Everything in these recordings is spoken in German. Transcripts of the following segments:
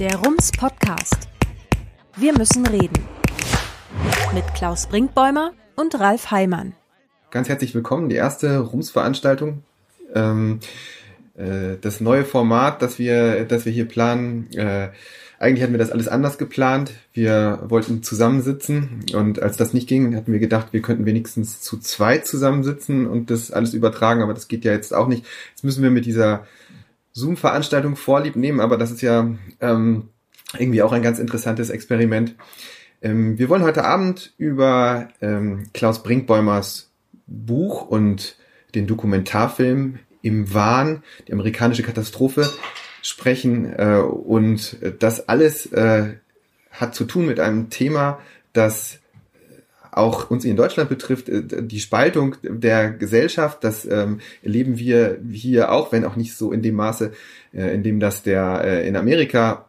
Der Rums Podcast. Wir müssen reden. Mit Klaus Brinkbäumer und Ralf Heimann. Ganz herzlich willkommen, die erste Rums-Veranstaltung. Ähm, äh, das neue Format, das wir, das wir hier planen. Äh, eigentlich hatten wir das alles anders geplant. Wir wollten zusammensitzen und als das nicht ging, hatten wir gedacht, wir könnten wenigstens zu zweit zusammensitzen und das alles übertragen, aber das geht ja jetzt auch nicht. Jetzt müssen wir mit dieser Zoom-Veranstaltung vorlieb nehmen, aber das ist ja ähm, irgendwie auch ein ganz interessantes Experiment. Ähm, wir wollen heute Abend über ähm, Klaus Brinkbäumers Buch und den Dokumentarfilm im Wahn, die amerikanische Katastrophe, sprechen. Äh, und das alles äh, hat zu tun mit einem Thema, das auch uns in Deutschland betrifft, äh, die Spaltung der Gesellschaft, das ähm, erleben wir hier auch, wenn auch nicht so in dem Maße, äh, in dem das der äh, in Amerika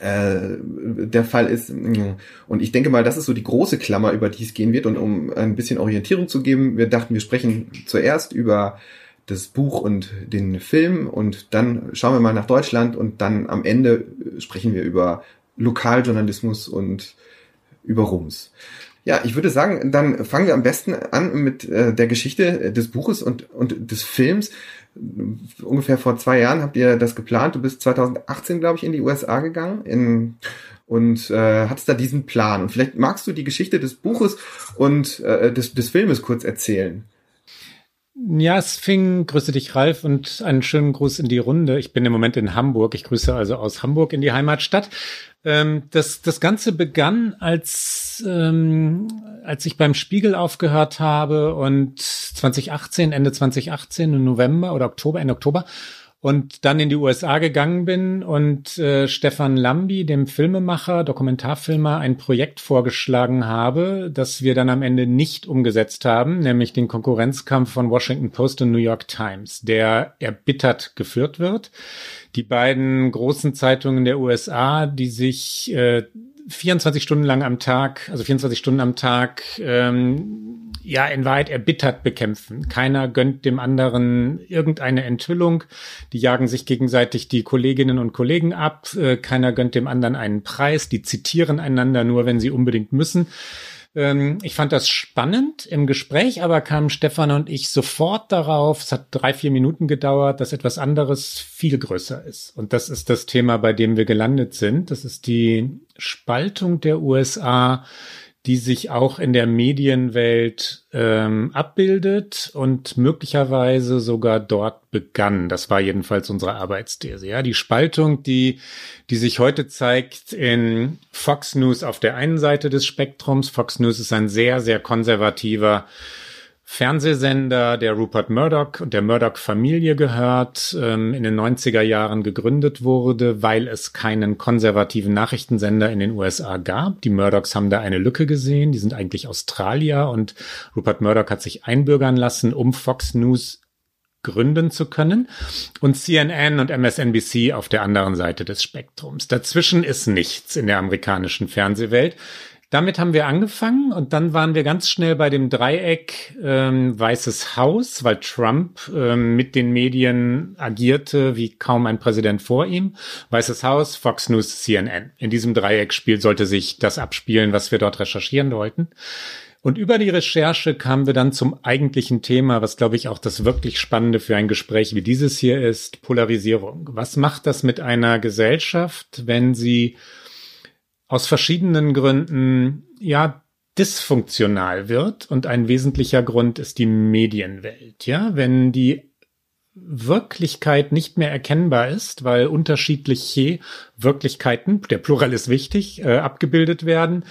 äh, der Fall ist. Und ich denke mal, das ist so die große Klammer, über die es gehen wird. Und um ein bisschen Orientierung zu geben, wir dachten, wir sprechen zuerst über das Buch und den Film und dann schauen wir mal nach Deutschland und dann am Ende sprechen wir über Lokaljournalismus und über Rums. Ja, ich würde sagen, dann fangen wir am besten an mit äh, der Geschichte des Buches und, und des Films. Ungefähr vor zwei Jahren habt ihr das geplant. Du bist 2018, glaube ich, in die USA gegangen in, und äh, hattest da diesen Plan. Und vielleicht magst du die Geschichte des Buches und äh, des, des Filmes kurz erzählen. Ja, es fing, grüße dich Ralf und einen schönen Gruß in die Runde. Ich bin im Moment in Hamburg. Ich grüße also aus Hamburg in die Heimatstadt. Ähm, das, das Ganze begann, als, ähm, als ich beim Spiegel aufgehört habe und 2018, Ende 2018, im November oder Oktober, Ende Oktober, und dann in die USA gegangen bin und äh, Stefan Lambi, dem Filmemacher, Dokumentarfilmer, ein Projekt vorgeschlagen habe, das wir dann am Ende nicht umgesetzt haben, nämlich den Konkurrenzkampf von Washington Post und New York Times, der erbittert geführt wird. Die beiden großen Zeitungen der USA, die sich äh, 24 Stunden lang am Tag, also 24 Stunden am Tag, ähm, ja, in Wahrheit erbittert bekämpfen. Keiner gönnt dem anderen irgendeine Enthüllung. Die jagen sich gegenseitig die Kolleginnen und Kollegen ab. Äh, keiner gönnt dem anderen einen Preis. Die zitieren einander nur, wenn sie unbedingt müssen. Ähm, ich fand das spannend. Im Gespräch aber kamen Stefan und ich sofort darauf, es hat drei, vier Minuten gedauert, dass etwas anderes viel größer ist. Und das ist das Thema, bei dem wir gelandet sind. Das ist die Spaltung der USA die sich auch in der Medienwelt ähm, abbildet und möglicherweise sogar dort begann. Das war jedenfalls unsere Arbeitsthese. Ja, die Spaltung, die die sich heute zeigt in Fox News auf der einen Seite des Spektrums. Fox News ist ein sehr sehr konservativer Fernsehsender, der Rupert Murdoch und der Murdoch-Familie gehört, ähm, in den 90er Jahren gegründet wurde, weil es keinen konservativen Nachrichtensender in den USA gab. Die Murdochs haben da eine Lücke gesehen. Die sind eigentlich Australier und Rupert Murdoch hat sich einbürgern lassen, um Fox News gründen zu können und CNN und MSNBC auf der anderen Seite des Spektrums. Dazwischen ist nichts in der amerikanischen Fernsehwelt. Damit haben wir angefangen und dann waren wir ganz schnell bei dem Dreieck ähm, Weißes Haus, weil Trump ähm, mit den Medien agierte wie kaum ein Präsident vor ihm. Weißes Haus, Fox News, CNN. In diesem Dreieckspiel sollte sich das abspielen, was wir dort recherchieren wollten. Und über die Recherche kamen wir dann zum eigentlichen Thema, was glaube ich auch das wirklich Spannende für ein Gespräch wie dieses hier ist, Polarisierung. Was macht das mit einer Gesellschaft, wenn sie aus verschiedenen Gründen ja dysfunktional wird und ein wesentlicher Grund ist die Medienwelt. Ja, wenn die Wirklichkeit nicht mehr erkennbar ist, weil unterschiedliche Wirklichkeiten, der Plural ist wichtig, äh, abgebildet werden.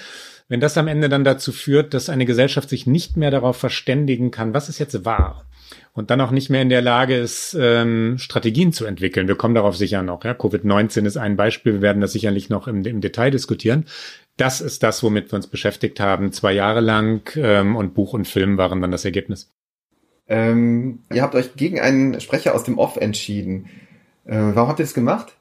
Wenn das am Ende dann dazu führt, dass eine Gesellschaft sich nicht mehr darauf verständigen kann, was ist jetzt wahr? Und dann auch nicht mehr in der Lage ist, ähm, Strategien zu entwickeln. Wir kommen darauf sicher noch. Ja? Covid-19 ist ein Beispiel. Wir werden das sicherlich noch im, im Detail diskutieren. Das ist das, womit wir uns beschäftigt haben, zwei Jahre lang. Ähm, und Buch und Film waren dann das Ergebnis. Ähm, ihr habt euch gegen einen Sprecher aus dem Off entschieden. Äh, warum habt ihr das gemacht?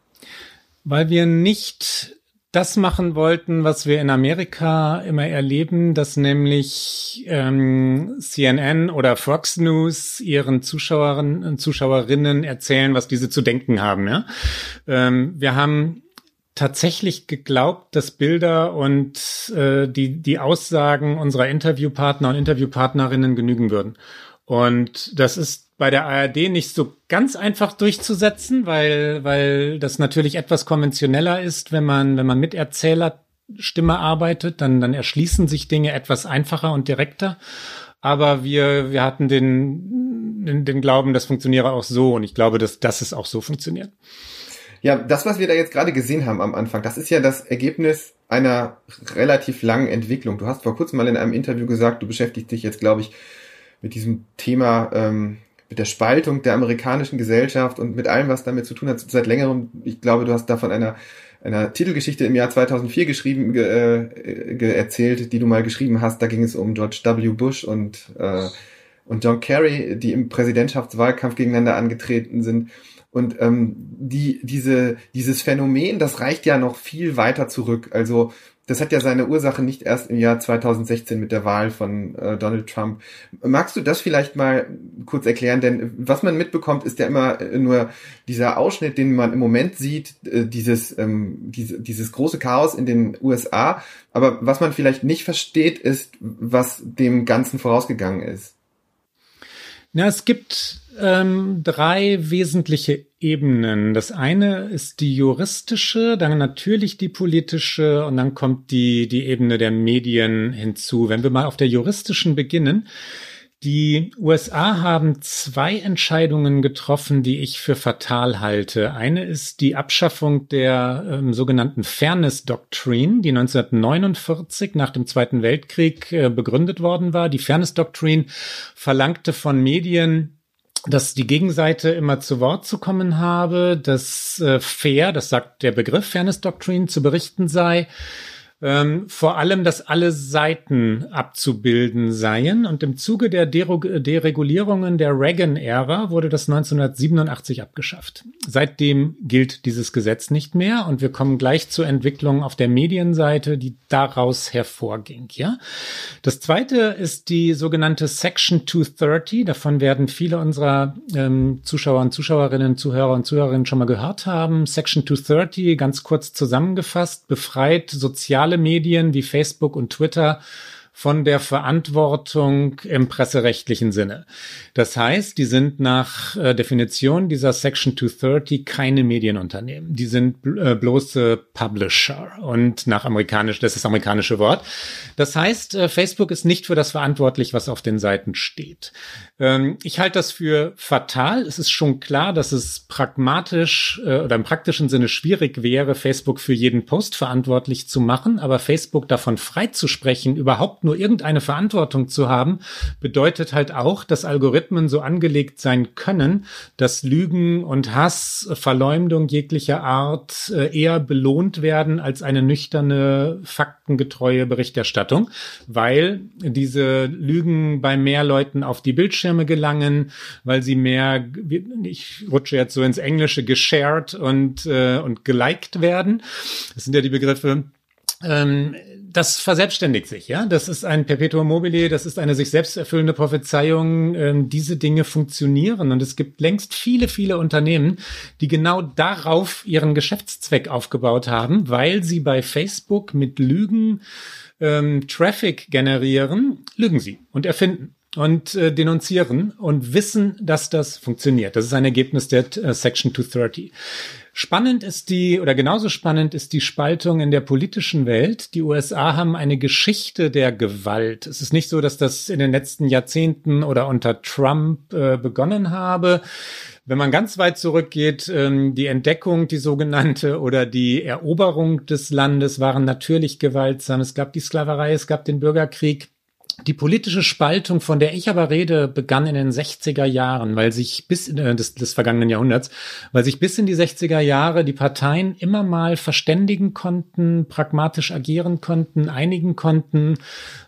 Weil wir nicht das machen wollten, was wir in Amerika immer erleben, dass nämlich ähm, CNN oder Fox News ihren Zuschauerinnen und Zuschauerinnen erzählen, was diese zu denken haben. Ja? Ähm, wir haben tatsächlich geglaubt, dass Bilder und äh, die, die Aussagen unserer Interviewpartner und Interviewpartnerinnen genügen würden. Und das ist bei der ARD nicht so ganz einfach durchzusetzen, weil, weil das natürlich etwas konventioneller ist, wenn man, wenn man mit Erzählerstimme arbeitet, dann, dann erschließen sich Dinge etwas einfacher und direkter. Aber wir, wir hatten den, den, den Glauben, das funktioniere auch so. Und ich glaube, dass, dass es auch so funktioniert. Ja, das, was wir da jetzt gerade gesehen haben am Anfang, das ist ja das Ergebnis einer relativ langen Entwicklung. Du hast vor kurzem mal in einem Interview gesagt, du beschäftigst dich jetzt, glaube ich, mit diesem Thema, ähm, mit der Spaltung der amerikanischen Gesellschaft und mit allem, was damit zu tun hat, seit längerem. Ich glaube, du hast da von einer, einer Titelgeschichte im Jahr 2004 geschrieben, ge, äh, ge, erzählt, die du mal geschrieben hast. Da ging es um George W. Bush und, äh, und John Kerry, die im Präsidentschaftswahlkampf gegeneinander angetreten sind. Und ähm, die, diese, dieses Phänomen, das reicht ja noch viel weiter zurück. Also das hat ja seine Ursache nicht erst im Jahr 2016 mit der Wahl von äh, Donald Trump. Magst du das vielleicht mal kurz erklären? Denn was man mitbekommt, ist ja immer äh, nur dieser Ausschnitt, den man im Moment sieht, äh, dieses, ähm, diese, dieses große Chaos in den USA. Aber was man vielleicht nicht versteht, ist, was dem Ganzen vorausgegangen ist. Na, es gibt ähm, drei wesentliche Ebenen. Das eine ist die juristische, dann natürlich die politische und dann kommt die, die Ebene der Medien hinzu. Wenn wir mal auf der juristischen beginnen, die USA haben zwei Entscheidungen getroffen, die ich für fatal halte. Eine ist die Abschaffung der ähm, sogenannten Fairness Doctrine, die 1949 nach dem Zweiten Weltkrieg äh, begründet worden war. Die Fairness Doctrine verlangte von Medien, dass die Gegenseite immer zu Wort zu kommen habe, dass äh, fair, das sagt der Begriff Fairness Doctrine, zu berichten sei, ähm, vor allem, dass alle Seiten abzubilden seien. Und im Zuge der Deregulierungen der Reagan-Ära wurde das 1987 abgeschafft. Seitdem gilt dieses Gesetz nicht mehr und wir kommen gleich zur Entwicklung auf der Medienseite, die daraus hervorging. Ja, das zweite ist die sogenannte Section 230. Davon werden viele unserer ähm, Zuschauer und Zuschauerinnen, Zuhörer und Zuhörerinnen schon mal gehört haben. Section 230, ganz kurz zusammengefasst, befreit soziale soziale Medien wie Facebook und Twitter von der Verantwortung im presserechtlichen Sinne. Das heißt, die sind nach äh, Definition dieser Section 230 keine Medienunternehmen. Die sind äh, bloße Publisher und nach amerikanisch, das ist das amerikanische Wort. Das heißt, äh, Facebook ist nicht für das verantwortlich, was auf den Seiten steht. Ähm, ich halte das für fatal. Es ist schon klar, dass es pragmatisch oder im praktischen Sinne schwierig wäre, Facebook für jeden Post verantwortlich zu machen, aber Facebook davon freizusprechen, überhaupt nur irgendeine Verantwortung zu haben, bedeutet halt auch, dass Algorithmen so angelegt sein können, dass Lügen und Hass, Verleumdung jeglicher Art äh, eher belohnt werden als eine nüchterne, faktengetreue Berichterstattung, weil diese Lügen bei mehr Leuten auf die Bildschirme Bildschirme gelangen, weil sie mehr, ich rutsche jetzt so ins Englische, geshared und, äh, und geliked werden. Das sind ja die Begriffe, ähm, das verselbstständigt sich, ja. Das ist ein Perpetuum mobile, das ist eine sich selbst erfüllende Prophezeiung. Ähm, diese Dinge funktionieren und es gibt längst viele, viele Unternehmen, die genau darauf ihren Geschäftszweck aufgebaut haben, weil sie bei Facebook mit Lügen ähm, Traffic generieren, lügen sie und erfinden und äh, denunzieren und wissen, dass das funktioniert. Das ist ein Ergebnis der äh, Section 230. Spannend ist die, oder genauso spannend ist die Spaltung in der politischen Welt. Die USA haben eine Geschichte der Gewalt. Es ist nicht so, dass das in den letzten Jahrzehnten oder unter Trump äh, begonnen habe. Wenn man ganz weit zurückgeht, ähm, die Entdeckung, die sogenannte oder die Eroberung des Landes waren natürlich gewaltsam. Es gab die Sklaverei, es gab den Bürgerkrieg. Die politische Spaltung, von der ich aber rede, begann in den 60er Jahren, weil sich bis äh, des, des vergangenen Jahrhunderts, weil sich bis in die 60er Jahre die Parteien immer mal verständigen konnten, pragmatisch agieren konnten, einigen konnten,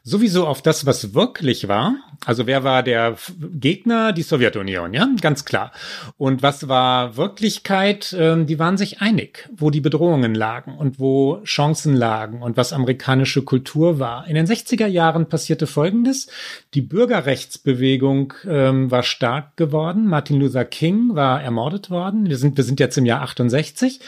sowieso auf das, was wirklich war. Also wer war der Gegner? Die Sowjetunion, ja, ganz klar. Und was war Wirklichkeit? Ähm, die waren sich einig, wo die Bedrohungen lagen und wo Chancen lagen und was amerikanische Kultur war. In den 60er Jahren passierte Folgendes. Die Bürgerrechtsbewegung ähm, war stark geworden. Martin Luther King war ermordet worden. Wir sind, wir sind jetzt im Jahr 68.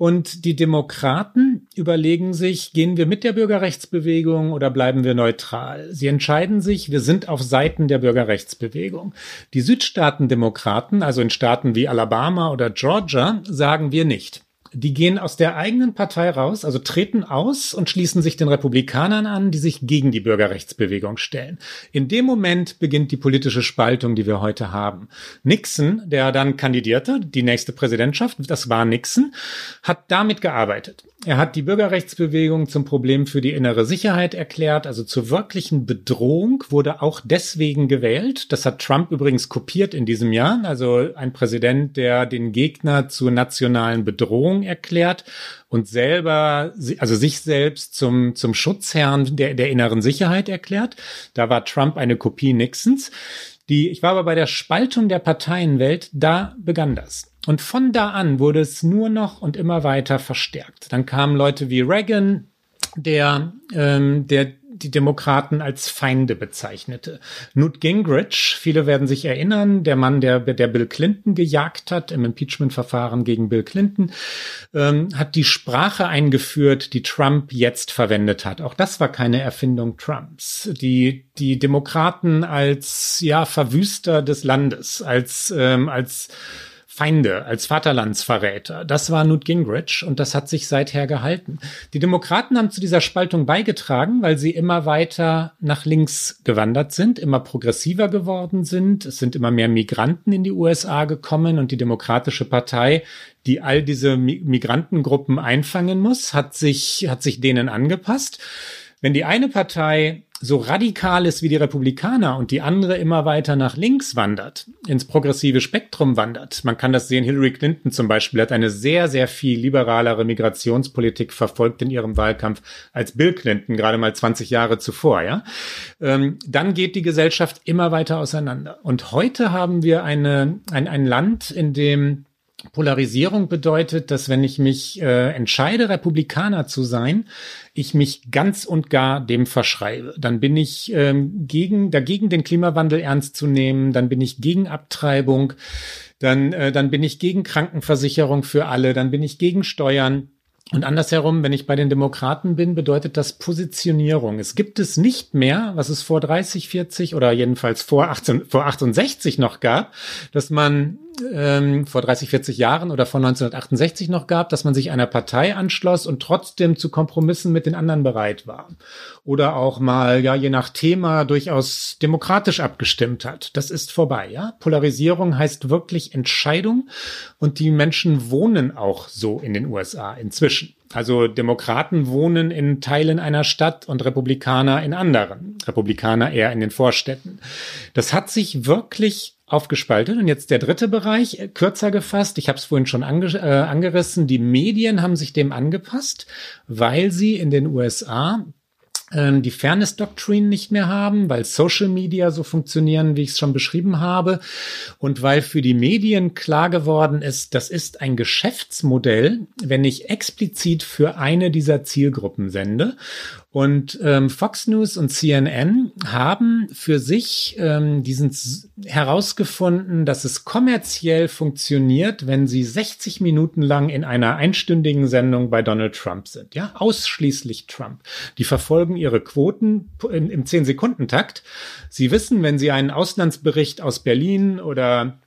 Und die Demokraten überlegen sich, gehen wir mit der Bürgerrechtsbewegung oder bleiben wir neutral? Sie entscheiden sich, wir sind auf Seiten der Bürgerrechtsbewegung. Die Südstaatendemokraten, also in Staaten wie Alabama oder Georgia, sagen wir nicht die gehen aus der eigenen Partei raus, also treten aus und schließen sich den Republikanern an, die sich gegen die Bürgerrechtsbewegung stellen. In dem Moment beginnt die politische Spaltung, die wir heute haben. Nixon, der dann kandidierte, die nächste Präsidentschaft, das war Nixon, hat damit gearbeitet. Er hat die Bürgerrechtsbewegung zum Problem für die innere Sicherheit erklärt, also zur wirklichen Bedrohung, wurde auch deswegen gewählt. Das hat Trump übrigens kopiert in diesem Jahr, also ein Präsident, der den Gegner zur nationalen Bedrohung erklärt und selber, also sich selbst zum, zum Schutzherrn der, der inneren Sicherheit erklärt. Da war Trump eine Kopie Nixons. Die, ich war aber bei der Spaltung der Parteienwelt, da begann das. Und von da an wurde es nur noch und immer weiter verstärkt. Dann kamen Leute wie Reagan, der, ähm, der die Demokraten als Feinde bezeichnete. Newt Gingrich, viele werden sich erinnern, der Mann, der, der Bill Clinton gejagt hat im Impeachment-Verfahren gegen Bill Clinton, ähm, hat die Sprache eingeführt, die Trump jetzt verwendet hat. Auch das war keine Erfindung Trumps. Die, die Demokraten als, ja, Verwüster des Landes, als, ähm, als Feinde, als Vaterlandsverräter. Das war Newt Gingrich und das hat sich seither gehalten. Die Demokraten haben zu dieser Spaltung beigetragen, weil sie immer weiter nach links gewandert sind, immer progressiver geworden sind. Es sind immer mehr Migranten in die USA gekommen und die Demokratische Partei, die all diese Migrantengruppen einfangen muss, hat sich, hat sich denen angepasst. Wenn die eine Partei so radikal ist wie die Republikaner und die andere immer weiter nach links wandert, ins progressive Spektrum wandert. Man kann das sehen, Hillary Clinton zum Beispiel hat eine sehr, sehr viel liberalere Migrationspolitik verfolgt in ihrem Wahlkampf als Bill Clinton, gerade mal 20 Jahre zuvor, ja. Ähm, dann geht die Gesellschaft immer weiter auseinander. Und heute haben wir eine, ein, ein Land, in dem Polarisierung bedeutet, dass wenn ich mich äh, entscheide, Republikaner zu sein, ich mich ganz und gar dem verschreibe. Dann bin ich ähm, gegen, dagegen den Klimawandel ernst zu nehmen, dann bin ich gegen Abtreibung, dann, äh, dann bin ich gegen Krankenversicherung für alle, dann bin ich gegen Steuern. Und andersherum, wenn ich bei den Demokraten bin, bedeutet das Positionierung. Es gibt es nicht mehr, was es vor 30, 40 oder jedenfalls vor 18, vor 68 noch gab, dass man ähm, vor 30, 40 Jahren oder vor 1968 noch gab, dass man sich einer Partei anschloss und trotzdem zu Kompromissen mit den anderen bereit war. Oder auch mal, ja, je nach Thema durchaus demokratisch abgestimmt hat. Das ist vorbei, ja. Polarisierung heißt wirklich Entscheidung und die Menschen wohnen auch so in den USA inzwischen. Also Demokraten wohnen in Teilen einer Stadt und Republikaner in anderen. Republikaner eher in den Vorstädten. Das hat sich wirklich aufgespaltet. Und jetzt der dritte Bereich, äh, kürzer gefasst, ich habe es vorhin schon ange äh, angerissen, die Medien haben sich dem angepasst, weil sie in den USA ähm, die Fairness Doctrine nicht mehr haben, weil Social Media so funktionieren, wie ich es schon beschrieben habe, und weil für die Medien klar geworden ist, das ist ein Geschäftsmodell, wenn ich explizit für eine dieser Zielgruppen sende. Und ähm, Fox News und CNN haben für sich ähm, diesen herausgefunden, dass es kommerziell funktioniert, wenn sie 60 Minuten lang in einer einstündigen Sendung bei Donald Trump sind. Ja, ausschließlich Trump. Die verfolgen ihre Quoten im, im 10-Sekunden-Takt. Sie wissen, wenn sie einen Auslandsbericht aus Berlin oder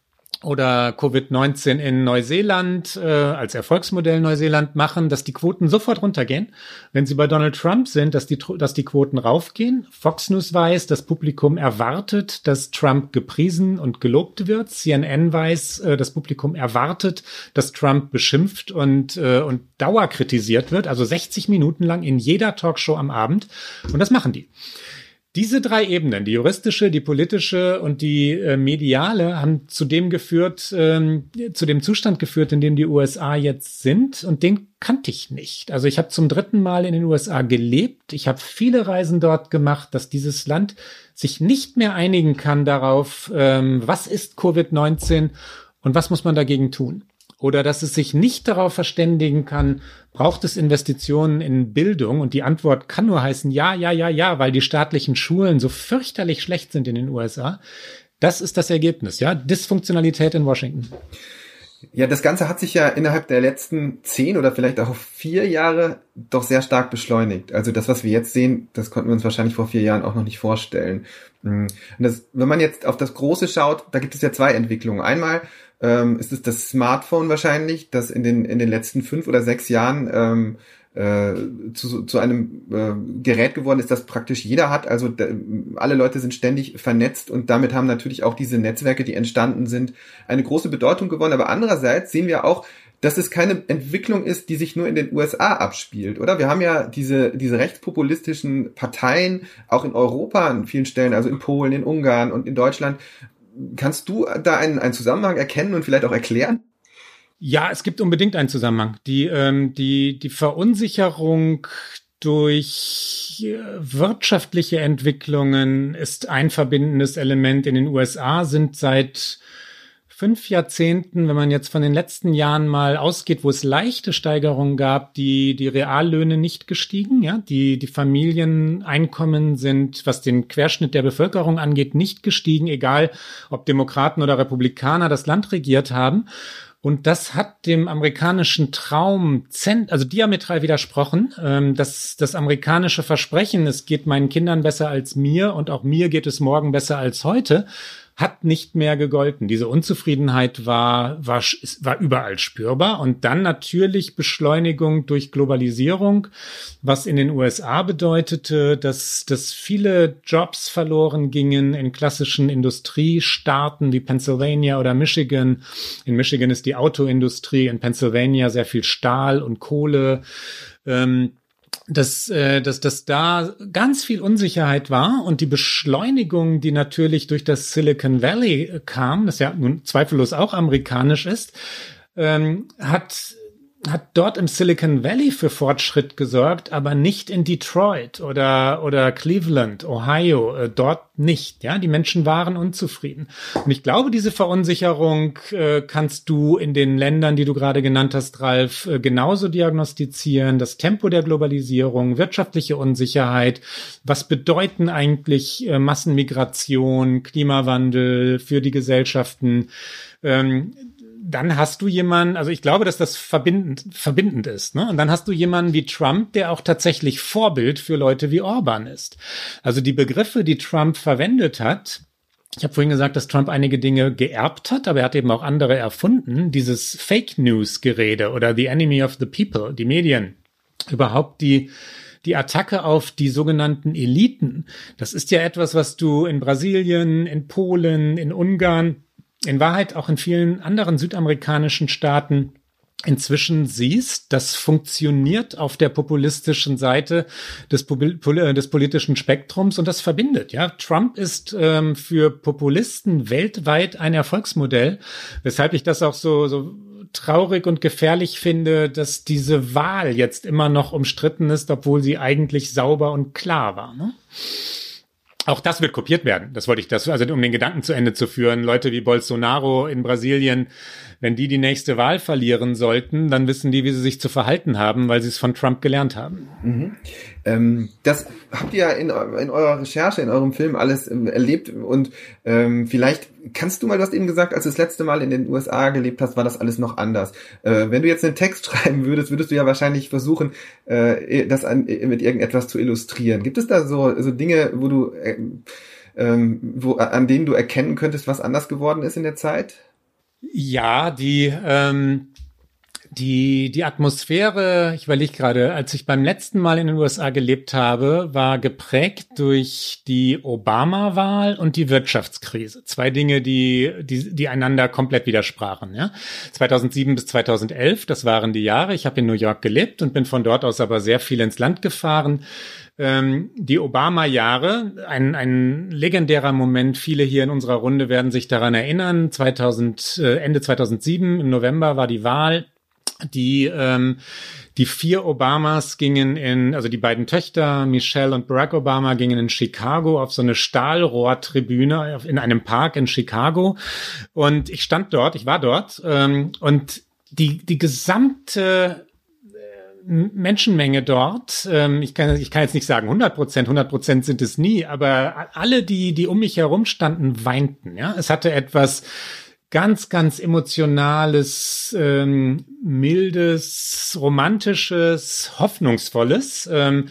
oder Covid-19 in Neuseeland äh, als Erfolgsmodell Neuseeland machen, dass die Quoten sofort runtergehen. Wenn sie bei Donald Trump sind, dass die, dass die Quoten raufgehen. Fox News weiß, das Publikum erwartet, dass Trump gepriesen und gelobt wird. CNN weiß, äh, das Publikum erwartet, dass Trump beschimpft und, äh, und dauerkritisiert wird. Also 60 Minuten lang in jeder Talkshow am Abend. Und das machen die. Diese drei Ebenen, die juristische, die politische und die äh, mediale, haben zu dem geführt, ähm, zu dem Zustand geführt, in dem die USA jetzt sind. Und den kannte ich nicht. Also ich habe zum dritten Mal in den USA gelebt. Ich habe viele Reisen dort gemacht, dass dieses Land sich nicht mehr einigen kann darauf, ähm, was ist Covid-19 und was muss man dagegen tun oder dass es sich nicht darauf verständigen kann, braucht es Investitionen in Bildung? Und die Antwort kann nur heißen, ja, ja, ja, ja, weil die staatlichen Schulen so fürchterlich schlecht sind in den USA. Das ist das Ergebnis, ja, Dysfunktionalität in Washington. Ja, das Ganze hat sich ja innerhalb der letzten zehn oder vielleicht auch vier Jahre doch sehr stark beschleunigt. Also das, was wir jetzt sehen, das konnten wir uns wahrscheinlich vor vier Jahren auch noch nicht vorstellen. Mm. Und das, wenn man jetzt auf das Große schaut, da gibt es ja zwei Entwicklungen. Einmal ähm, ist es das Smartphone wahrscheinlich, das in den, in den letzten fünf oder sechs Jahren ähm, äh, zu, zu einem äh, Gerät geworden ist, das praktisch jeder hat. Also da, alle Leute sind ständig vernetzt und damit haben natürlich auch diese Netzwerke, die entstanden sind, eine große Bedeutung gewonnen. Aber andererseits sehen wir auch, dass es keine Entwicklung ist, die sich nur in den USA abspielt, oder? Wir haben ja diese, diese rechtspopulistischen Parteien auch in Europa an vielen Stellen, also in Polen, in Ungarn und in Deutschland. Kannst du da einen, einen Zusammenhang erkennen und vielleicht auch erklären? Ja, es gibt unbedingt einen Zusammenhang. Die, ähm, die, die Verunsicherung durch äh, wirtschaftliche Entwicklungen ist ein verbindendes Element. In den USA sind seit fünf Jahrzehnten, wenn man jetzt von den letzten Jahren mal ausgeht, wo es leichte Steigerungen gab, die, die Reallöhne nicht gestiegen, ja, die, die Familieneinkommen sind, was den Querschnitt der Bevölkerung angeht, nicht gestiegen, egal ob Demokraten oder Republikaner das Land regiert haben. Und das hat dem amerikanischen Traum also diametral widersprochen. Ähm, das, das amerikanische Versprechen, es geht meinen Kindern besser als mir und auch mir geht es morgen besser als heute, hat nicht mehr gegolten. Diese Unzufriedenheit war, war, war überall spürbar. Und dann natürlich Beschleunigung durch Globalisierung, was in den USA bedeutete, dass, dass viele Jobs verloren gingen in klassischen Industriestaaten wie Pennsylvania oder Michigan. In Michigan ist die Autoindustrie, in Pennsylvania sehr viel Stahl und Kohle. Ähm, dass, äh, dass, dass da ganz viel Unsicherheit war und die Beschleunigung, die natürlich durch das Silicon Valley kam, das ja nun zweifellos auch amerikanisch ist, ähm, hat hat dort im Silicon Valley für Fortschritt gesorgt, aber nicht in Detroit oder, oder Cleveland, Ohio, äh, dort nicht. Ja, die Menschen waren unzufrieden. Und ich glaube, diese Verunsicherung äh, kannst du in den Ländern, die du gerade genannt hast, Ralf, äh, genauso diagnostizieren. Das Tempo der Globalisierung, wirtschaftliche Unsicherheit. Was bedeuten eigentlich äh, Massenmigration, Klimawandel für die Gesellschaften? Ähm, dann hast du jemanden, also ich glaube, dass das verbindend, verbindend ist. Ne? Und dann hast du jemanden wie Trump, der auch tatsächlich Vorbild für Leute wie Orban ist. Also die Begriffe, die Trump verwendet hat, ich habe vorhin gesagt, dass Trump einige Dinge geerbt hat, aber er hat eben auch andere erfunden. Dieses Fake News-Gerede oder The Enemy of the People, die Medien, überhaupt die die Attacke auf die sogenannten Eliten. Das ist ja etwas, was du in Brasilien, in Polen, in Ungarn in Wahrheit auch in vielen anderen südamerikanischen Staaten inzwischen siehst, das funktioniert auf der populistischen Seite des, äh, des, politischen Spektrums und das verbindet. Ja, Trump ist ähm, für Populisten weltweit ein Erfolgsmodell, weshalb ich das auch so, so traurig und gefährlich finde, dass diese Wahl jetzt immer noch umstritten ist, obwohl sie eigentlich sauber und klar war. Ne? Auch das wird kopiert werden. Das wollte ich, das, also um den Gedanken zu Ende zu führen. Leute wie Bolsonaro in Brasilien, wenn die die nächste Wahl verlieren sollten, dann wissen die, wie sie sich zu verhalten haben, weil sie es von Trump gelernt haben. Mhm. Ähm, das habt ihr in, in eurer Recherche, in eurem Film alles ähm, erlebt und ähm, vielleicht kannst du mal, du hast eben gesagt, als du das letzte Mal in den USA gelebt hast, war das alles noch anders. Äh, wenn du jetzt einen Text schreiben würdest, würdest du ja wahrscheinlich versuchen, äh, das an, mit irgendetwas zu illustrieren. Gibt es da so, so Dinge, wo du, äh, ähm, wo, an denen du erkennen könntest, was anders geworden ist in der Zeit? Ja, die, ähm, die, die Atmosphäre, ich überlege gerade, als ich beim letzten Mal in den USA gelebt habe, war geprägt durch die Obama-Wahl und die Wirtschaftskrise. Zwei Dinge, die, die, die einander komplett widersprachen. Ja? 2007 bis 2011, das waren die Jahre. Ich habe in New York gelebt und bin von dort aus aber sehr viel ins Land gefahren. Ähm, die Obama-Jahre, ein, ein legendärer Moment. Viele hier in unserer Runde werden sich daran erinnern. 2000, äh, Ende 2007 im November war die Wahl die ähm, die vier Obamas gingen in, also die beiden Töchter, Michelle und Barack Obama, gingen in Chicago auf so eine Stahlrohrtribüne in einem Park in Chicago. Und ich stand dort, ich war dort, ähm, und die, die gesamte äh, Menschenmenge dort, ähm, ich, kann, ich kann jetzt nicht sagen 100 Prozent, 100 Prozent sind es nie, aber alle, die, die um mich herum standen, weinten. Ja, Es hatte etwas ganz, ganz emotionales, ähm, mildes, romantisches, hoffnungsvolles. Ähm,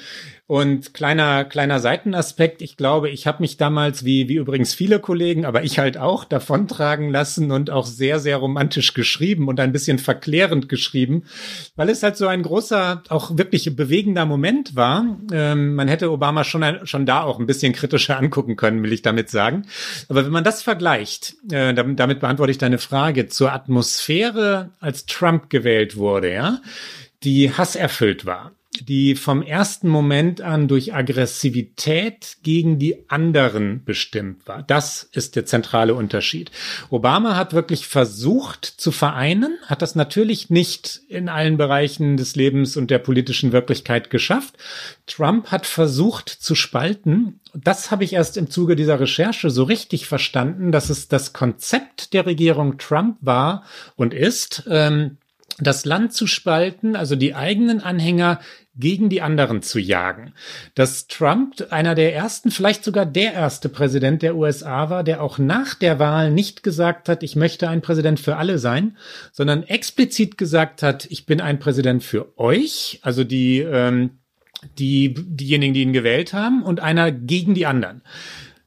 und kleiner, kleiner Seitenaspekt, ich glaube, ich habe mich damals, wie, wie übrigens viele Kollegen, aber ich halt auch, davontragen lassen und auch sehr, sehr romantisch geschrieben und ein bisschen verklärend geschrieben, weil es halt so ein großer, auch wirklich bewegender Moment war. Ähm, man hätte Obama schon, schon da auch ein bisschen kritischer angucken können, will ich damit sagen. Aber wenn man das vergleicht, äh, damit, damit beantworte ich deine Frage, zur Atmosphäre, als Trump gewählt wurde, ja, die hasserfüllt war die vom ersten Moment an durch Aggressivität gegen die anderen bestimmt war. Das ist der zentrale Unterschied. Obama hat wirklich versucht zu vereinen, hat das natürlich nicht in allen Bereichen des Lebens und der politischen Wirklichkeit geschafft. Trump hat versucht zu spalten. Das habe ich erst im Zuge dieser Recherche so richtig verstanden, dass es das Konzept der Regierung Trump war und ist, ähm, das Land zu spalten, also die eigenen Anhänger gegen die anderen zu jagen. Dass Trump einer der ersten, vielleicht sogar der erste Präsident der USA war, der auch nach der Wahl nicht gesagt hat, ich möchte ein Präsident für alle sein, sondern explizit gesagt hat, ich bin ein Präsident für euch, also die, ähm, die, diejenigen, die ihn gewählt haben, und einer gegen die anderen.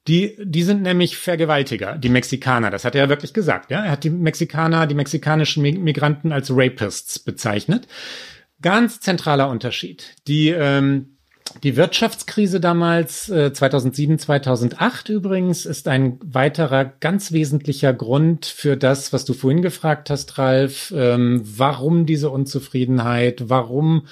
Die, die sind nämlich Vergewaltiger, die Mexikaner. Das hat er ja wirklich gesagt. Ja? Er hat die Mexikaner, die mexikanischen Migranten als Rapists bezeichnet. Ganz zentraler Unterschied. Die, ähm, die Wirtschaftskrise damals, äh, 2007, 2008 übrigens, ist ein weiterer ganz wesentlicher Grund für das, was du vorhin gefragt hast, Ralf. Ähm, warum diese Unzufriedenheit? Warum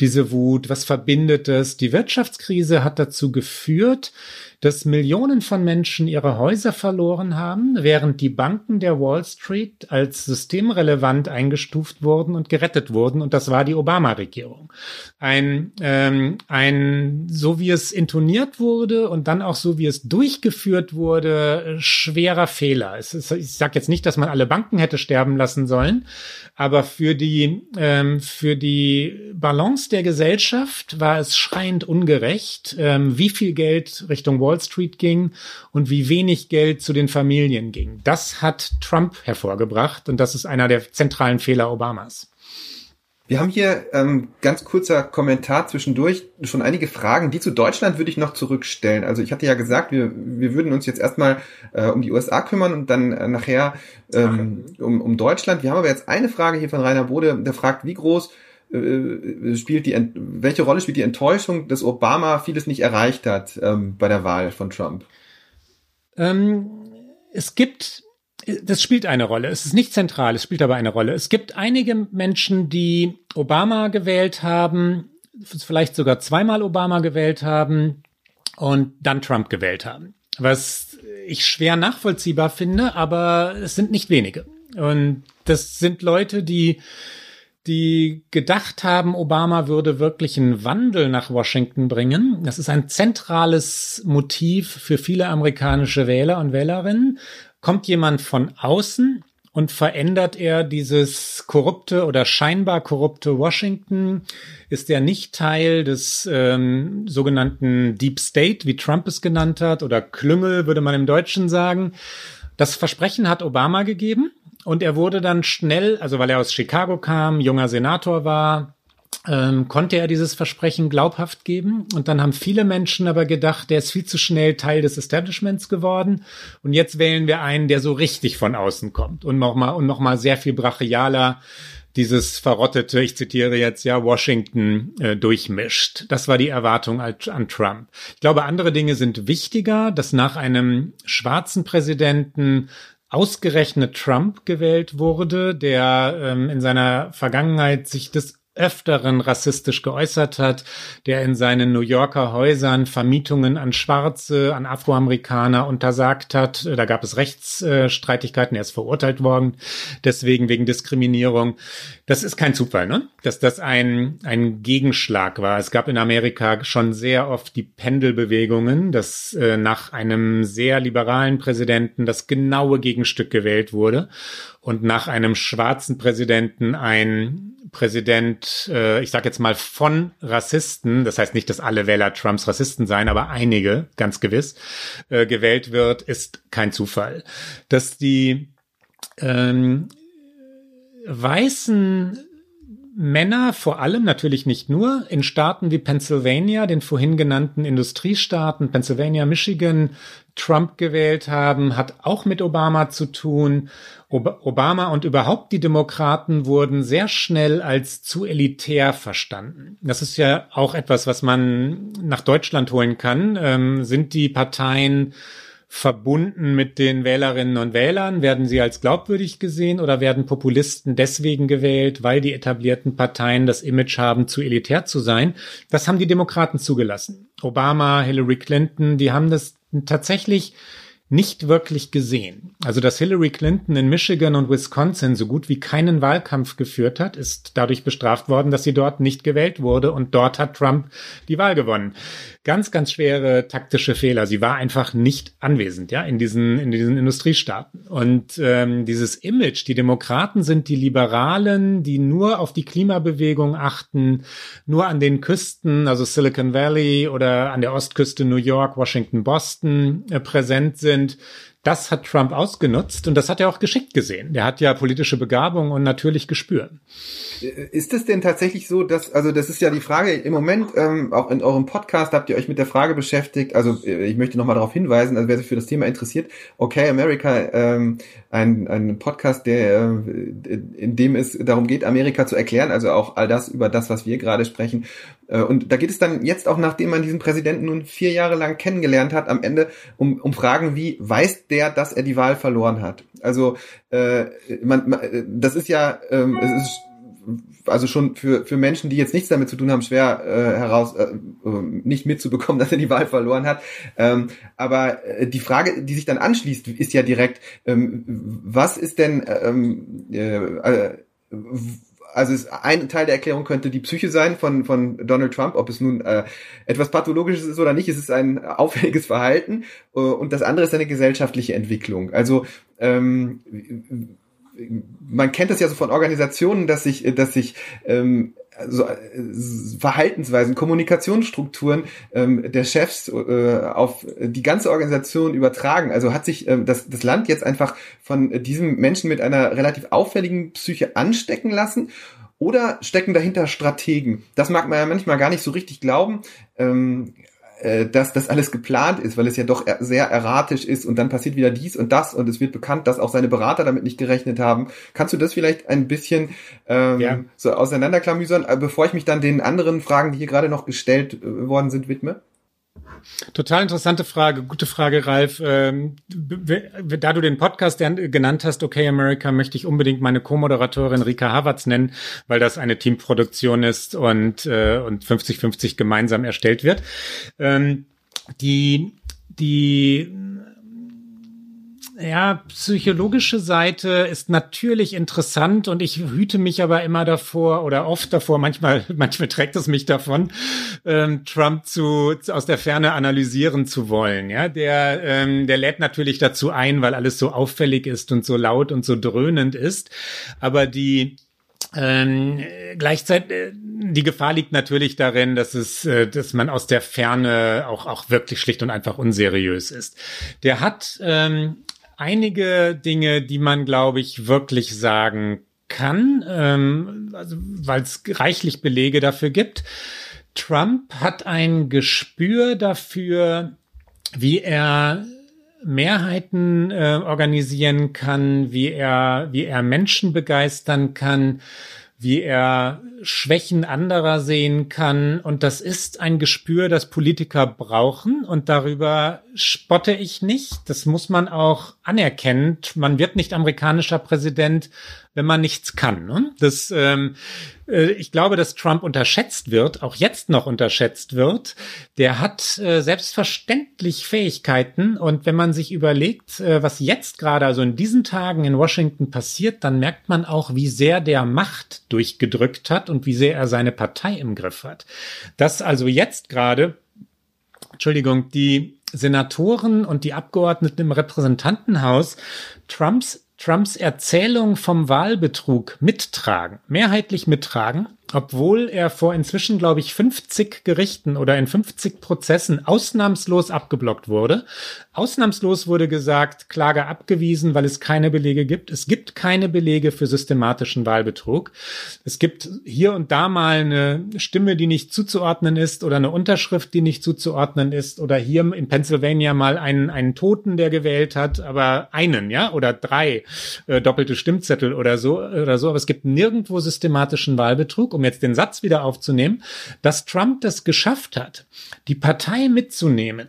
diese Wut? Was verbindet es? Die Wirtschaftskrise hat dazu geführt, dass Millionen von Menschen ihre Häuser verloren haben, während die Banken der Wall Street als systemrelevant eingestuft wurden und gerettet wurden. Und das war die Obama-Regierung. Ein, ähm, ein, so wie es intoniert wurde und dann auch so wie es durchgeführt wurde, schwerer Fehler. Es ist, ich sage jetzt nicht, dass man alle Banken hätte sterben lassen sollen, aber für die, ähm, für die Balance der Gesellschaft war es schreiend ungerecht, ähm, wie viel Geld Richtung Wall Street ging und wie wenig Geld zu den Familien ging. Das hat Trump hervorgebracht und das ist einer der zentralen Fehler Obamas. Wir haben hier ähm, ganz kurzer Kommentar zwischendurch, schon einige Fragen. Die zu Deutschland würde ich noch zurückstellen. Also ich hatte ja gesagt, wir, wir würden uns jetzt erstmal äh, um die USA kümmern und dann äh, nachher ähm, um, um Deutschland. Wir haben aber jetzt eine Frage hier von Rainer Bode, der fragt, wie groß äh, spielt die, welche Rolle spielt die Enttäuschung, dass Obama vieles nicht erreicht hat ähm, bei der Wahl von Trump? Ähm, es gibt das spielt eine Rolle. Es ist nicht zentral, es spielt aber eine Rolle. Es gibt einige Menschen, die Obama gewählt haben, vielleicht sogar zweimal Obama gewählt haben und dann Trump gewählt haben. Was ich schwer nachvollziehbar finde, aber es sind nicht wenige. Und das sind Leute, die die gedacht haben, Obama würde wirklich einen Wandel nach Washington bringen. Das ist ein zentrales Motiv für viele amerikanische Wähler und Wählerinnen kommt jemand von außen und verändert er dieses korrupte oder scheinbar korrupte Washington? Ist er nicht Teil des ähm, sogenannten Deep State, wie Trump es genannt hat, oder Klüngel, würde man im Deutschen sagen? Das Versprechen hat Obama gegeben und er wurde dann schnell, also weil er aus Chicago kam, junger Senator war, ähm, konnte er dieses Versprechen glaubhaft geben. Und dann haben viele Menschen aber gedacht, der ist viel zu schnell Teil des Establishments geworden. Und jetzt wählen wir einen, der so richtig von außen kommt und nochmal und noch mal sehr viel brachialer dieses verrottete, ich zitiere jetzt ja, Washington äh, durchmischt. Das war die Erwartung an Trump. Ich glaube, andere Dinge sind wichtiger, dass nach einem schwarzen Präsidenten ausgerechnet Trump gewählt wurde, der ähm, in seiner Vergangenheit sich des Öfteren rassistisch geäußert hat, der in seinen New Yorker Häusern Vermietungen an Schwarze, an Afroamerikaner untersagt hat. Da gab es Rechtsstreitigkeiten, er ist verurteilt worden, deswegen wegen Diskriminierung. Das ist kein Zufall, ne? Dass das ein, ein Gegenschlag war. Es gab in Amerika schon sehr oft die Pendelbewegungen, dass äh, nach einem sehr liberalen Präsidenten das genaue Gegenstück gewählt wurde und nach einem schwarzen Präsidenten ein Präsident, äh, ich sage jetzt mal von Rassisten, das heißt nicht, dass alle Wähler Trumps Rassisten seien, aber einige, ganz gewiss, äh, gewählt wird, ist kein Zufall. Dass die ähm, weißen Männer, vor allem natürlich nicht nur, in Staaten wie Pennsylvania, den vorhin genannten Industriestaaten, Pennsylvania, Michigan, Trump gewählt haben, hat auch mit Obama zu tun. Ob Obama und überhaupt die Demokraten wurden sehr schnell als zu elitär verstanden. Das ist ja auch etwas, was man nach Deutschland holen kann. Ähm, sind die Parteien verbunden mit den Wählerinnen und Wählern? Werden sie als glaubwürdig gesehen oder werden Populisten deswegen gewählt, weil die etablierten Parteien das Image haben, zu elitär zu sein? Das haben die Demokraten zugelassen. Obama, Hillary Clinton, die haben das tatsächlich nicht wirklich gesehen. Also, dass Hillary Clinton in Michigan und Wisconsin so gut wie keinen Wahlkampf geführt hat, ist dadurch bestraft worden, dass sie dort nicht gewählt wurde und dort hat Trump die Wahl gewonnen. Ganz, ganz schwere taktische Fehler. Sie war einfach nicht anwesend, ja, in diesen, in diesen Industriestaaten. Und ähm, dieses Image, die Demokraten sind die Liberalen, die nur auf die Klimabewegung achten, nur an den Küsten, also Silicon Valley oder an der Ostküste New York, Washington, Boston äh, präsent sind sind, das hat Trump ausgenutzt und das hat er auch geschickt gesehen. Der hat ja politische Begabung und natürlich Gespür. Ist es denn tatsächlich so, dass, also das ist ja die Frage, im Moment, ähm, auch in eurem Podcast habt ihr euch mit der Frage beschäftigt, also äh, ich möchte nochmal darauf hinweisen, also wer sich für das Thema interessiert, Okay America, ähm, ein, ein Podcast, der, äh, in dem es darum geht, Amerika zu erklären, also auch all das über das, was wir gerade sprechen. Äh, und da geht es dann jetzt auch, nachdem man diesen Präsidenten nun vier Jahre lang kennengelernt hat, am Ende um, um Fragen wie, weiß der, dass er die Wahl verloren hat? Also äh, man, man, das ist ja, ähm, es ist also schon für, für Menschen, die jetzt nichts damit zu tun haben, schwer äh, heraus äh, nicht mitzubekommen, dass er die Wahl verloren hat. Ähm, aber äh, die Frage, die sich dann anschließt, ist ja direkt, ähm, was ist denn ähm, äh, äh, also ist ein Teil der Erklärung könnte die Psyche sein von, von Donald Trump, ob es nun äh, etwas Pathologisches ist oder nicht, es ist ein auffälliges Verhalten äh, und das andere ist eine gesellschaftliche Entwicklung. Also ähm, man kennt das ja so von Organisationen, dass sich, dass sich ähm, so äh, Verhaltensweisen, Kommunikationsstrukturen ähm, der Chefs äh, auf die ganze Organisation übertragen. Also hat sich ähm, das, das Land jetzt einfach von diesem Menschen mit einer relativ auffälligen Psyche anstecken lassen oder stecken dahinter Strategen? Das mag man ja manchmal gar nicht so richtig glauben. Ähm, äh, dass das alles geplant ist, weil es ja doch sehr erratisch ist und dann passiert wieder dies und das und es wird bekannt, dass auch seine Berater damit nicht gerechnet haben. Kannst du das vielleicht ein bisschen ähm, ja. so auseinanderklamüsern, äh, bevor ich mich dann den anderen Fragen, die hier gerade noch gestellt äh, worden sind, widme? Total interessante Frage, gute Frage, Ralf. Ähm, da du den Podcast genannt hast, Okay America, möchte ich unbedingt meine Co-Moderatorin Rika Havertz nennen, weil das eine Teamproduktion ist und äh, und 50-50 gemeinsam erstellt wird. Ähm, die die ja, psychologische Seite ist natürlich interessant und ich hüte mich aber immer davor oder oft davor, manchmal, manchmal trägt es mich davon, ähm, Trump zu, aus der Ferne analysieren zu wollen. Ja, der, ähm, der lädt natürlich dazu ein, weil alles so auffällig ist und so laut und so dröhnend ist. Aber die, ähm, gleichzeitig äh, die Gefahr liegt natürlich darin, dass es, äh, dass man aus der Ferne auch auch wirklich schlicht und einfach unseriös ist. Der hat ähm, einige Dinge, die man, glaube ich, wirklich sagen kann, ähm, also, weil es reichlich Belege dafür gibt. Trump hat ein Gespür dafür, wie er Mehrheiten äh, organisieren kann, wie er, wie er Menschen begeistern kann, wie er Schwächen anderer sehen kann. Und das ist ein Gespür, das Politiker brauchen. Und darüber spotte ich nicht. Das muss man auch anerkennen. Man wird nicht amerikanischer Präsident, wenn man nichts kann. Ne? Das, ähm, äh, ich glaube, dass Trump unterschätzt wird, auch jetzt noch unterschätzt wird. Der hat äh, selbstverständlich Fähigkeiten und wenn man sich überlegt, äh, was jetzt gerade, also in diesen Tagen in Washington passiert, dann merkt man auch, wie sehr der Macht durchgedrückt hat und wie sehr er seine Partei im Griff hat. Dass also jetzt gerade, Entschuldigung, die Senatoren und die Abgeordneten im Repräsentantenhaus Trumps Trumps Erzählung vom Wahlbetrug mittragen, mehrheitlich mittragen, obwohl er vor inzwischen, glaube ich, 50 Gerichten oder in 50 Prozessen ausnahmslos abgeblockt wurde. Ausnahmslos wurde gesagt, Klage abgewiesen, weil es keine Belege gibt. Es gibt keine Belege für systematischen Wahlbetrug. Es gibt hier und da mal eine Stimme, die nicht zuzuordnen ist oder eine Unterschrift, die nicht zuzuordnen ist oder hier in Pennsylvania mal einen, einen Toten, der gewählt hat, aber einen, ja, oder drei äh, doppelte Stimmzettel oder so oder so. Aber es gibt nirgendwo systematischen Wahlbetrug um jetzt den Satz wieder aufzunehmen, dass Trump das geschafft hat, die Partei mitzunehmen,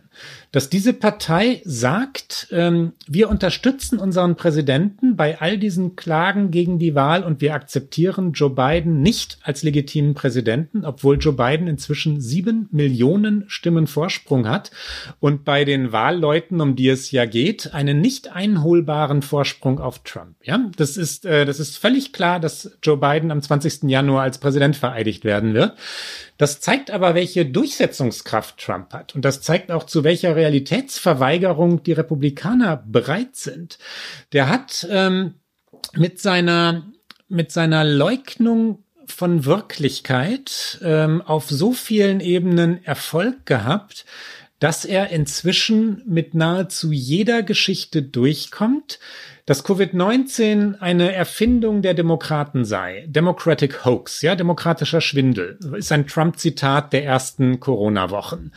dass diese Partei sagt, ähm, wir unterstützen unseren Präsidenten bei all diesen Klagen gegen die Wahl und wir akzeptieren Joe Biden nicht als legitimen Präsidenten, obwohl Joe Biden inzwischen sieben Millionen Stimmen Vorsprung hat und bei den Wahlleuten, um die es ja geht, einen nicht einholbaren Vorsprung auf Trump. Ja, das ist, äh, das ist völlig klar, dass Joe Biden am 20. Januar als Präsident vereidigt werden wird. Das zeigt aber, welche Durchsetzungskraft Trump hat. Und das zeigt auch, zu welcher Realitätsverweigerung die Republikaner bereit sind. Der hat ähm, mit seiner, mit seiner Leugnung von Wirklichkeit ähm, auf so vielen Ebenen Erfolg gehabt, dass er inzwischen mit nahezu jeder Geschichte durchkommt, dass Covid-19 eine Erfindung der Demokraten sei. Democratic Hoax, ja, demokratischer Schwindel, ist ein Trump-Zitat der ersten Corona-Wochen.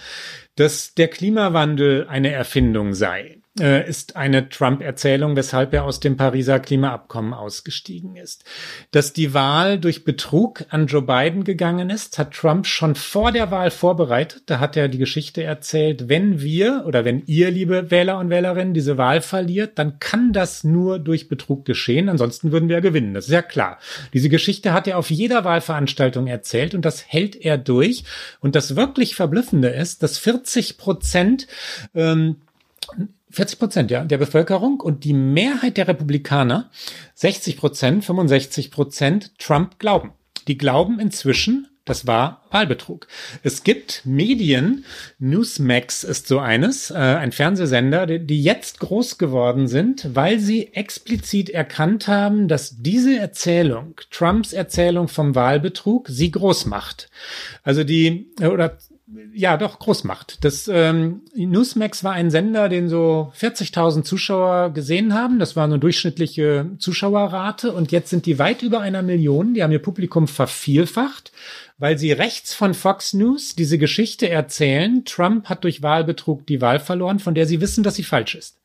Dass der Klimawandel eine Erfindung sei äh, ist eine Trump-Erzählung, weshalb er aus dem Pariser Klimaabkommen ausgestiegen ist. Dass die Wahl durch Betrug an Joe Biden gegangen ist, hat Trump schon vor der Wahl vorbereitet. Da hat er die Geschichte erzählt, wenn wir oder wenn ihr, liebe Wähler und Wählerinnen, diese Wahl verliert, dann kann das nur durch Betrug geschehen. Ansonsten würden wir gewinnen. Das ist ja klar. Diese Geschichte hat er auf jeder Wahlveranstaltung erzählt und das hält er durch. Und das wirklich Verblüffende ist, dass 40 Prozent ähm, 40 Prozent, ja, der Bevölkerung und die Mehrheit der Republikaner, 60 Prozent, 65 Prozent Trump glauben. Die glauben inzwischen, das war Wahlbetrug. Es gibt Medien, Newsmax ist so eines, äh, ein Fernsehsender, die, die jetzt groß geworden sind, weil sie explizit erkannt haben, dass diese Erzählung, Trumps Erzählung vom Wahlbetrug, sie groß macht. Also die, oder ja, doch, Großmacht. Das ähm, Newsmax war ein Sender, den so 40.000 Zuschauer gesehen haben. Das war eine durchschnittliche Zuschauerrate. Und jetzt sind die weit über einer Million. Die haben ihr Publikum vervielfacht, weil sie rechts von Fox News diese Geschichte erzählen. Trump hat durch Wahlbetrug die Wahl verloren, von der sie wissen, dass sie falsch ist.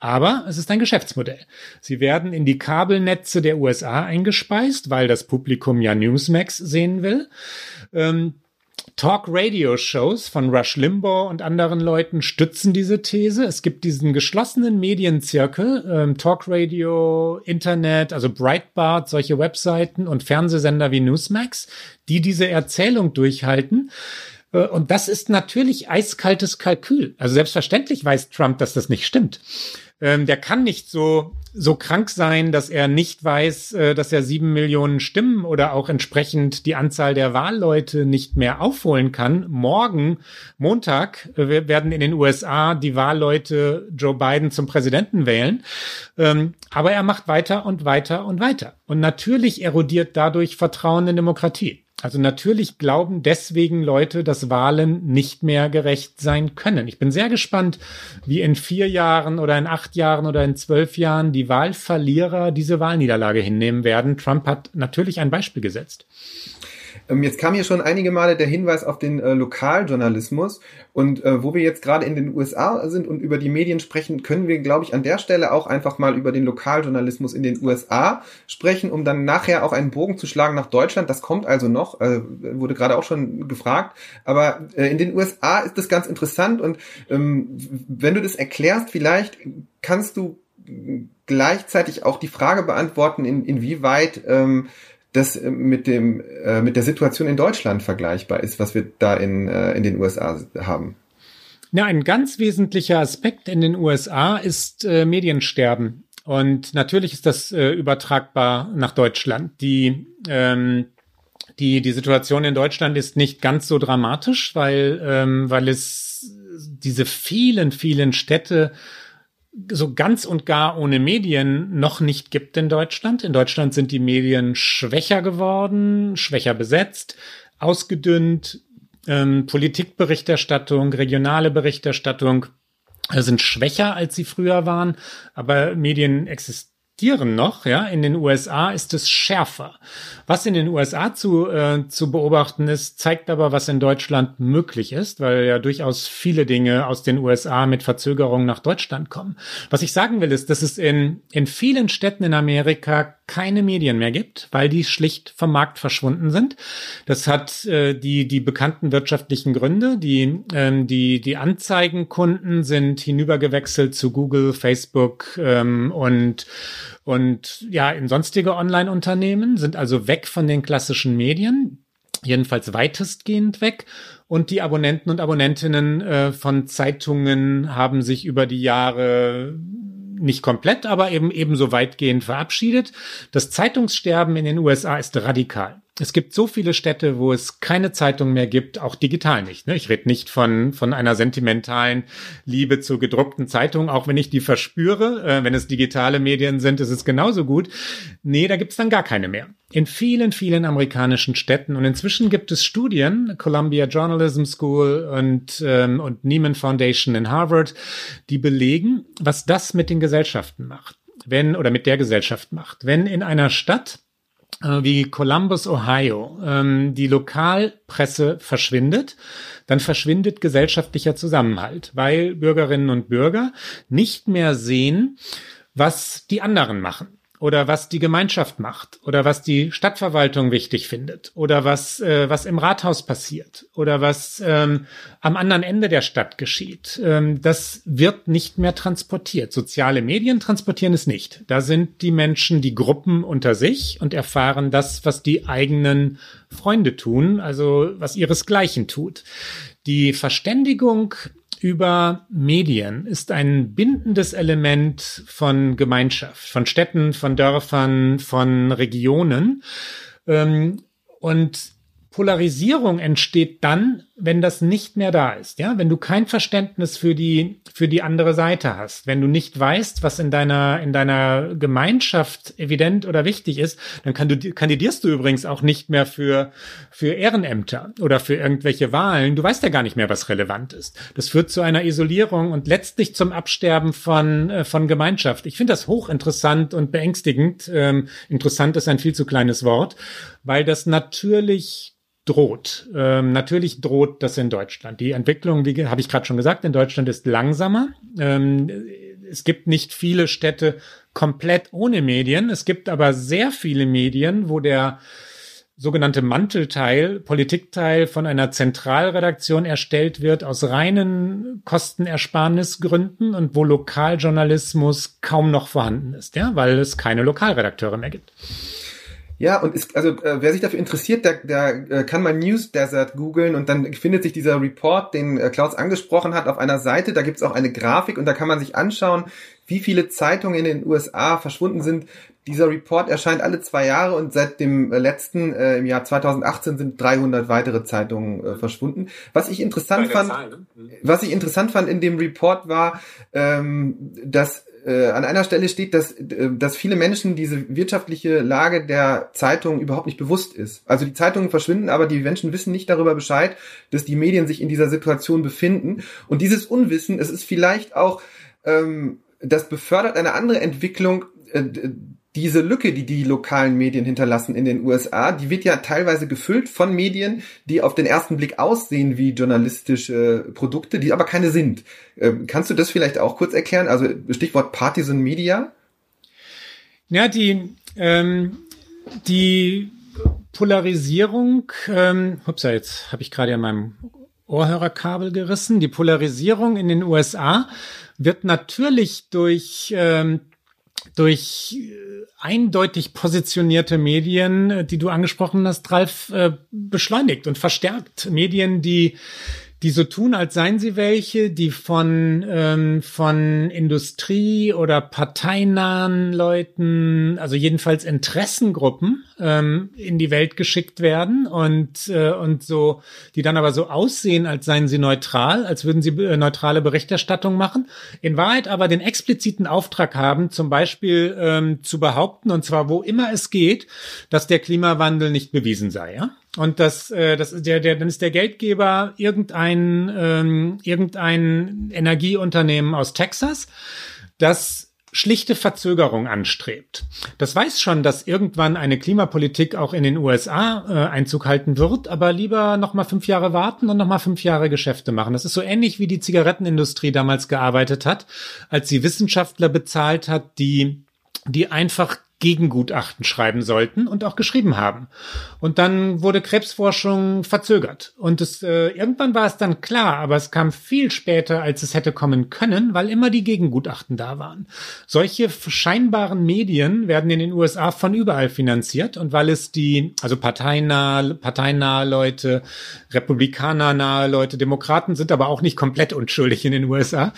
Aber es ist ein Geschäftsmodell. Sie werden in die Kabelnetze der USA eingespeist, weil das Publikum ja Newsmax sehen will. Ähm, Talk-Radio-Shows von Rush Limbaugh und anderen Leuten stützen diese These. Es gibt diesen geschlossenen Medienzirkel, ähm, Talk-Radio, Internet, also Breitbart, solche Webseiten und Fernsehsender wie Newsmax, die diese Erzählung durchhalten. Äh, und das ist natürlich eiskaltes Kalkül. Also selbstverständlich weiß Trump, dass das nicht stimmt. Ähm, der kann nicht so so krank sein, dass er nicht weiß, äh, dass er sieben Millionen Stimmen oder auch entsprechend die Anzahl der Wahlleute nicht mehr aufholen kann. Morgen, Montag, äh, werden in den USA die Wahlleute Joe Biden zum Präsidenten wählen. Ähm, aber er macht weiter und weiter und weiter. Und natürlich erodiert dadurch Vertrauen in Demokratie. Also natürlich glauben deswegen Leute, dass Wahlen nicht mehr gerecht sein können. Ich bin sehr gespannt, wie in vier Jahren oder in acht Jahren oder in zwölf Jahren die Wahlverlierer diese Wahlniederlage hinnehmen werden. Trump hat natürlich ein Beispiel gesetzt. Ähm, jetzt kam hier schon einige Male der Hinweis auf den äh, Lokaljournalismus und äh, wo wir jetzt gerade in den USA sind und über die Medien sprechen, können wir, glaube ich, an der Stelle auch einfach mal über den Lokaljournalismus in den USA sprechen, um dann nachher auch einen Bogen zu schlagen nach Deutschland. Das kommt also noch, äh, wurde gerade auch schon gefragt. Aber äh, in den USA ist das ganz interessant und ähm, wenn du das erklärst, vielleicht kannst du gleichzeitig auch die Frage beantworten, in, inwieweit ähm, das äh, mit dem äh, mit der Situation in Deutschland vergleichbar ist, was wir da in äh, in den USA haben. Ja, ein ganz wesentlicher Aspekt in den USA ist äh, Mediensterben. Und natürlich ist das äh, übertragbar nach Deutschland. Die, ähm, die, die Situation in Deutschland ist nicht ganz so dramatisch, weil, ähm, weil es diese vielen, vielen Städte so ganz und gar ohne Medien noch nicht gibt in Deutschland. In Deutschland sind die Medien schwächer geworden, schwächer besetzt, ausgedünnt. Ähm, Politikberichterstattung, regionale Berichterstattung äh, sind schwächer, als sie früher waren, aber Medien existieren existieren noch, ja. In den USA ist es schärfer. Was in den USA zu, äh, zu beobachten ist, zeigt aber, was in Deutschland möglich ist, weil ja durchaus viele Dinge aus den USA mit Verzögerung nach Deutschland kommen. Was ich sagen will, ist, dass es in, in vielen Städten in Amerika keine Medien mehr gibt, weil die schlicht vom Markt verschwunden sind. Das hat äh, die, die bekannten wirtschaftlichen Gründe. Die, ähm, die, die Anzeigenkunden sind hinübergewechselt zu Google, Facebook ähm, und und ja, in sonstige Online-Unternehmen sind also weg von den klassischen Medien, jedenfalls weitestgehend weg. Und die Abonnenten und Abonnentinnen äh, von Zeitungen haben sich über die Jahre nicht komplett, aber eben ebenso weitgehend verabschiedet. Das Zeitungssterben in den USA ist radikal. Es gibt so viele Städte, wo es keine Zeitung mehr gibt, auch digital nicht. Ne? Ich rede nicht von, von einer sentimentalen Liebe zur gedruckten Zeitung, auch wenn ich die verspüre. Äh, wenn es digitale Medien sind, ist es genauso gut. Nee, da gibt's dann gar keine mehr. In vielen, vielen amerikanischen Städten. Und inzwischen gibt es Studien, Columbia Journalism School und, ähm, und Neiman Foundation in Harvard, die belegen, was das mit den Gesellschaften macht. Wenn, oder mit der Gesellschaft macht. Wenn in einer Stadt wie Columbus, Ohio, ähm, die Lokalpresse verschwindet, dann verschwindet gesellschaftlicher Zusammenhalt, weil Bürgerinnen und Bürger nicht mehr sehen, was die anderen machen oder was die Gemeinschaft macht oder was die Stadtverwaltung wichtig findet oder was äh, was im Rathaus passiert oder was ähm, am anderen Ende der Stadt geschieht. Ähm, das wird nicht mehr transportiert. Soziale Medien transportieren es nicht. Da sind die Menschen, die Gruppen unter sich und erfahren das, was die eigenen Freunde tun, also was ihresgleichen tut. Die Verständigung über Medien ist ein bindendes Element von Gemeinschaft, von Städten, von Dörfern, von Regionen. Ähm, und Polarisierung entsteht dann, wenn das nicht mehr da ist, ja, wenn du kein Verständnis für die für die andere Seite hast, wenn du nicht weißt, was in deiner in deiner Gemeinschaft evident oder wichtig ist, dann kann du, kandidierst du übrigens auch nicht mehr für für Ehrenämter oder für irgendwelche Wahlen. Du weißt ja gar nicht mehr, was relevant ist. Das führt zu einer Isolierung und letztlich zum Absterben von äh, von Gemeinschaft. Ich finde das hochinteressant und beängstigend. Ähm, interessant ist ein viel zu kleines Wort, weil das natürlich droht. Ähm, natürlich droht das in Deutschland. Die Entwicklung, wie habe ich gerade schon gesagt, in Deutschland ist langsamer. Ähm, es gibt nicht viele Städte komplett ohne Medien. Es gibt aber sehr viele Medien, wo der sogenannte Mantelteil, Politikteil von einer Zentralredaktion erstellt wird aus reinen Kostenersparnisgründen und wo Lokaljournalismus kaum noch vorhanden ist, ja, weil es keine Lokalredakteure mehr gibt. Ja, und ist, also äh, wer sich dafür interessiert, der, der äh, kann mal News Desert googeln und dann findet sich dieser Report, den äh, Klaus angesprochen hat, auf einer Seite. Da gibt's auch eine Grafik und da kann man sich anschauen, wie viele Zeitungen in den USA verschwunden sind. Dieser Report erscheint alle zwei Jahre und seit dem äh, letzten, äh, im Jahr 2018, sind 300 weitere Zeitungen äh, verschwunden. Was ich interessant fand, Zahl, ne? Mhm. was ich interessant fand in dem Report war, ähm, dass äh, an einer Stelle steht, dass, äh, dass viele Menschen diese wirtschaftliche Lage der Zeitung überhaupt nicht bewusst ist. Also die Zeitungen verschwinden, aber die Menschen wissen nicht darüber Bescheid, dass die Medien sich in dieser Situation befinden. Und dieses Unwissen, es ist vielleicht auch, ähm, das befördert eine andere Entwicklung, äh, diese Lücke, die die lokalen Medien hinterlassen in den USA, die wird ja teilweise gefüllt von Medien, die auf den ersten Blick aussehen wie journalistische Produkte, die aber keine sind. Ähm, kannst du das vielleicht auch kurz erklären? Also Stichwort Partisan Media? Ja, die, ähm, die Polarisierung, ähm, upsa, jetzt habe ich gerade an meinem Ohrhörerkabel gerissen. Die Polarisierung in den USA wird natürlich durch ähm, durch äh, eindeutig positionierte Medien, äh, die du angesprochen hast, Ralf, äh, beschleunigt und verstärkt. Medien, die die so tun, als seien sie welche, die von, ähm, von Industrie oder parteinahen Leuten, also jedenfalls Interessengruppen, ähm, in die Welt geschickt werden und, äh, und so, die dann aber so aussehen, als seien sie neutral, als würden sie äh, neutrale Berichterstattung machen, in Wahrheit aber den expliziten Auftrag haben, zum Beispiel ähm, zu behaupten, und zwar wo immer es geht, dass der Klimawandel nicht bewiesen sei, ja? Und das, äh, das der, der, dann ist der Geldgeber irgendein, ähm, irgendein Energieunternehmen aus Texas, das schlichte Verzögerung anstrebt. Das weiß schon, dass irgendwann eine Klimapolitik auch in den USA äh, Einzug halten wird, aber lieber noch mal fünf Jahre warten und noch mal fünf Jahre Geschäfte machen. Das ist so ähnlich wie die Zigarettenindustrie damals gearbeitet hat, als sie Wissenschaftler bezahlt hat, die die einfach Gegengutachten schreiben sollten und auch geschrieben haben. Und dann wurde Krebsforschung verzögert. Und es, äh, irgendwann war es dann klar, aber es kam viel später, als es hätte kommen können, weil immer die Gegengutachten da waren. Solche scheinbaren Medien werden in den USA von überall finanziert und weil es die, also parteinahe, parteinahe Leute, republikanernahe Leute, Demokraten sind aber auch nicht komplett unschuldig in den USA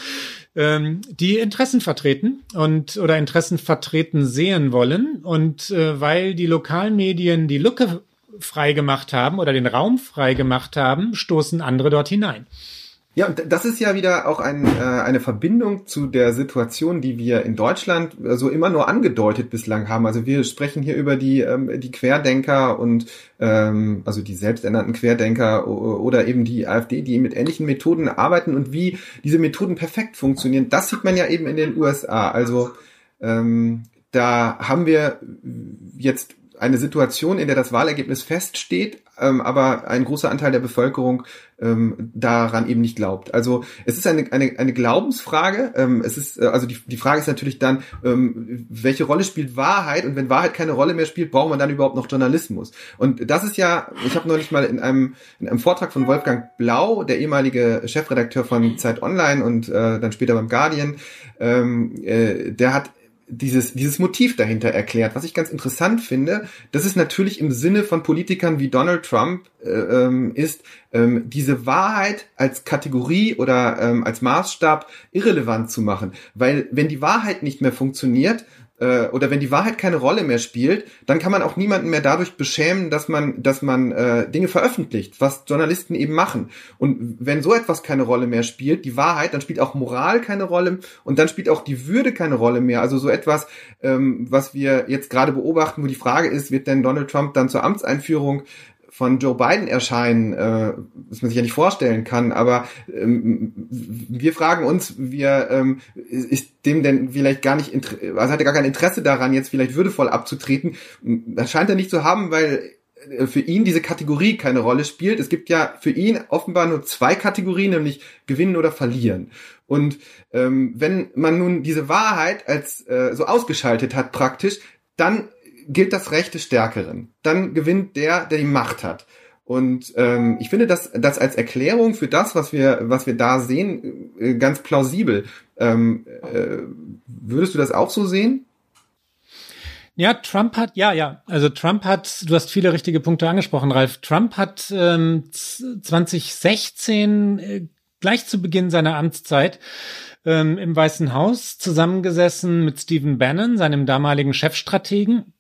ähm, die Interessen vertreten und oder Interessen vertreten sehen wollen. Und äh, weil die Lokalmedien die Lücke frei gemacht haben oder den Raum frei gemacht haben, stoßen andere dort hinein. Ja, und das ist ja wieder auch ein, äh, eine Verbindung zu der Situation, die wir in Deutschland so also immer nur angedeutet bislang haben. Also wir sprechen hier über die, ähm, die Querdenker und ähm, also die selbsternannten Querdenker oder eben die AfD, die mit ähnlichen Methoden arbeiten und wie diese Methoden perfekt funktionieren. Das sieht man ja eben in den USA. Also ähm, da haben wir jetzt eine Situation, in der das Wahlergebnis feststeht, ähm, aber ein großer Anteil der Bevölkerung ähm, daran eben nicht glaubt. Also es ist eine, eine, eine Glaubensfrage. Ähm, es ist, äh, also die, die Frage ist natürlich dann, ähm, welche Rolle spielt Wahrheit? Und wenn Wahrheit keine Rolle mehr spielt, braucht man dann überhaupt noch Journalismus? Und das ist ja, ich habe neulich mal in einem, in einem Vortrag von Wolfgang Blau, der ehemalige Chefredakteur von Zeit Online und äh, dann später beim Guardian, ähm, äh, der hat dieses, dieses Motiv dahinter erklärt. Was ich ganz interessant finde, das ist natürlich im Sinne von Politikern wie Donald Trump äh, ähm, ist, ähm, diese Wahrheit als Kategorie oder ähm, als Maßstab irrelevant zu machen. Weil wenn die Wahrheit nicht mehr funktioniert, äh, oder wenn die Wahrheit keine Rolle mehr spielt, dann kann man auch niemanden mehr dadurch beschämen, dass man, dass man äh, Dinge veröffentlicht, was Journalisten eben machen. Und wenn so etwas keine Rolle mehr spielt, die Wahrheit, dann spielt auch Moral keine Rolle und dann spielt auch die Würde keine Rolle mehr. Also so etwas, ähm, was wir jetzt gerade beobachten, wo die Frage ist, wird denn Donald Trump dann zur Amtseinführung von Joe Biden erscheinen, äh, was man sich ja nicht vorstellen kann, aber ähm, wir fragen uns, wir ähm, ist dem denn vielleicht gar nicht, also hat er gar kein Interesse daran, jetzt vielleicht würdevoll abzutreten. Das scheint er nicht zu haben, weil äh, für ihn diese Kategorie keine Rolle spielt. Es gibt ja für ihn offenbar nur zwei Kategorien, nämlich gewinnen oder verlieren. Und ähm, wenn man nun diese Wahrheit als äh, so ausgeschaltet hat praktisch, dann gilt das Recht des Stärkeren. Dann gewinnt der, der die Macht hat. Und ähm, ich finde das, das als Erklärung für das, was wir, was wir da sehen, äh, ganz plausibel. Ähm, äh, würdest du das auch so sehen? Ja, Trump hat, ja, ja, also Trump hat, du hast viele richtige Punkte angesprochen, Ralf. Trump hat ähm, 2016 äh, gleich zu Beginn seiner Amtszeit ähm, im Weißen Haus zusammengesessen mit Stephen Bannon, seinem damaligen Chefstrategen,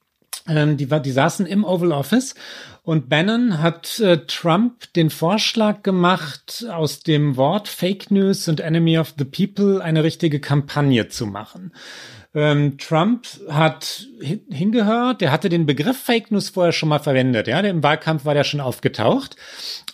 ähm, die, die saßen im Oval Office und Bannon hat äh, Trump den Vorschlag gemacht, aus dem Wort Fake News und Enemy of the People eine richtige Kampagne zu machen. Ähm, Trump hat hingehört, der hatte den Begriff Fake News vorher schon mal verwendet, ja, im Wahlkampf war der schon aufgetaucht,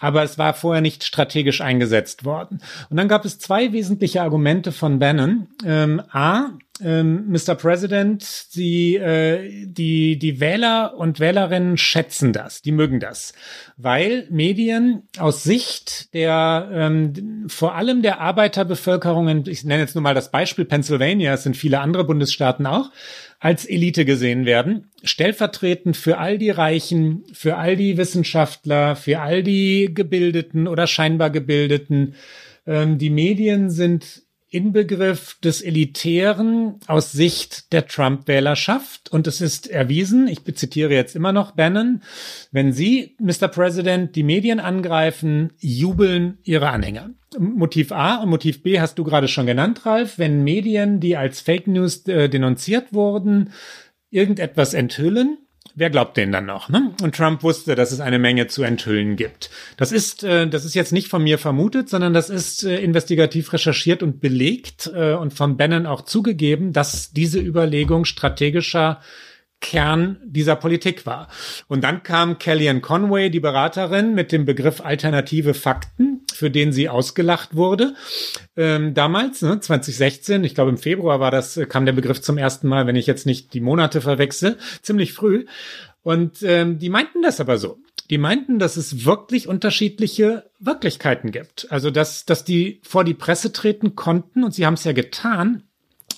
aber es war vorher nicht strategisch eingesetzt worden. Und dann gab es zwei wesentliche Argumente von Bannon. Ähm, A, ähm, Mr. President, die, äh, die, die Wähler und Wählerinnen schätzen das, die mögen das, weil Medien aus Sicht der, ähm, vor allem der Arbeiterbevölkerung, ich nenne jetzt nur mal das Beispiel Pennsylvania, es sind viele andere Bundesstaaten auch, als Elite gesehen werden, stellvertretend für all die Reichen, für all die Wissenschaftler, für all die Gebildeten oder scheinbar Gebildeten. Ähm, die Medien sind Inbegriff des Elitären aus Sicht der Trump-Wählerschaft. Und es ist erwiesen, ich zitiere jetzt immer noch Bannon, wenn Sie, Mr. President, die Medien angreifen, jubeln Ihre Anhänger. Motiv A und Motiv B hast du gerade schon genannt, Ralf. Wenn Medien, die als Fake News äh, denunziert wurden, irgendetwas enthüllen, wer glaubt denen dann noch? Ne? Und Trump wusste, dass es eine Menge zu enthüllen gibt. Das ist, äh, das ist jetzt nicht von mir vermutet, sondern das ist äh, investigativ recherchiert und belegt äh, und von Bannon auch zugegeben, dass diese Überlegung strategischer Kern dieser Politik war. Und dann kam Kellyanne Conway, die Beraterin, mit dem Begriff alternative Fakten, für den sie ausgelacht wurde. Ähm, damals, ne, 2016, ich glaube im Februar war das, kam der Begriff zum ersten Mal, wenn ich jetzt nicht die Monate verwechsel, ziemlich früh. Und ähm, die meinten das aber so. Die meinten, dass es wirklich unterschiedliche Wirklichkeiten gibt. Also dass, dass die vor die Presse treten konnten und sie haben es ja getan,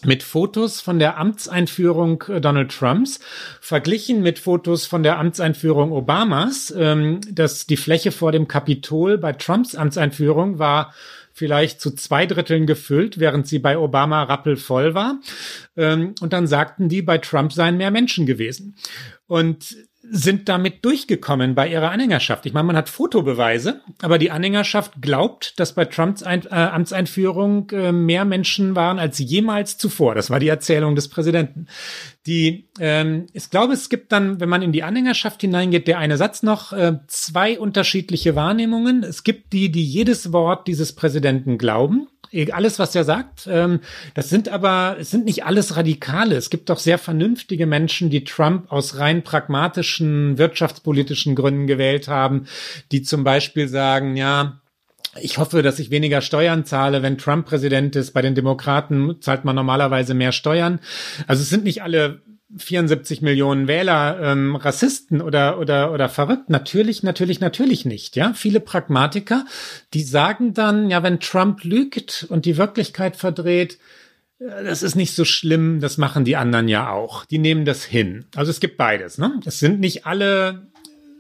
mit Fotos von der Amtseinführung äh, Donald Trumps verglichen mit Fotos von der Amtseinführung Obamas. Ähm, dass die Fläche vor dem Kapitol bei Trumps Amtseinführung war vielleicht zu zwei Dritteln gefüllt, während sie bei Obama rappelvoll war. Ähm, und dann sagten die, bei Trump seien mehr Menschen gewesen. Und sind damit durchgekommen bei ihrer Anhängerschaft. Ich meine, man hat Fotobeweise, aber die Anhängerschaft glaubt, dass bei Trumps Ein äh, Amtseinführung äh, mehr Menschen waren als jemals zuvor. Das war die Erzählung des Präsidenten. Die, ähm, ich glaube, es gibt dann, wenn man in die Anhängerschaft hineingeht, der eine Satz noch, äh, zwei unterschiedliche Wahrnehmungen. Es gibt die, die jedes Wort dieses Präsidenten glauben alles, was er sagt. Ähm, das sind aber, es sind nicht alles Radikale. Es gibt doch sehr vernünftige Menschen, die Trump aus rein pragmatischen, wirtschaftspolitischen Gründen gewählt haben, die zum Beispiel sagen, ja, ich hoffe, dass ich weniger Steuern zahle, wenn Trump Präsident ist. Bei den Demokraten zahlt man normalerweise mehr Steuern. Also es sind nicht alle 74 Millionen Wähler ähm, Rassisten oder oder oder verrückt? Natürlich, natürlich, natürlich nicht. Ja, viele Pragmatiker, die sagen dann, ja, wenn Trump lügt und die Wirklichkeit verdreht, äh, das ist nicht so schlimm. Das machen die anderen ja auch. Die nehmen das hin. Also es gibt beides. Ne? Es sind nicht alle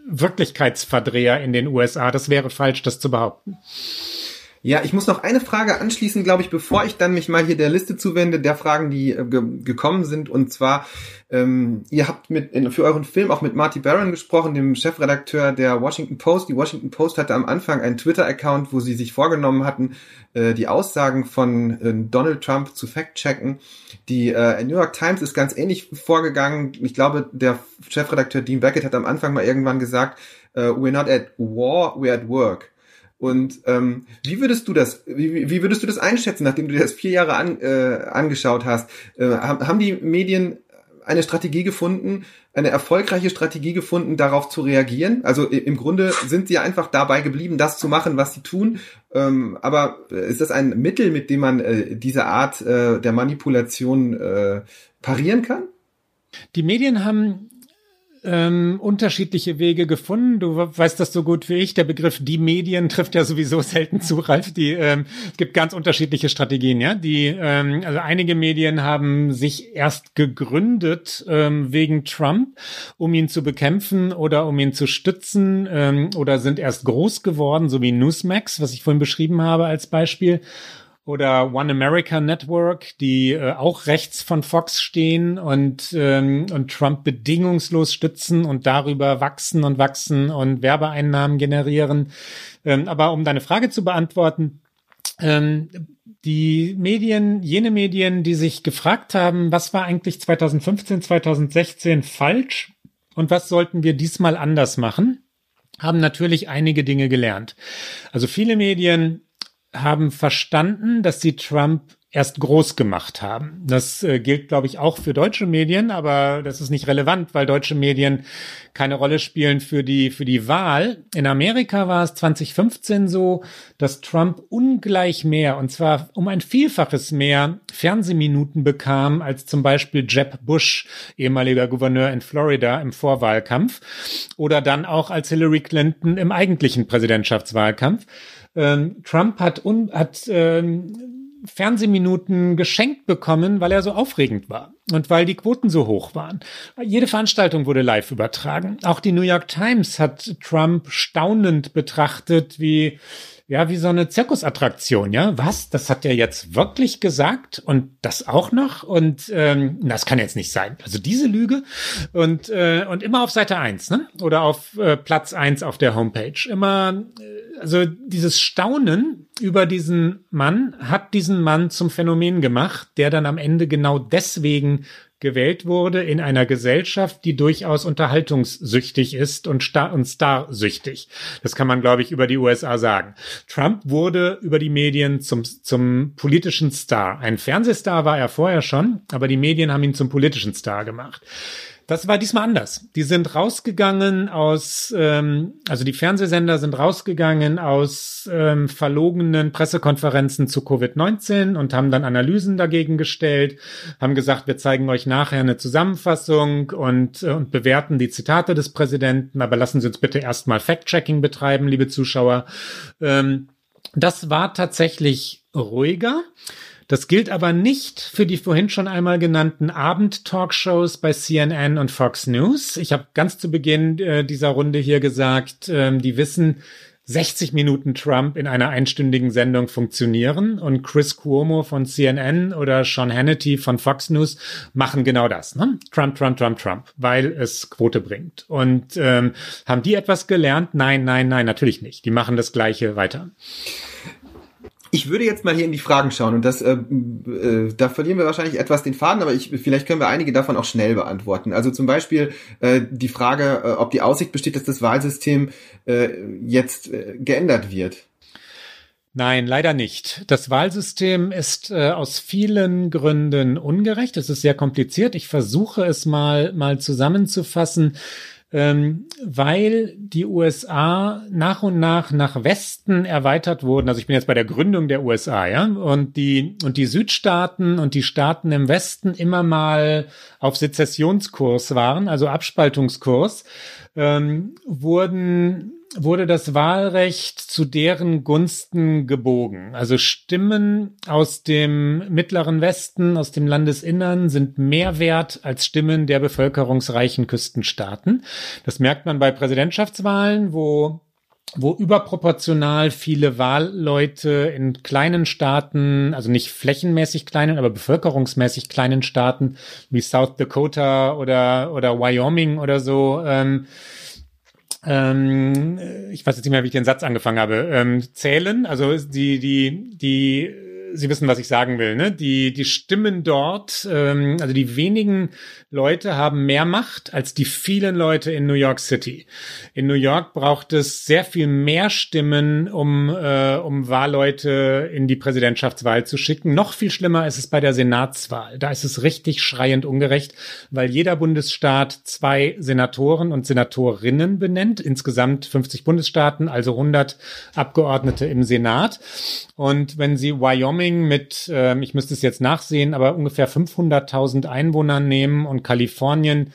Wirklichkeitsverdreher in den USA. Das wäre falsch, das zu behaupten. Ja, ich muss noch eine Frage anschließen, glaube ich, bevor ich dann mich mal hier der Liste zuwende, der Fragen, die äh, ge gekommen sind. Und zwar, ähm, ihr habt mit in, für euren Film auch mit Marty Barron gesprochen, dem Chefredakteur der Washington Post. Die Washington Post hatte am Anfang einen Twitter-Account, wo sie sich vorgenommen hatten, äh, die Aussagen von äh, Donald Trump zu fact-checken. Die äh, New York Times ist ganz ähnlich vorgegangen. Ich glaube, der Chefredakteur Dean Beckett hat am Anfang mal irgendwann gesagt, uh, we're not at war, we're at work. Und ähm, wie würdest du das, wie, wie würdest du das einschätzen, nachdem du dir das vier Jahre an, äh, angeschaut hast? Äh, haben die Medien eine Strategie gefunden, eine erfolgreiche Strategie gefunden, darauf zu reagieren? Also im Grunde sind sie einfach dabei geblieben, das zu machen, was sie tun. Ähm, aber ist das ein Mittel, mit dem man äh, diese Art äh, der Manipulation äh, parieren kann? Die Medien haben ähm, unterschiedliche Wege gefunden. Du weißt das so gut wie ich. Der Begriff die Medien trifft ja sowieso selten zu, Ralf. Die, ähm, es gibt ganz unterschiedliche Strategien, ja. Die, ähm, also einige Medien haben sich erst gegründet ähm, wegen Trump, um ihn zu bekämpfen oder um ihn zu stützen ähm, oder sind erst groß geworden, so wie Newsmax, was ich vorhin beschrieben habe als Beispiel oder One America Network, die äh, auch rechts von Fox stehen und, ähm, und Trump bedingungslos stützen und darüber wachsen und wachsen und Werbeeinnahmen generieren. Ähm, aber um deine Frage zu beantworten, ähm, die Medien, jene Medien, die sich gefragt haben, was war eigentlich 2015, 2016 falsch und was sollten wir diesmal anders machen, haben natürlich einige Dinge gelernt. Also viele Medien haben verstanden, dass sie Trump erst groß gemacht haben. Das äh, gilt, glaube ich, auch für deutsche Medien, aber das ist nicht relevant, weil deutsche Medien keine Rolle spielen für die, für die Wahl. In Amerika war es 2015 so, dass Trump ungleich mehr, und zwar um ein Vielfaches mehr Fernsehminuten bekam als zum Beispiel Jeb Bush, ehemaliger Gouverneur in Florida im Vorwahlkampf, oder dann auch als Hillary Clinton im eigentlichen Präsidentschaftswahlkampf. Ähm, Trump hat, un, hat ähm, Fernsehminuten geschenkt bekommen, weil er so aufregend war und weil die Quoten so hoch waren. Jede Veranstaltung wurde live übertragen. Auch die New York Times hat Trump staunend betrachtet, wie ja, wie so eine Zirkusattraktion, ja. Was? Das hat er jetzt wirklich gesagt und das auch noch? Und ähm, das kann jetzt nicht sein. Also diese Lüge und, äh, und immer auf Seite eins, ne? Oder auf äh, Platz eins auf der Homepage. Immer, äh, also dieses Staunen über diesen Mann hat diesen Mann zum Phänomen gemacht, der dann am Ende genau deswegen gewählt wurde in einer Gesellschaft, die durchaus unterhaltungssüchtig ist und, star und starsüchtig. Das kann man, glaube ich, über die USA sagen. Trump wurde über die Medien zum, zum politischen Star. Ein Fernsehstar war er vorher schon, aber die Medien haben ihn zum politischen Star gemacht. Das war diesmal anders. Die sind rausgegangen aus, ähm, also die Fernsehsender sind rausgegangen aus ähm, verlogenen Pressekonferenzen zu Covid-19 und haben dann Analysen dagegen gestellt, haben gesagt, wir zeigen euch nachher eine Zusammenfassung und, äh, und bewerten die Zitate des Präsidenten, aber lassen Sie uns bitte erstmal Fact-Checking betreiben, liebe Zuschauer. Ähm, das war tatsächlich ruhiger. Das gilt aber nicht für die vorhin schon einmal genannten Abend-Talkshows bei CNN und Fox News. Ich habe ganz zu Beginn äh, dieser Runde hier gesagt, äh, die wissen, 60 Minuten Trump in einer einstündigen Sendung funktionieren und Chris Cuomo von CNN oder Sean Hannity von Fox News machen genau das. Ne? Trump, Trump, Trump, Trump, weil es Quote bringt. Und ähm, haben die etwas gelernt? Nein, nein, nein, natürlich nicht. Die machen das Gleiche weiter. Ich würde jetzt mal hier in die Fragen schauen und das, äh, äh, da verlieren wir wahrscheinlich etwas den Faden, aber ich, vielleicht können wir einige davon auch schnell beantworten. Also zum Beispiel äh, die Frage, äh, ob die Aussicht besteht, dass das Wahlsystem äh, jetzt äh, geändert wird. Nein, leider nicht. Das Wahlsystem ist äh, aus vielen Gründen ungerecht. Es ist sehr kompliziert. Ich versuche es mal mal zusammenzufassen ähm, weil die USA nach und nach nach Westen erweitert wurden. Also ich bin jetzt bei der Gründung der USA, ja, und die und die Südstaaten und die Staaten im Westen immer mal auf Sezessionskurs waren, also Abspaltungskurs, ähm, wurden wurde das Wahlrecht zu deren Gunsten gebogen. Also Stimmen aus dem mittleren Westen, aus dem Landesinnern sind mehr wert als Stimmen der bevölkerungsreichen Küstenstaaten. Das merkt man bei Präsidentschaftswahlen, wo wo überproportional viele Wahlleute in kleinen Staaten, also nicht flächenmäßig kleinen, aber bevölkerungsmäßig kleinen Staaten wie South Dakota oder, oder Wyoming oder so, ähm, ähm, ich weiß jetzt nicht mehr, wie ich den Satz angefangen habe, ähm, zählen. Also die, die, die Sie wissen, was ich sagen will, ne? Die, die Stimmen dort, ähm, also die wenigen Leute haben mehr Macht als die vielen Leute in New York City. In New York braucht es sehr viel mehr Stimmen, um, äh, um Wahlleute in die Präsidentschaftswahl zu schicken. Noch viel schlimmer ist es bei der Senatswahl. Da ist es richtig schreiend ungerecht, weil jeder Bundesstaat zwei Senatoren und Senatorinnen benennt, insgesamt 50 Bundesstaaten, also 100 Abgeordnete im Senat. Und wenn Sie Wyoming Wyoming mit, äh, ich müsste es jetzt nachsehen, aber ungefähr 500.000 Einwohnern nehmen und Kalifornien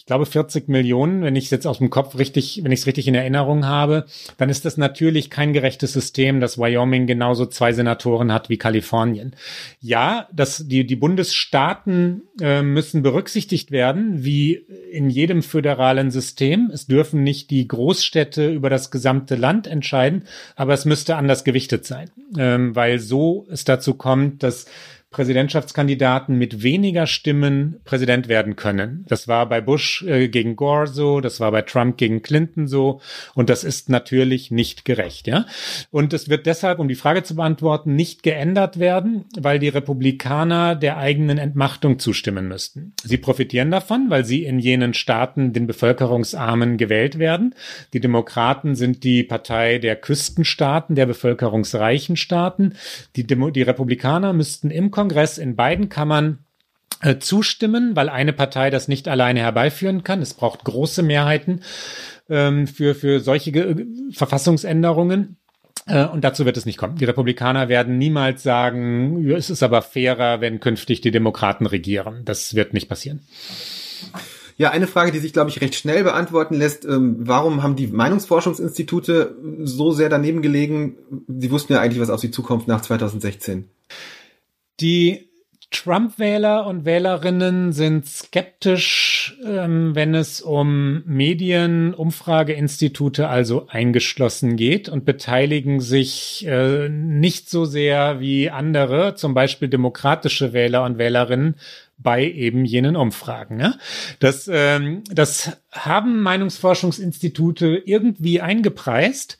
ich glaube 40 Millionen, wenn ich es jetzt aus dem Kopf richtig, wenn ich es richtig in Erinnerung habe, dann ist das natürlich kein gerechtes System, dass Wyoming genauso zwei Senatoren hat wie Kalifornien. Ja, dass die, die Bundesstaaten äh, müssen berücksichtigt werden, wie in jedem föderalen System. Es dürfen nicht die Großstädte über das gesamte Land entscheiden, aber es müsste anders gewichtet sein, ähm, weil so es dazu kommt, dass Präsidentschaftskandidaten mit weniger Stimmen Präsident werden können. Das war bei Bush äh, gegen Gore so, das war bei Trump gegen Clinton so und das ist natürlich nicht gerecht, ja? Und es wird deshalb, um die Frage zu beantworten, nicht geändert werden, weil die Republikaner der eigenen Entmachtung zustimmen müssten. Sie profitieren davon, weil sie in jenen Staaten den Bevölkerungsarmen gewählt werden. Die Demokraten sind die Partei der Küstenstaaten, der bevölkerungsreichen Staaten. Die, Demo die Republikaner müssten im Kongress in beiden Kammern äh, zustimmen, weil eine Partei das nicht alleine herbeiführen kann. Es braucht große Mehrheiten ähm, für, für solche Ge Verfassungsänderungen. Äh, und dazu wird es nicht kommen. Die Republikaner werden niemals sagen, es ist aber fairer, wenn künftig die Demokraten regieren. Das wird nicht passieren. Ja, eine Frage, die sich, glaube ich, recht schnell beantworten lässt. Ähm, warum haben die Meinungsforschungsinstitute so sehr daneben gelegen? Sie wussten ja eigentlich was auf die Zukunft nach 2016. Die Trump-Wähler und Wählerinnen sind skeptisch, ähm, wenn es um Medien, Umfrageinstitute also eingeschlossen geht und beteiligen sich äh, nicht so sehr wie andere, zum Beispiel demokratische Wähler und Wählerinnen, bei eben jenen Umfragen. Ne? Das, ähm, das haben Meinungsforschungsinstitute irgendwie eingepreist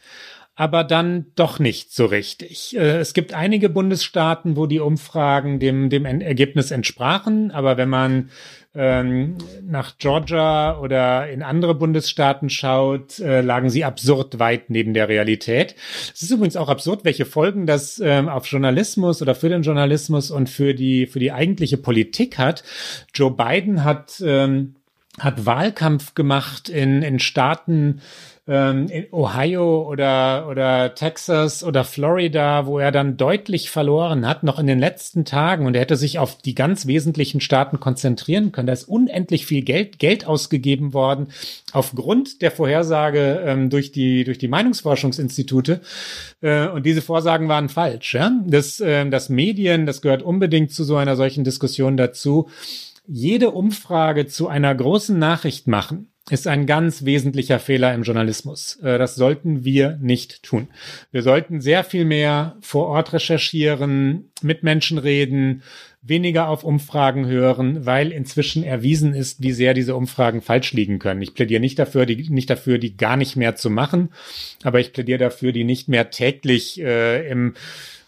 aber dann doch nicht so richtig. Äh, es gibt einige Bundesstaaten, wo die Umfragen dem, dem Ergebnis entsprachen, aber wenn man ähm, nach Georgia oder in andere Bundesstaaten schaut, äh, lagen sie absurd weit neben der Realität. Es ist übrigens auch absurd, welche Folgen das ähm, auf Journalismus oder für den Journalismus und für die, für die eigentliche Politik hat. Joe Biden hat, ähm, hat Wahlkampf gemacht in, in Staaten, ähm, in Ohio oder, oder Texas oder Florida, wo er dann deutlich verloren hat, noch in den letzten Tagen und er hätte sich auf die ganz wesentlichen Staaten konzentrieren können. Da ist unendlich viel Geld, Geld ausgegeben worden aufgrund der Vorhersage ähm, durch die, durch die Meinungsforschungsinstitute. Äh, und diese Vorsagen waren falsch. Ja? Das, äh, das Medien, das gehört unbedingt zu so einer solchen Diskussion dazu. Jede Umfrage zu einer großen Nachricht machen ist ein ganz wesentlicher Fehler im Journalismus. Äh, das sollten wir nicht tun. Wir sollten sehr viel mehr vor Ort recherchieren, mit Menschen reden, weniger auf Umfragen hören, weil inzwischen erwiesen ist, wie sehr diese Umfragen falsch liegen können. Ich plädiere nicht dafür, die, nicht dafür, die gar nicht mehr zu machen, aber ich plädiere dafür, die nicht mehr täglich äh, im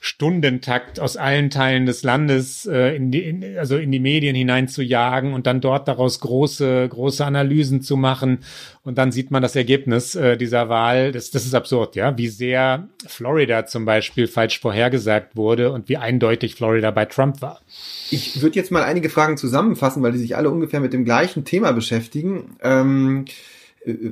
Stundentakt aus allen Teilen des Landes äh, in die, in, also in die Medien hinein zu jagen und dann dort daraus große, große Analysen zu machen. Und dann sieht man das Ergebnis äh, dieser Wahl. Das, das ist absurd, ja, wie sehr Florida zum Beispiel falsch vorhergesagt wurde und wie eindeutig Florida bei Trump war. Ich würde jetzt mal einige Fragen zusammenfassen, weil die sich alle ungefähr mit dem gleichen Thema beschäftigen. Ähm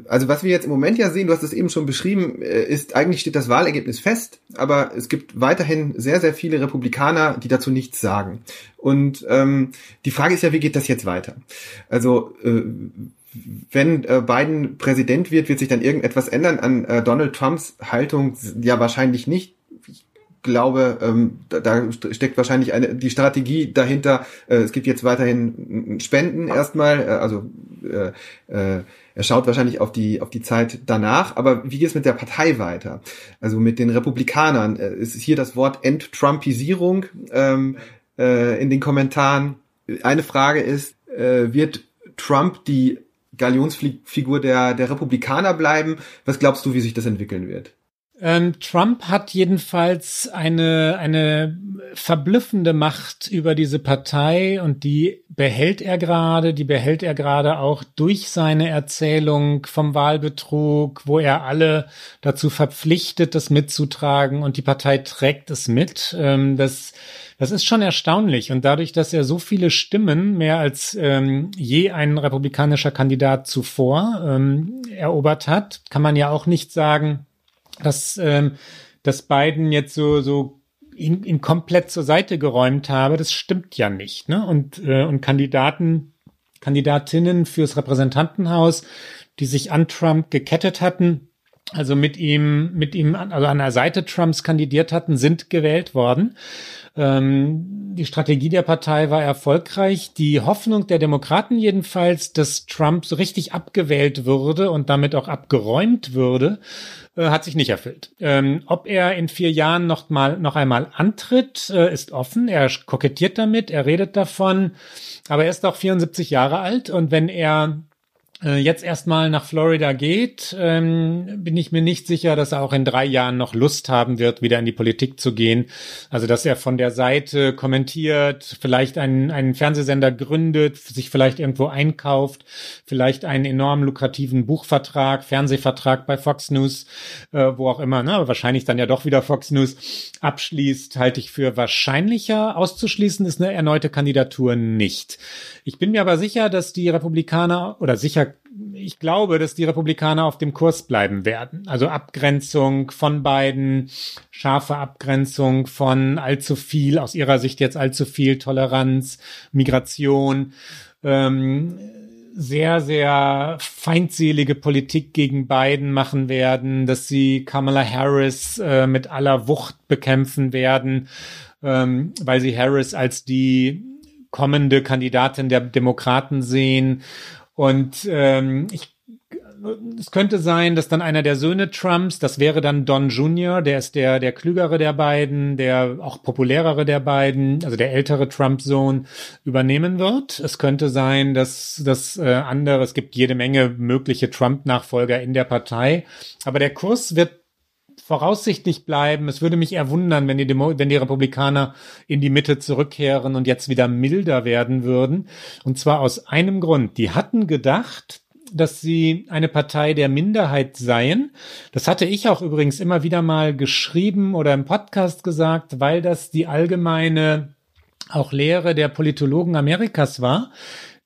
also was wir jetzt im Moment ja sehen, du hast es eben schon beschrieben, äh, ist eigentlich steht das Wahlergebnis fest, aber es gibt weiterhin sehr, sehr viele Republikaner, die dazu nichts sagen. Und ähm, die Frage ist ja, wie geht das jetzt weiter? Also äh, wenn äh, Biden Präsident wird, wird sich dann irgendetwas ändern an äh, Donald Trumps Haltung? Ja, wahrscheinlich nicht glaube, ähm, da, da steckt wahrscheinlich eine die Strategie dahinter. Äh, es gibt jetzt weiterhin Spenden erstmal, äh, also äh, äh, er schaut wahrscheinlich auf die auf die Zeit danach. Aber wie geht es mit der Partei weiter? Also mit den Republikanern äh, ist hier das Wort Entrumpisierung ähm, äh, in den Kommentaren. Eine Frage ist, äh, wird Trump die Galionsfigur der der Republikaner bleiben? Was glaubst du, wie sich das entwickeln wird? Ähm, Trump hat jedenfalls eine, eine verblüffende Macht über diese Partei und die behält er gerade, die behält er gerade auch durch seine Erzählung vom Wahlbetrug, wo er alle dazu verpflichtet, das mitzutragen und die Partei trägt es mit. Ähm, das, das ist schon erstaunlich und dadurch, dass er so viele Stimmen, mehr als ähm, je ein republikanischer Kandidat zuvor ähm, erobert hat, kann man ja auch nicht sagen, dass, ähm, dass Biden jetzt so, so ihn, ihn komplett zur Seite geräumt habe, das stimmt ja nicht. Ne? Und, äh, und Kandidaten, Kandidatinnen fürs Repräsentantenhaus, die sich an Trump gekettet hatten, also mit ihm, mit ihm, also an der Seite Trumps kandidiert hatten, sind gewählt worden. Ähm, die Strategie der Partei war erfolgreich. Die Hoffnung der Demokraten jedenfalls, dass Trump so richtig abgewählt würde und damit auch abgeräumt würde, äh, hat sich nicht erfüllt. Ähm, ob er in vier Jahren noch mal noch einmal antritt, äh, ist offen. Er kokettiert damit, er redet davon, aber er ist auch 74 Jahre alt und wenn er jetzt erstmal nach Florida geht, ähm, bin ich mir nicht sicher, dass er auch in drei Jahren noch Lust haben wird, wieder in die Politik zu gehen. Also, dass er von der Seite kommentiert, vielleicht einen, einen Fernsehsender gründet, sich vielleicht irgendwo einkauft, vielleicht einen enorm lukrativen Buchvertrag, Fernsehvertrag bei Fox News, äh, wo auch immer, ne, aber wahrscheinlich dann ja doch wieder Fox News abschließt, halte ich für wahrscheinlicher. Auszuschließen ist eine erneute Kandidatur nicht. Ich bin mir aber sicher, dass die Republikaner oder sicher, ich glaube, dass die Republikaner auf dem Kurs bleiben werden. Also Abgrenzung von beiden, scharfe Abgrenzung von allzu viel, aus ihrer Sicht jetzt allzu viel Toleranz, Migration, ähm, sehr, sehr feindselige Politik gegen Biden machen werden, dass sie Kamala Harris äh, mit aller Wucht bekämpfen werden ähm, weil sie Harris als die kommende Kandidatin der Demokraten sehen. Und ähm, ich es könnte sein, dass dann einer der Söhne Trumps, das wäre dann Don Jr., der ist der, der klügere der beiden, der auch populärere der beiden, also der ältere Trump-Sohn, übernehmen wird. Es könnte sein, dass das äh, andere, es gibt jede Menge mögliche Trump-Nachfolger in der Partei, aber der Kurs wird voraussichtlich bleiben. Es würde mich eher wundern, wenn die, Demo wenn die Republikaner in die Mitte zurückkehren und jetzt wieder milder werden würden. Und zwar aus einem Grund. Die hatten gedacht, dass sie eine Partei der Minderheit seien. Das hatte ich auch übrigens immer wieder mal geschrieben oder im Podcast gesagt, weil das die allgemeine auch Lehre der Politologen Amerikas war.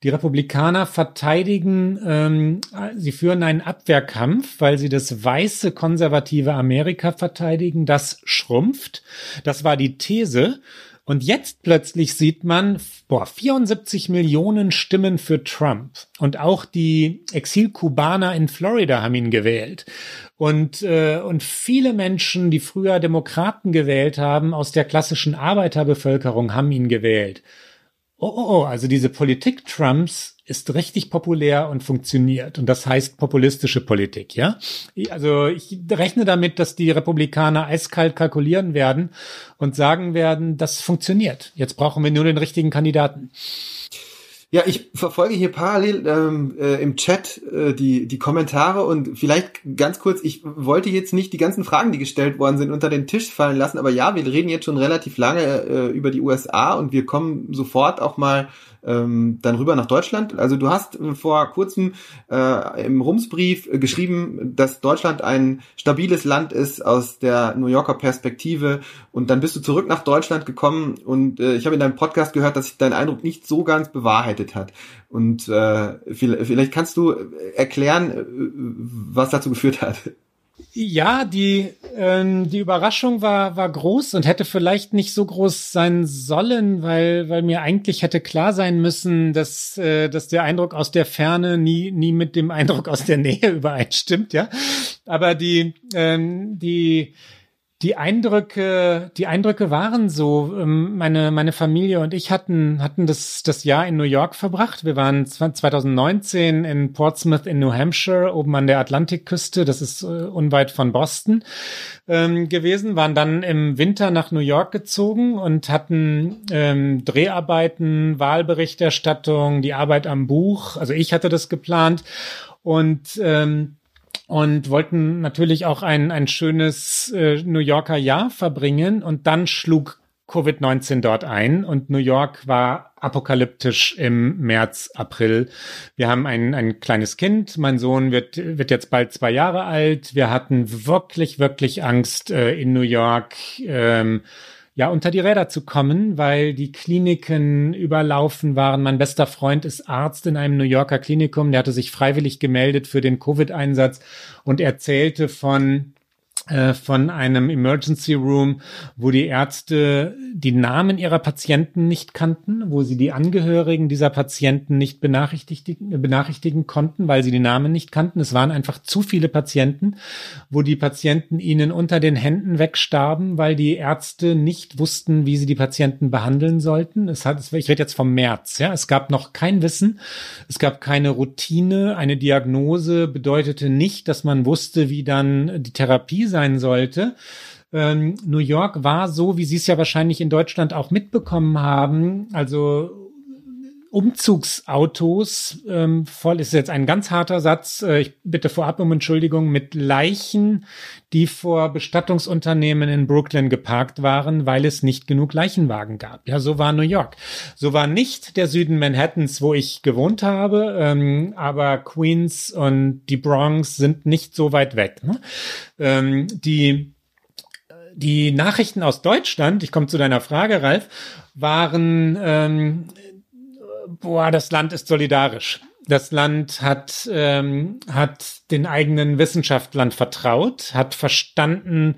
Die Republikaner verteidigen, ähm, sie führen einen Abwehrkampf, weil sie das weiße konservative Amerika verteidigen, das schrumpft. Das war die These. Und jetzt plötzlich sieht man, boah, 74 Millionen Stimmen für Trump. Und auch die Exilkubaner in Florida haben ihn gewählt. Und, äh, und viele Menschen, die früher Demokraten gewählt haben, aus der klassischen Arbeiterbevölkerung, haben ihn gewählt. Oh, oh, oh, also diese Politik Trumps ist richtig populär und funktioniert. Und das heißt populistische Politik, ja. Also ich rechne damit, dass die Republikaner eiskalt kalkulieren werden und sagen werden, das funktioniert. Jetzt brauchen wir nur den richtigen Kandidaten. Ja, ich verfolge hier parallel ähm, äh, im Chat äh, die, die Kommentare und vielleicht ganz kurz, ich wollte jetzt nicht die ganzen Fragen, die gestellt worden sind, unter den Tisch fallen lassen, aber ja, wir reden jetzt schon relativ lange äh, über die USA und wir kommen sofort auch mal ähm, dann rüber nach Deutschland. Also du hast äh, vor kurzem äh, im Rumsbrief äh, geschrieben, dass Deutschland ein stabiles Land ist aus der New Yorker Perspektive und dann bist du zurück nach Deutschland gekommen und äh, ich habe in deinem Podcast gehört, dass sich dein Eindruck nicht so ganz bewahrheitet hat. Und äh, vielleicht kannst du erklären, äh, was dazu geführt hat. Ja, die, ähm, die Überraschung war, war groß und hätte vielleicht nicht so groß sein sollen, weil, weil mir eigentlich hätte klar sein müssen, dass, äh, dass der Eindruck aus der Ferne nie, nie mit dem Eindruck aus der Nähe übereinstimmt, ja. Aber die, ähm, die, die Eindrücke, die Eindrücke waren so. Ähm, meine, meine Familie und ich hatten, hatten das, das Jahr in New York verbracht. Wir waren 2019 in Portsmouth in New Hampshire, oben an der Atlantikküste. Das ist äh, unweit von Boston ähm, gewesen, waren dann im Winter nach New York gezogen und hatten ähm, Dreharbeiten, Wahlberichterstattung, die Arbeit am Buch. Also ich hatte das geplant und ähm, und wollten natürlich auch ein, ein schönes äh, New Yorker Jahr verbringen. Und dann schlug Covid-19 dort ein und New York war apokalyptisch im März, April. Wir haben ein, ein kleines Kind. Mein Sohn wird, wird jetzt bald zwei Jahre alt. Wir hatten wirklich, wirklich Angst äh, in New York. Ähm, ja, unter die Räder zu kommen, weil die Kliniken überlaufen waren. Mein bester Freund ist Arzt in einem New Yorker Klinikum, der hatte sich freiwillig gemeldet für den Covid-Einsatz und erzählte von von einem Emergency Room, wo die Ärzte die Namen ihrer Patienten nicht kannten, wo sie die Angehörigen dieser Patienten nicht benachrichtigen, benachrichtigen konnten, weil sie die Namen nicht kannten. Es waren einfach zu viele Patienten, wo die Patienten ihnen unter den Händen wegstarben, weil die Ärzte nicht wussten, wie sie die Patienten behandeln sollten. Es hat, ich rede jetzt vom März, ja. Es gab noch kein Wissen. Es gab keine Routine. Eine Diagnose bedeutete nicht, dass man wusste, wie dann die Therapie sein sollte. Ähm, New York war so, wie Sie es ja wahrscheinlich in Deutschland auch mitbekommen haben, also Umzugsautos ähm, voll ist jetzt ein ganz harter Satz. Äh, ich bitte vorab um Entschuldigung mit Leichen, die vor Bestattungsunternehmen in Brooklyn geparkt waren, weil es nicht genug Leichenwagen gab. Ja, so war New York. So war nicht der Süden Manhattans, wo ich gewohnt habe, ähm, aber Queens und die Bronx sind nicht so weit weg. Ne? Ähm, die die Nachrichten aus Deutschland, ich komme zu deiner Frage, Ralf, waren ähm, boah, das Land ist solidarisch. Das Land hat, ähm, hat den eigenen Wissenschaftlern vertraut, hat verstanden,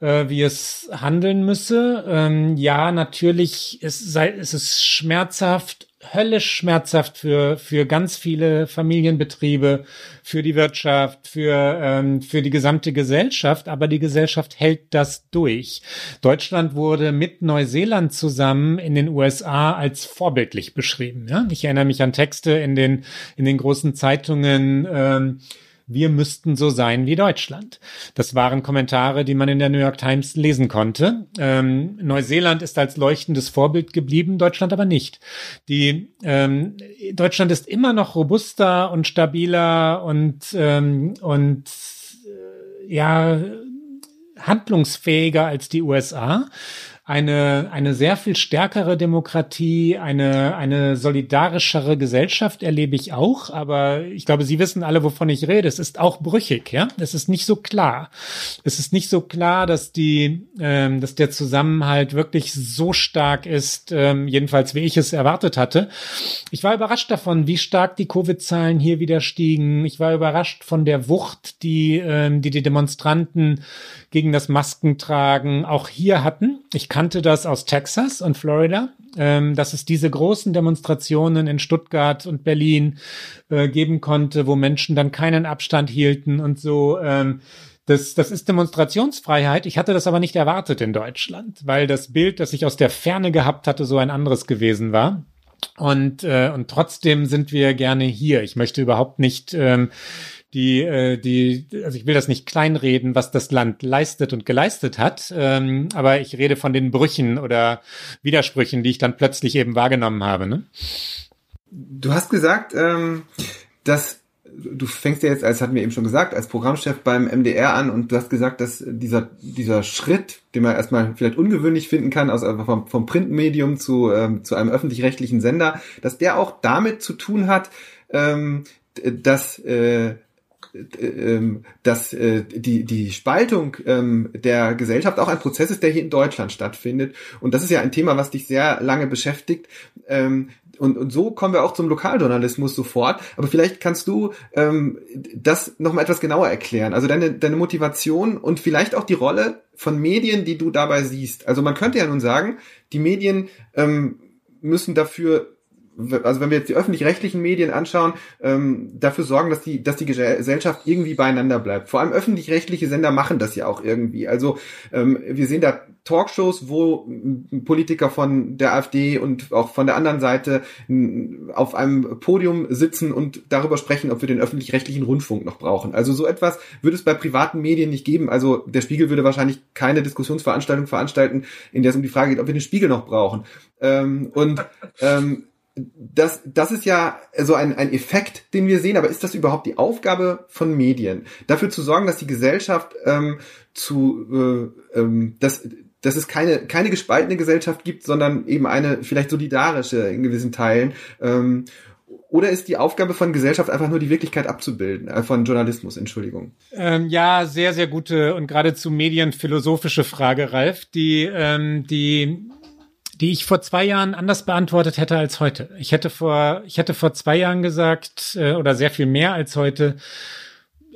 äh, wie es handeln müsse. Ähm, ja, natürlich ist, sei, ist es schmerzhaft, höllisch schmerzhaft für, für ganz viele Familienbetriebe, für die Wirtschaft, für, ähm, für die gesamte Gesellschaft, aber die Gesellschaft hält das durch. Deutschland wurde mit Neuseeland zusammen in den USA als vorbildlich beschrieben. Ja? Ich erinnere mich an Texte in den, in den großen Zeitungen, ähm, wir müssten so sein wie Deutschland. Das waren Kommentare, die man in der New York Times lesen konnte. Ähm, Neuseeland ist als leuchtendes Vorbild geblieben, Deutschland aber nicht. Die ähm, Deutschland ist immer noch robuster und stabiler und ähm, und äh, ja handlungsfähiger als die USA eine, eine sehr viel stärkere Demokratie, eine, eine solidarischere Gesellschaft erlebe ich auch. Aber ich glaube, Sie wissen alle, wovon ich rede. Es ist auch brüchig, ja. Es ist nicht so klar. Es ist nicht so klar, dass die, ähm, dass der Zusammenhalt wirklich so stark ist, ähm, jedenfalls wie ich es erwartet hatte. Ich war überrascht davon, wie stark die Covid-Zahlen hier wieder stiegen. Ich war überrascht von der Wucht, die, ähm, die die Demonstranten gegen das Maskentragen auch hier hatten. Ich kannte das aus Texas und Florida, ähm, dass es diese großen Demonstrationen in Stuttgart und Berlin äh, geben konnte, wo Menschen dann keinen Abstand hielten und so. Ähm, das, das ist Demonstrationsfreiheit. Ich hatte das aber nicht erwartet in Deutschland, weil das Bild, das ich aus der Ferne gehabt hatte, so ein anderes gewesen war. Und, äh, und trotzdem sind wir gerne hier. Ich möchte überhaupt nicht ähm, die, äh, die, also ich will das nicht kleinreden, was das Land leistet und geleistet hat, ähm, aber ich rede von den Brüchen oder Widersprüchen, die ich dann plötzlich eben wahrgenommen habe. Ne? Du hast gesagt, ähm, dass du fängst ja jetzt, als hatten wir eben schon gesagt, als Programmchef beim MDR an und du hast gesagt, dass dieser, dieser Schritt, den man erstmal vielleicht ungewöhnlich finden kann, aus also vom, vom Printmedium zu, ähm, zu einem öffentlich-rechtlichen Sender, dass der auch damit zu tun hat, ähm, dass äh, dass äh, die, die Spaltung ähm, der Gesellschaft auch ein Prozess ist, der hier in Deutschland stattfindet. Und das ist ja ein Thema, was dich sehr lange beschäftigt. Ähm, und, und so kommen wir auch zum Lokaljournalismus sofort. Aber vielleicht kannst du ähm, das nochmal etwas genauer erklären. Also deine, deine Motivation und vielleicht auch die Rolle von Medien, die du dabei siehst. Also man könnte ja nun sagen, die Medien ähm, müssen dafür also wenn wir jetzt die öffentlich-rechtlichen Medien anschauen, ähm, dafür sorgen, dass die, dass die Gesellschaft irgendwie beieinander bleibt. Vor allem öffentlich-rechtliche Sender machen das ja auch irgendwie. Also ähm, wir sehen da Talkshows, wo Politiker von der AfD und auch von der anderen Seite auf einem Podium sitzen und darüber sprechen, ob wir den öffentlich-rechtlichen Rundfunk noch brauchen. Also so etwas würde es bei privaten Medien nicht geben. Also der Spiegel würde wahrscheinlich keine Diskussionsveranstaltung veranstalten, in der es um die Frage geht, ob wir den Spiegel noch brauchen. Ähm, und ähm, das, das ist ja so ein, ein Effekt, den wir sehen, aber ist das überhaupt die Aufgabe von Medien? Dafür zu sorgen, dass die Gesellschaft ähm, zu, äh, ähm, dass, dass es keine, keine gespaltene Gesellschaft gibt, sondern eben eine vielleicht solidarische in gewissen Teilen. Ähm, oder ist die Aufgabe von Gesellschaft einfach nur die Wirklichkeit abzubilden, äh, von Journalismus, Entschuldigung? Ähm, ja, sehr, sehr gute und geradezu medienphilosophische Frage, Ralf, die, ähm, die die ich vor zwei Jahren anders beantwortet hätte als heute. Ich hätte vor, ich hätte vor zwei Jahren gesagt, äh, oder sehr viel mehr als heute,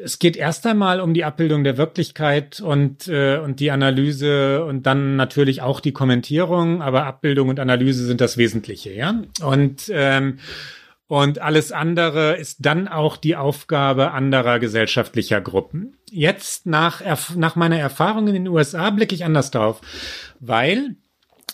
es geht erst einmal um die Abbildung der Wirklichkeit und, äh, und die Analyse und dann natürlich auch die Kommentierung, aber Abbildung und Analyse sind das Wesentliche, ja. Und ähm, und alles andere ist dann auch die Aufgabe anderer gesellschaftlicher Gruppen. Jetzt nach, nach meiner Erfahrung in den USA blicke ich anders drauf, weil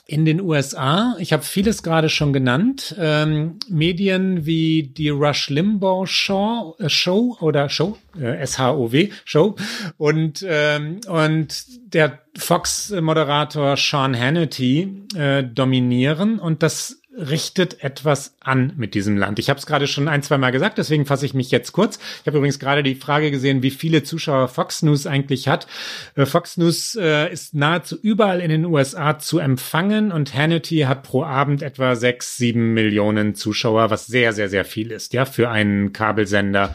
in den USA, ich habe vieles gerade schon genannt, ähm, Medien wie die Rush Limbaugh Show, äh, Show oder Show, äh, S-H-O-W, Show. Und, ähm, und der Fox-Moderator Sean Hannity äh, dominieren. Und das richtet etwas an mit diesem Land. Ich habe es gerade schon ein, zwei Mal gesagt, deswegen fasse ich mich jetzt kurz. Ich habe übrigens gerade die Frage gesehen, wie viele Zuschauer Fox News eigentlich hat. Äh, Fox News äh, ist nahezu überall in den USA zu empfangen und Hannity hat pro Abend etwa sechs, sieben Millionen Zuschauer, was sehr, sehr, sehr viel ist, ja, für einen Kabelsender.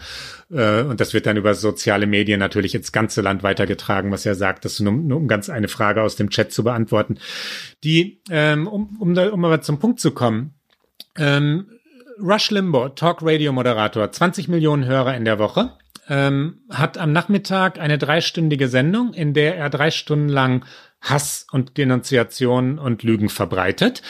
Äh, und das wird dann über soziale Medien natürlich ins ganze Land weitergetragen, was er sagt, das nur, nur um ganz eine Frage aus dem Chat zu beantworten. Die, ähm, um, um, um aber zum Punkt zu kommen, ähm, Rush Limbaugh, Talk-Radio-Moderator, 20 Millionen Hörer in der Woche, ähm, hat am Nachmittag eine dreistündige Sendung, in der er drei Stunden lang Hass und Denunziation und Lügen verbreitet.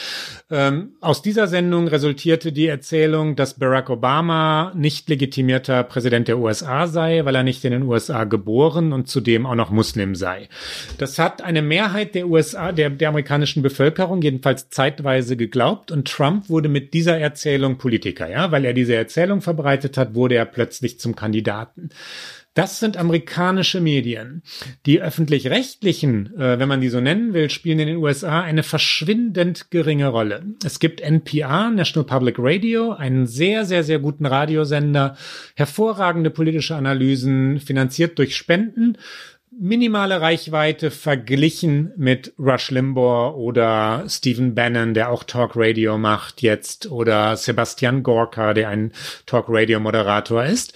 Ähm, aus dieser Sendung resultierte die Erzählung, dass Barack Obama nicht legitimierter Präsident der USA sei, weil er nicht in den USA geboren und zudem auch noch Muslim sei. Das hat eine Mehrheit der USA, der, der amerikanischen Bevölkerung jedenfalls zeitweise geglaubt und Trump wurde mit dieser Erzählung Politiker, ja, weil er diese Erzählung verbreitet hat, wurde er plötzlich zum Kandidaten. Das sind amerikanische Medien. Die öffentlich-rechtlichen, äh, wenn man die so nennen will, spielen in den USA eine verschwindend geringe Rolle. Es gibt NPR, National Public Radio, einen sehr, sehr, sehr guten Radiosender, hervorragende politische Analysen, finanziert durch Spenden minimale Reichweite verglichen mit Rush Limbaugh oder Stephen Bannon, der auch Talk Radio macht jetzt, oder Sebastian Gorka, der ein Talk Radio Moderator ist.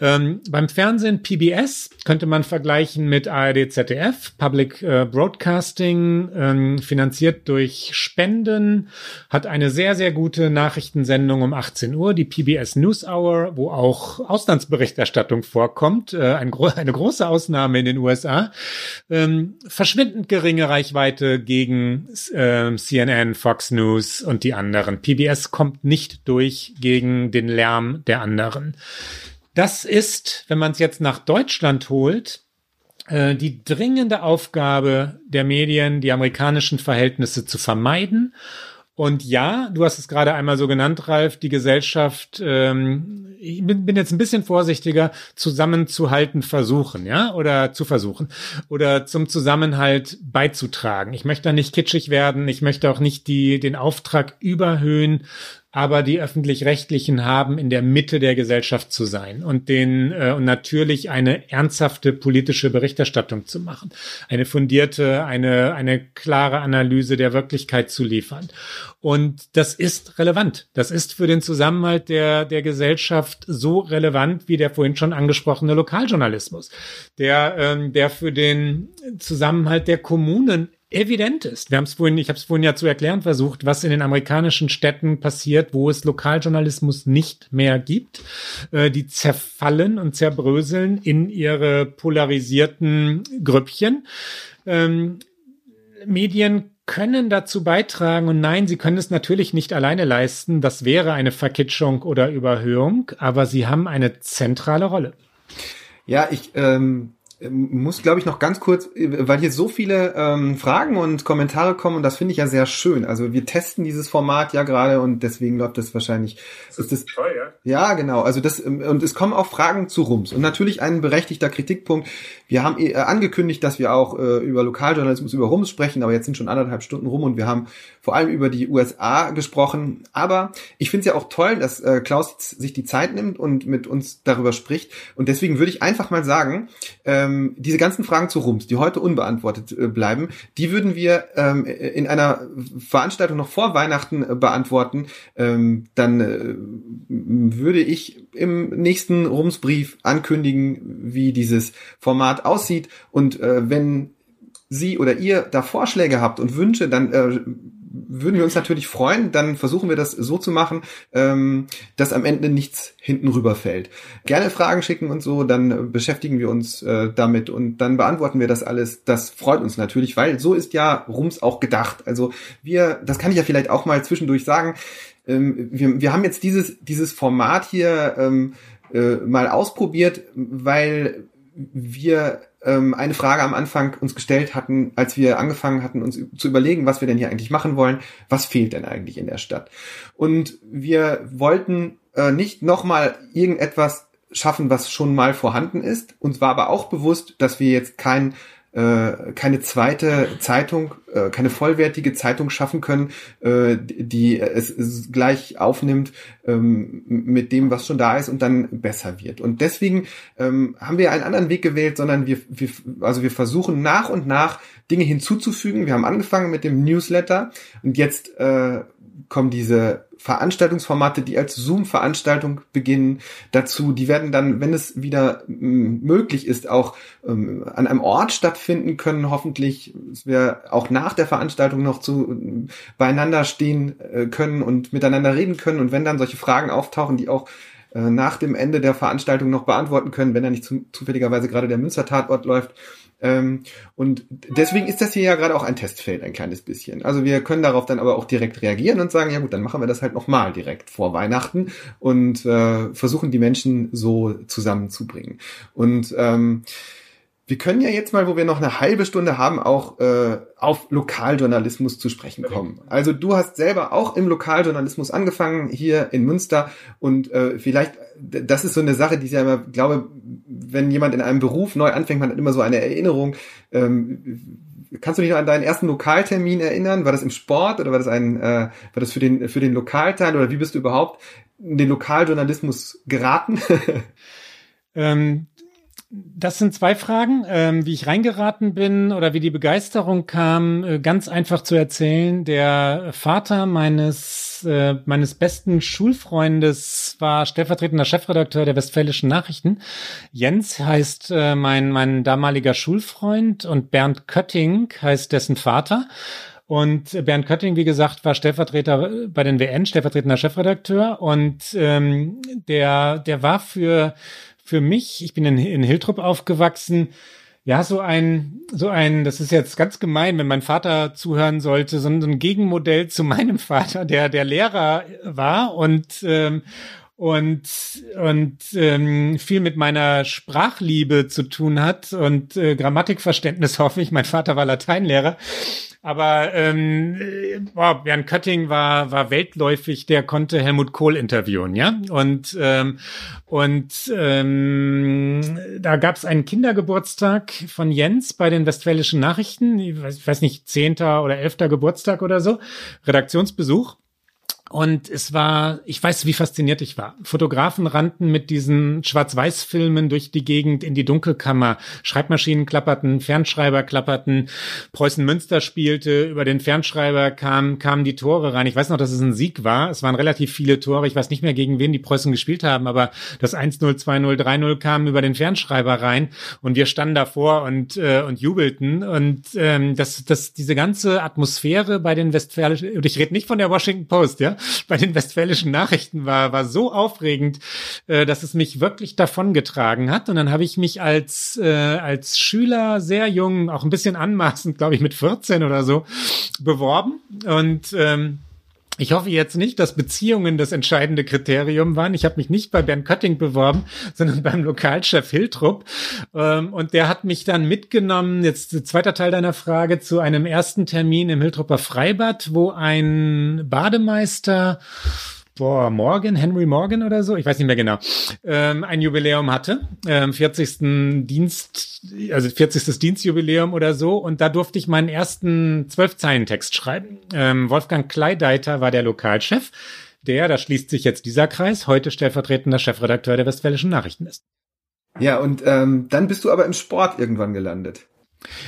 Ähm, beim Fernsehen PBS könnte man vergleichen mit ARD ZDF, Public äh, Broadcasting, ähm, finanziert durch Spenden, hat eine sehr, sehr gute Nachrichtensendung um 18 Uhr, die PBS News Hour, wo auch Auslandsberichterstattung vorkommt, äh, ein gro eine große Ausnahme in den USA USA. Ähm, verschwindend geringe Reichweite gegen äh, CNN, Fox News und die anderen. PBS kommt nicht durch gegen den Lärm der anderen. Das ist, wenn man es jetzt nach Deutschland holt, äh, die dringende Aufgabe der Medien, die amerikanischen Verhältnisse zu vermeiden und ja, du hast es gerade einmal so genannt, Ralf, die Gesellschaft, ähm, ich bin, bin jetzt ein bisschen vorsichtiger, zusammenzuhalten versuchen, ja, oder zu versuchen, oder zum Zusammenhalt beizutragen. Ich möchte da nicht kitschig werden, ich möchte auch nicht die, den Auftrag überhöhen, aber die öffentlich-rechtlichen haben in der Mitte der Gesellschaft zu sein und den äh, und natürlich eine ernsthafte politische Berichterstattung zu machen, eine fundierte, eine eine klare Analyse der Wirklichkeit zu liefern. Und das ist relevant. Das ist für den Zusammenhalt der der Gesellschaft so relevant wie der vorhin schon angesprochene Lokaljournalismus, der ähm, der für den Zusammenhalt der Kommunen evident ist. Wir haben es vorhin, ich habe es vorhin ja zu erklären versucht, was in den amerikanischen Städten passiert, wo es Lokaljournalismus nicht mehr gibt. Äh, die zerfallen und zerbröseln in ihre polarisierten Grüppchen. Ähm, Medien können dazu beitragen und nein, sie können es natürlich nicht alleine leisten. Das wäre eine Verkitschung oder Überhöhung, aber sie haben eine zentrale Rolle. Ja, ich ähm, muss, glaube ich, noch ganz kurz, weil hier so viele ähm, Fragen und Kommentare kommen und das finde ich ja sehr schön. Also wir testen dieses Format ja gerade und deswegen läuft das wahrscheinlich. Das ist, ist das, toll, ja? Ja, genau. Also das ähm, und es kommen auch Fragen zu Rums und natürlich ein berechtigter Kritikpunkt. Wir haben äh, angekündigt, dass wir auch äh, über Lokaljournalismus, über Rums sprechen, aber jetzt sind schon anderthalb Stunden rum und wir haben vor allem über die USA gesprochen. Aber ich finde es ja auch toll, dass äh, Klaus sich die Zeit nimmt und mit uns darüber spricht. Und deswegen würde ich einfach mal sagen, ähm, diese ganzen Fragen zu Rums, die heute unbeantwortet äh, bleiben, die würden wir ähm, in einer Veranstaltung noch vor Weihnachten äh, beantworten. Ähm, dann äh, würde ich im nächsten Rumsbrief ankündigen, wie dieses Format aussieht. Und äh, wenn Sie oder ihr da Vorschläge habt und Wünsche, dann äh, würden wir uns natürlich freuen. Dann versuchen wir das so zu machen, ähm, dass am Ende nichts hinten rüberfällt. Gerne Fragen schicken und so, dann beschäftigen wir uns äh, damit und dann beantworten wir das alles. Das freut uns natürlich, weil so ist ja Rums auch gedacht. Also wir, das kann ich ja vielleicht auch mal zwischendurch sagen. Ähm, wir, wir haben jetzt dieses, dieses Format hier ähm, äh, mal ausprobiert, weil wir ähm, eine Frage am Anfang uns gestellt hatten, als wir angefangen hatten, uns zu überlegen, was wir denn hier eigentlich machen wollen. Was fehlt denn eigentlich in der Stadt? Und wir wollten äh, nicht nochmal irgendetwas schaffen, was schon mal vorhanden ist. Uns war aber auch bewusst, dass wir jetzt kein äh, keine zweite Zeitung, äh, keine vollwertige Zeitung schaffen können, äh, die es, es gleich aufnimmt ähm, mit dem, was schon da ist und dann besser wird. Und deswegen ähm, haben wir einen anderen Weg gewählt, sondern wir, wir, also wir versuchen nach und nach Dinge hinzuzufügen. Wir haben angefangen mit dem Newsletter und jetzt äh, kommen diese Veranstaltungsformate, die als Zoom-Veranstaltung beginnen, dazu. Die werden dann, wenn es wieder möglich ist, auch ähm, an einem Ort stattfinden können, hoffentlich. dass wir auch nach der Veranstaltung noch zu äh, beieinander stehen äh, können und miteinander reden können. Und wenn dann solche Fragen auftauchen, die auch äh, nach dem Ende der Veranstaltung noch beantworten können, wenn da nicht zu, zufälligerweise gerade der Münster-Tatort läuft, Ähm, und deswegen ist das hier ja gerade auch ein Testfeld ein kleines bisschen. Also wir können darauf dann aber auch direkt reagieren und sagen, ja gut, dann machen wir das halt nochmal direkt vor Weihnachten und äh, versuchen die Menschen so zusammenzubringen. Und ähm, wir können ja jetzt mal, wo wir noch eine halbe Stunde haben, auch äh, auf Lokaljournalismus zu sprechen kommen. Also du hast selber auch im Lokaljournalismus angefangen hier in Münster und äh, vielleicht, das ist so eine Sache, die ich ja immer glaube, wenn jemand in einem Beruf neu anfängt, man hat immer so eine Erinnerung. Ähm, kannst du dich noch an deinen ersten Lokaltermin erinnern? War das im Sport oder war das ein, äh, war das für den für den Lokalteil oder wie bist du überhaupt in den Lokaljournalismus geraten? ähm, das sind zwei Fragen. Ähm, wie ich reingeraten bin oder wie die Begeisterung kam, äh, ganz einfach zu erzählen. Der Vater meines, äh, meines besten Schulfreundes war stellvertretender Chefredakteur der Westfälischen Nachrichten. Jens heißt äh, mein, mein damaliger Schulfreund und Bernd Kötting heißt dessen Vater. Und Bernd Kötting, wie gesagt, war Stellvertreter bei den WN, stellvertretender Chefredakteur. Und ähm, der, der war für für mich, ich bin in, in Hiltrup aufgewachsen, ja, so ein, so ein, das ist jetzt ganz gemein, wenn mein Vater zuhören sollte, so ein Gegenmodell zu meinem Vater, der der Lehrer war. Und ähm, und und ähm, viel mit meiner Sprachliebe zu tun hat und äh, Grammatikverständnis hoffe ich. Mein Vater war Lateinlehrer aber ähm, boah, Bernd Kötting war, war weltläufig, der konnte Helmut Kohl interviewen, ja. Und, ähm, und ähm, da gab es einen Kindergeburtstag von Jens bei den Westfälischen Nachrichten, ich weiß, ich weiß nicht, zehnter oder elfter Geburtstag oder so, Redaktionsbesuch. Und es war, ich weiß, wie fasziniert ich war. Fotografen rannten mit diesen Schwarz-Weiß-Filmen durch die Gegend in die Dunkelkammer. Schreibmaschinen klapperten, Fernschreiber klapperten, Preußen-Münster spielte, über den Fernschreiber kamen, kamen die Tore rein. Ich weiß noch, dass es ein Sieg war. Es waren relativ viele Tore. Ich weiß nicht mehr, gegen wen die Preußen gespielt haben, aber das 1-0, 2-0, 3-0 kam über den Fernschreiber rein und wir standen davor und, äh, und jubelten. Und ähm, das, das, diese ganze Atmosphäre bei den Westfälischen, und ich rede nicht von der Washington Post, ja, bei den westfälischen Nachrichten war, war so aufregend, äh, dass es mich wirklich davongetragen hat. Und dann habe ich mich als, äh, als Schüler sehr jung, auch ein bisschen anmaßend, glaube ich, mit 14 oder so, beworben. Und ähm, ich hoffe jetzt nicht, dass Beziehungen das entscheidende Kriterium waren. Ich habe mich nicht bei Bernd Kötting beworben, sondern beim Lokalchef Hiltrup. Ähm, und der hat mich dann mitgenommen, jetzt zweiter Teil deiner Frage, zu einem ersten Termin im Hiltrupper Freibad, wo ein Bademeister boah, Morgan, Henry Morgan oder so, ich weiß nicht mehr genau, ähm, ein Jubiläum hatte, ähm, 40. Dienst, also 40. Dienstjubiläum oder so. Und da durfte ich meinen ersten Zwölf-Zeilen-Text schreiben. Ähm, Wolfgang Kleideiter war der Lokalchef, der, da schließt sich jetzt dieser Kreis, heute stellvertretender Chefredakteur der Westfälischen Nachrichten ist. Ja, und ähm, dann bist du aber im Sport irgendwann gelandet.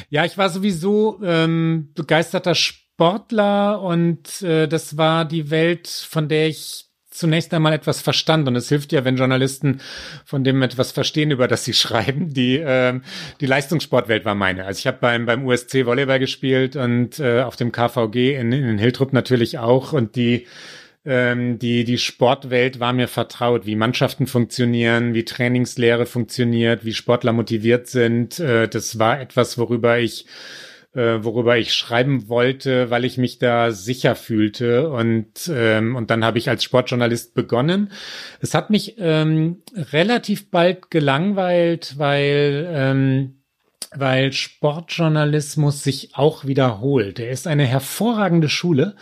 Ja, ich war sowieso ähm, begeisterter Sport. Sportler und äh, das war die Welt, von der ich zunächst einmal etwas verstand und es hilft ja, wenn Journalisten von dem etwas verstehen, über das sie schreiben. Die äh, die Leistungssportwelt war meine. Also ich habe beim beim USC Volleyball gespielt und äh, auf dem KVG in, in Hiltrup natürlich auch und die ähm, die die Sportwelt war mir vertraut, wie Mannschaften funktionieren, wie Trainingslehre funktioniert, wie Sportler motiviert sind. Äh, das war etwas, worüber ich äh, worüber ich schreiben wollte, weil ich mich da sicher fühlte. Und, ähm, und dann habe ich als Sportjournalist begonnen. Es hat mich ähm, relativ bald gelangweilt, weil ähm, weil Sportjournalismus sich auch wiederholt. Er ist eine hervorragende Schule.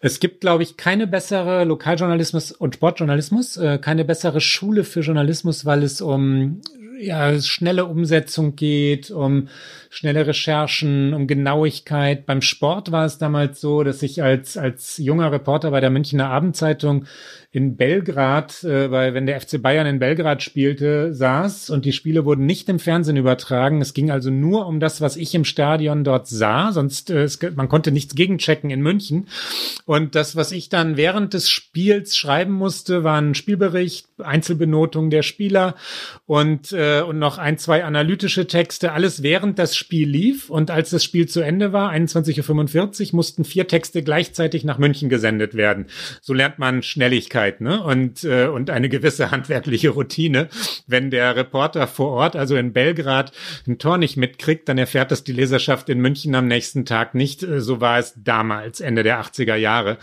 Es gibt, glaube ich, keine bessere Lokaljournalismus und Sportjournalismus, äh, keine bessere Schule für Journalismus, weil es um ja, schnelle Umsetzung geht, um schnelle Recherchen, um Genauigkeit. Beim Sport war es damals so, dass ich als, als junger Reporter bei der Münchner Abendzeitung in Belgrad, äh, weil wenn der FC Bayern in Belgrad spielte, saß und die Spiele wurden nicht im Fernsehen übertragen. Es ging also nur um das, was ich im Stadion dort sah, sonst äh, es, man konnte nichts gegenchecken in München. Und das, was ich dann während des Spiels schreiben musste, war ein Spielbericht, Einzelbenotung der Spieler und äh, und noch ein, zwei analytische Texte, alles während das Spiel lief. Und als das Spiel zu Ende war, 21.45 Uhr, mussten vier Texte gleichzeitig nach München gesendet werden. So lernt man Schnelligkeit ne? und, äh, und eine gewisse handwerkliche Routine. Wenn der Reporter vor Ort, also in Belgrad, ein Tor nicht mitkriegt, dann erfährt das die Leserschaft in München am nächsten Tag nicht. Äh, so war es damals, Ende der 80er Jahre.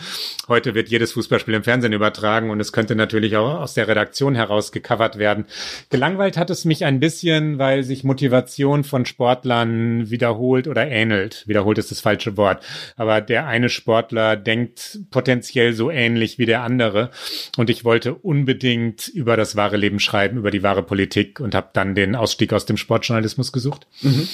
Heute wird jedes Fußballspiel im Fernsehen übertragen und es könnte natürlich auch aus der Redaktion heraus gecovert werden. Gelangweilt hat es mich ein bisschen, weil sich Motivation von Sportlern wiederholt oder ähnelt. Wiederholt ist das falsche Wort. Aber der eine Sportler denkt potenziell so ähnlich wie der andere. Und ich wollte unbedingt über das wahre Leben schreiben, über die wahre Politik und habe dann den Ausstieg aus dem Sportjournalismus gesucht. Mhm.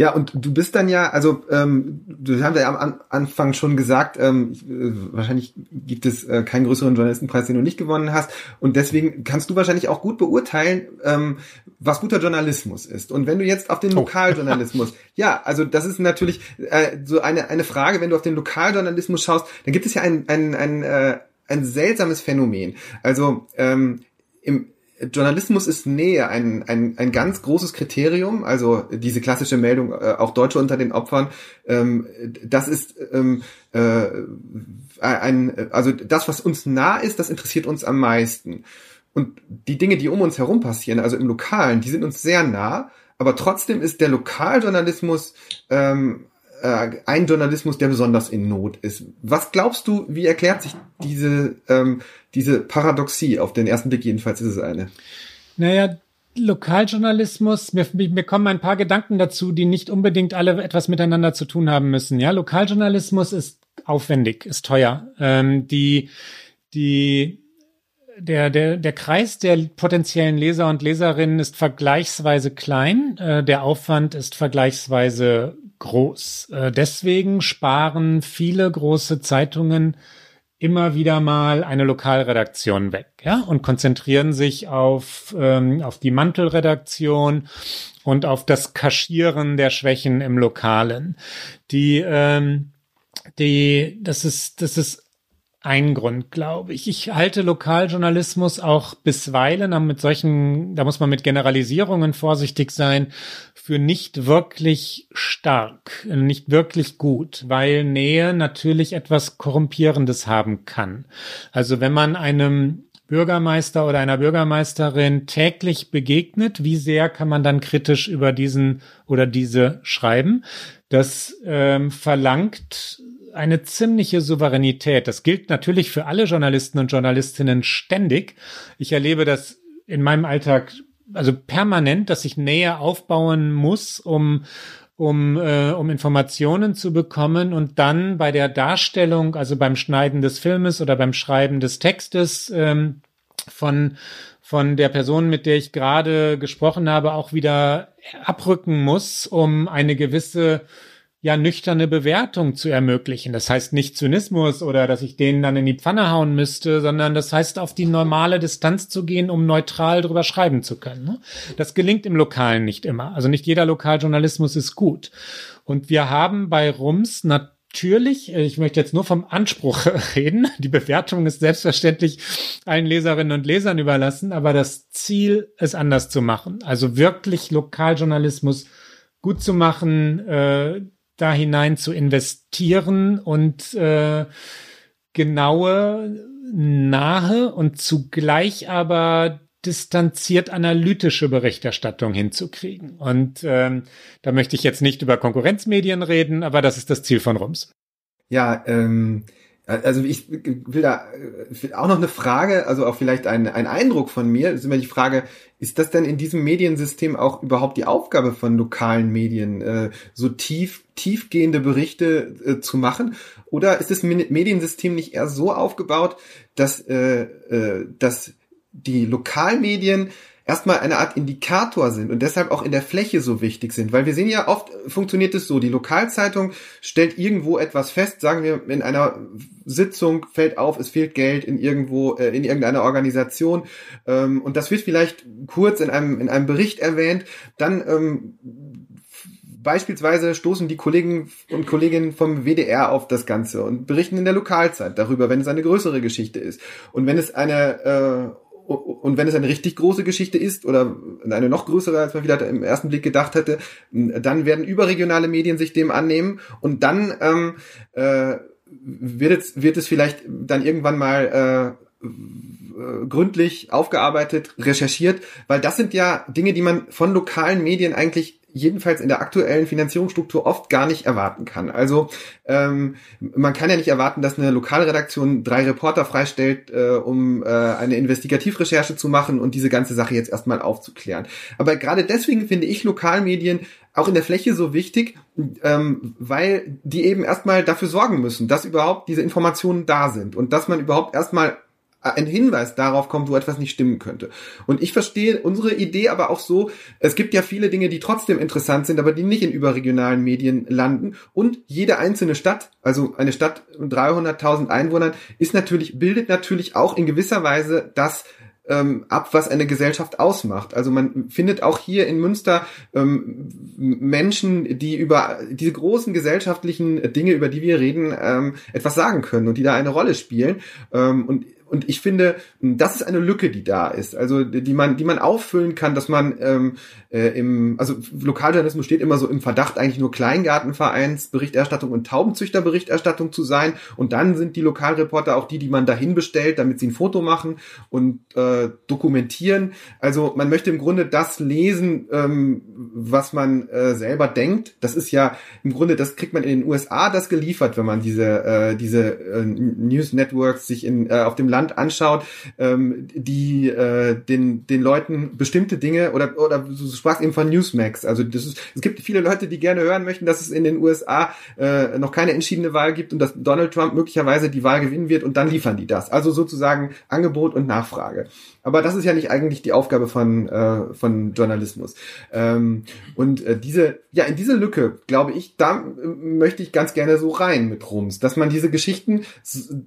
Ja, und du bist dann ja, also ähm, du haben ja am Anfang schon gesagt, ähm, äh, wahrscheinlich gibt es äh, keinen größeren Journalistenpreis, den du nicht gewonnen hast. Und deswegen kannst du wahrscheinlich auch gut beurteilen, ähm, was guter Journalismus ist. Und wenn du jetzt auf den oh. Lokaljournalismus, ja, also das ist natürlich äh, so eine, eine Frage, wenn du auf den Lokaljournalismus schaust, dann gibt es ja ein, ein, ein, äh, ein seltsames Phänomen. Also ähm, im Journalismus ist Nähe ein, ein, ein ganz großes Kriterium, also diese klassische Meldung, äh, auch Deutsche unter den Opfern, ähm, das ist ähm, äh, ein, also das, was uns nah ist, das interessiert uns am meisten. Und die Dinge, die um uns herum passieren, also im Lokalen, die sind uns sehr nah, aber trotzdem ist der Lokaljournalismus ähm, äh, ein Journalismus, der besonders in Not ist. Was glaubst du, wie erklärt sich diese, ähm, diese Paradoxie? Auf den ersten Blick jedenfalls ist es eine. Naja, Lokaljournalismus, mir, mir kommen ein paar Gedanken dazu, die nicht unbedingt alle etwas miteinander zu tun haben müssen. Ja, Lokaljournalismus ist aufwendig, ist teuer. Ähm, die, die, der, der, der Kreis der potenziellen Leser und Leserinnen ist vergleichsweise klein. Äh, der Aufwand ist vergleichsweise groß. Äh, deswegen sparen viele große Zeitungen immer wieder mal eine Lokalredaktion weg, ja, und konzentrieren sich auf, ähm, auf die Mantelredaktion und auf das Kaschieren der Schwächen im Lokalen. Die, ähm, die, das ist, das ist ein Grund, glaube ich. Ich halte Lokaljournalismus auch bisweilen, mit solchen, da muss man mit Generalisierungen vorsichtig sein, für nicht wirklich stark, nicht wirklich gut, weil Nähe natürlich etwas Korrumpierendes haben kann. Also wenn man einem Bürgermeister oder einer Bürgermeisterin täglich begegnet, wie sehr kann man dann kritisch über diesen oder diese schreiben? Das ähm, verlangt eine ziemliche Souveränität. Das gilt natürlich für alle Journalisten und Journalistinnen ständig. Ich erlebe das in meinem Alltag also permanent, dass ich Nähe aufbauen muss, um um, äh, um Informationen zu bekommen und dann bei der Darstellung, also beim Schneiden des Filmes oder beim Schreiben des Textes ähm, von von der Person, mit der ich gerade gesprochen habe, auch wieder abrücken muss, um eine gewisse ja nüchterne Bewertung zu ermöglichen. Das heißt nicht Zynismus oder dass ich denen dann in die Pfanne hauen müsste, sondern das heißt auf die normale Distanz zu gehen, um neutral drüber schreiben zu können. Ne? Das gelingt im Lokalen nicht immer. Also nicht jeder Lokaljournalismus ist gut. Und wir haben bei Rums natürlich, ich möchte jetzt nur vom Anspruch reden. Die Bewertung ist selbstverständlich allen Leserinnen und Lesern überlassen, aber das Ziel ist anders zu machen. Also wirklich Lokaljournalismus gut zu machen, äh, da hinein zu investieren und äh, genaue, nahe und zugleich aber distanziert analytische Berichterstattung hinzukriegen. Und ähm, da möchte ich jetzt nicht über Konkurrenzmedien reden, aber das ist das Ziel von Rums. Ja, ähm, also ich will da auch noch eine Frage, also auch vielleicht ein, ein Eindruck von mir, ist immer die Frage, ist das denn in diesem Mediensystem auch überhaupt die Aufgabe von lokalen Medien, äh, so tief, tiefgehende Berichte äh, zu machen? Oder ist das Mediensystem nicht eher so aufgebaut, dass, äh, äh, dass die Lokalmedien erstmal eine Art Indikator sind und deshalb auch in der Fläche so wichtig sind. Weil wir sehen ja oft, funktioniert es so, die Lokalzeitung stellt irgendwo etwas fest, sagen wir in einer Sitzung fällt auf, es fehlt Geld in irgendwo, äh, in irgendeiner Organisation ähm, und das wird vielleicht kurz in einem, in einem Bericht erwähnt, dann ähm, Beispielsweise stoßen die Kollegen und Kolleginnen vom WDR auf das Ganze und berichten in der Lokalzeit darüber, wenn es eine größere Geschichte ist. Und wenn es eine äh, und wenn es eine richtig große Geschichte ist oder eine noch größere, als man vielleicht im ersten Blick gedacht hätte, dann werden überregionale Medien sich dem annehmen. Und dann ähm, äh, wird, es, wird es vielleicht dann irgendwann mal äh, äh, gründlich aufgearbeitet, recherchiert, weil das sind ja Dinge, die man von lokalen Medien eigentlich jedenfalls in der aktuellen Finanzierungsstruktur oft gar nicht erwarten kann. Also ähm, man kann ja nicht erwarten, dass eine Lokalredaktion drei Reporter freistellt, äh, um äh, eine Investigativrecherche zu machen und diese ganze Sache jetzt erstmal aufzuklären. Aber gerade deswegen finde ich Lokalmedien auch in der Fläche so wichtig, ähm, weil die eben erstmal dafür sorgen müssen, dass überhaupt diese Informationen da sind und dass man überhaupt erstmal ein Hinweis darauf kommt, wo etwas nicht stimmen könnte. Und ich verstehe unsere Idee aber auch so, es gibt ja viele Dinge, die trotzdem interessant sind, aber die nicht in überregionalen Medien landen. Und jede einzelne Stadt, also eine Stadt mit 300.000 Einwohnern, ist natürlich, bildet natürlich auch in gewisser Weise das ähm, ab, was eine Gesellschaft ausmacht. Also man findet auch hier in Münster ähm, Menschen, die über diese großen gesellschaftlichen Dinge, über die wir reden, ähm, etwas sagen können und die da eine Rolle spielen. Ähm, und und ich finde, das ist eine Lücke, die da ist, also die man, die man auffüllen kann, dass man ähm, äh, im, also Lokaljournalismus steht immer so im Verdacht, eigentlich nur Kleingartenvereinsberichterstattung und Taubenzüchterberichterstattung zu sein. Und dann sind die Lokalreporter auch die, die man dahin bestellt, damit sie ein Foto machen und äh, dokumentieren. Also man möchte im Grunde das lesen, ähm, was man äh, selber denkt. Das ist ja im Grunde, das kriegt man in den USA das geliefert, wenn man diese äh, diese äh, News Networks sich in äh, auf dem Land Land anschaut, ähm, die äh, den, den Leuten bestimmte Dinge oder, oder du sprachst eben von Newsmax. Also das ist, es gibt viele Leute, die gerne hören möchten, dass es in den USA äh, noch keine entschiedene Wahl gibt und dass Donald Trump möglicherweise die Wahl gewinnen wird und dann liefern die das. Also sozusagen Angebot und Nachfrage. Aber das ist ja nicht eigentlich die Aufgabe von, äh, von Journalismus. Ähm, und äh, diese, ja, in diese Lücke, glaube ich, da äh, möchte ich ganz gerne so rein mit Rums, dass man diese Geschichten,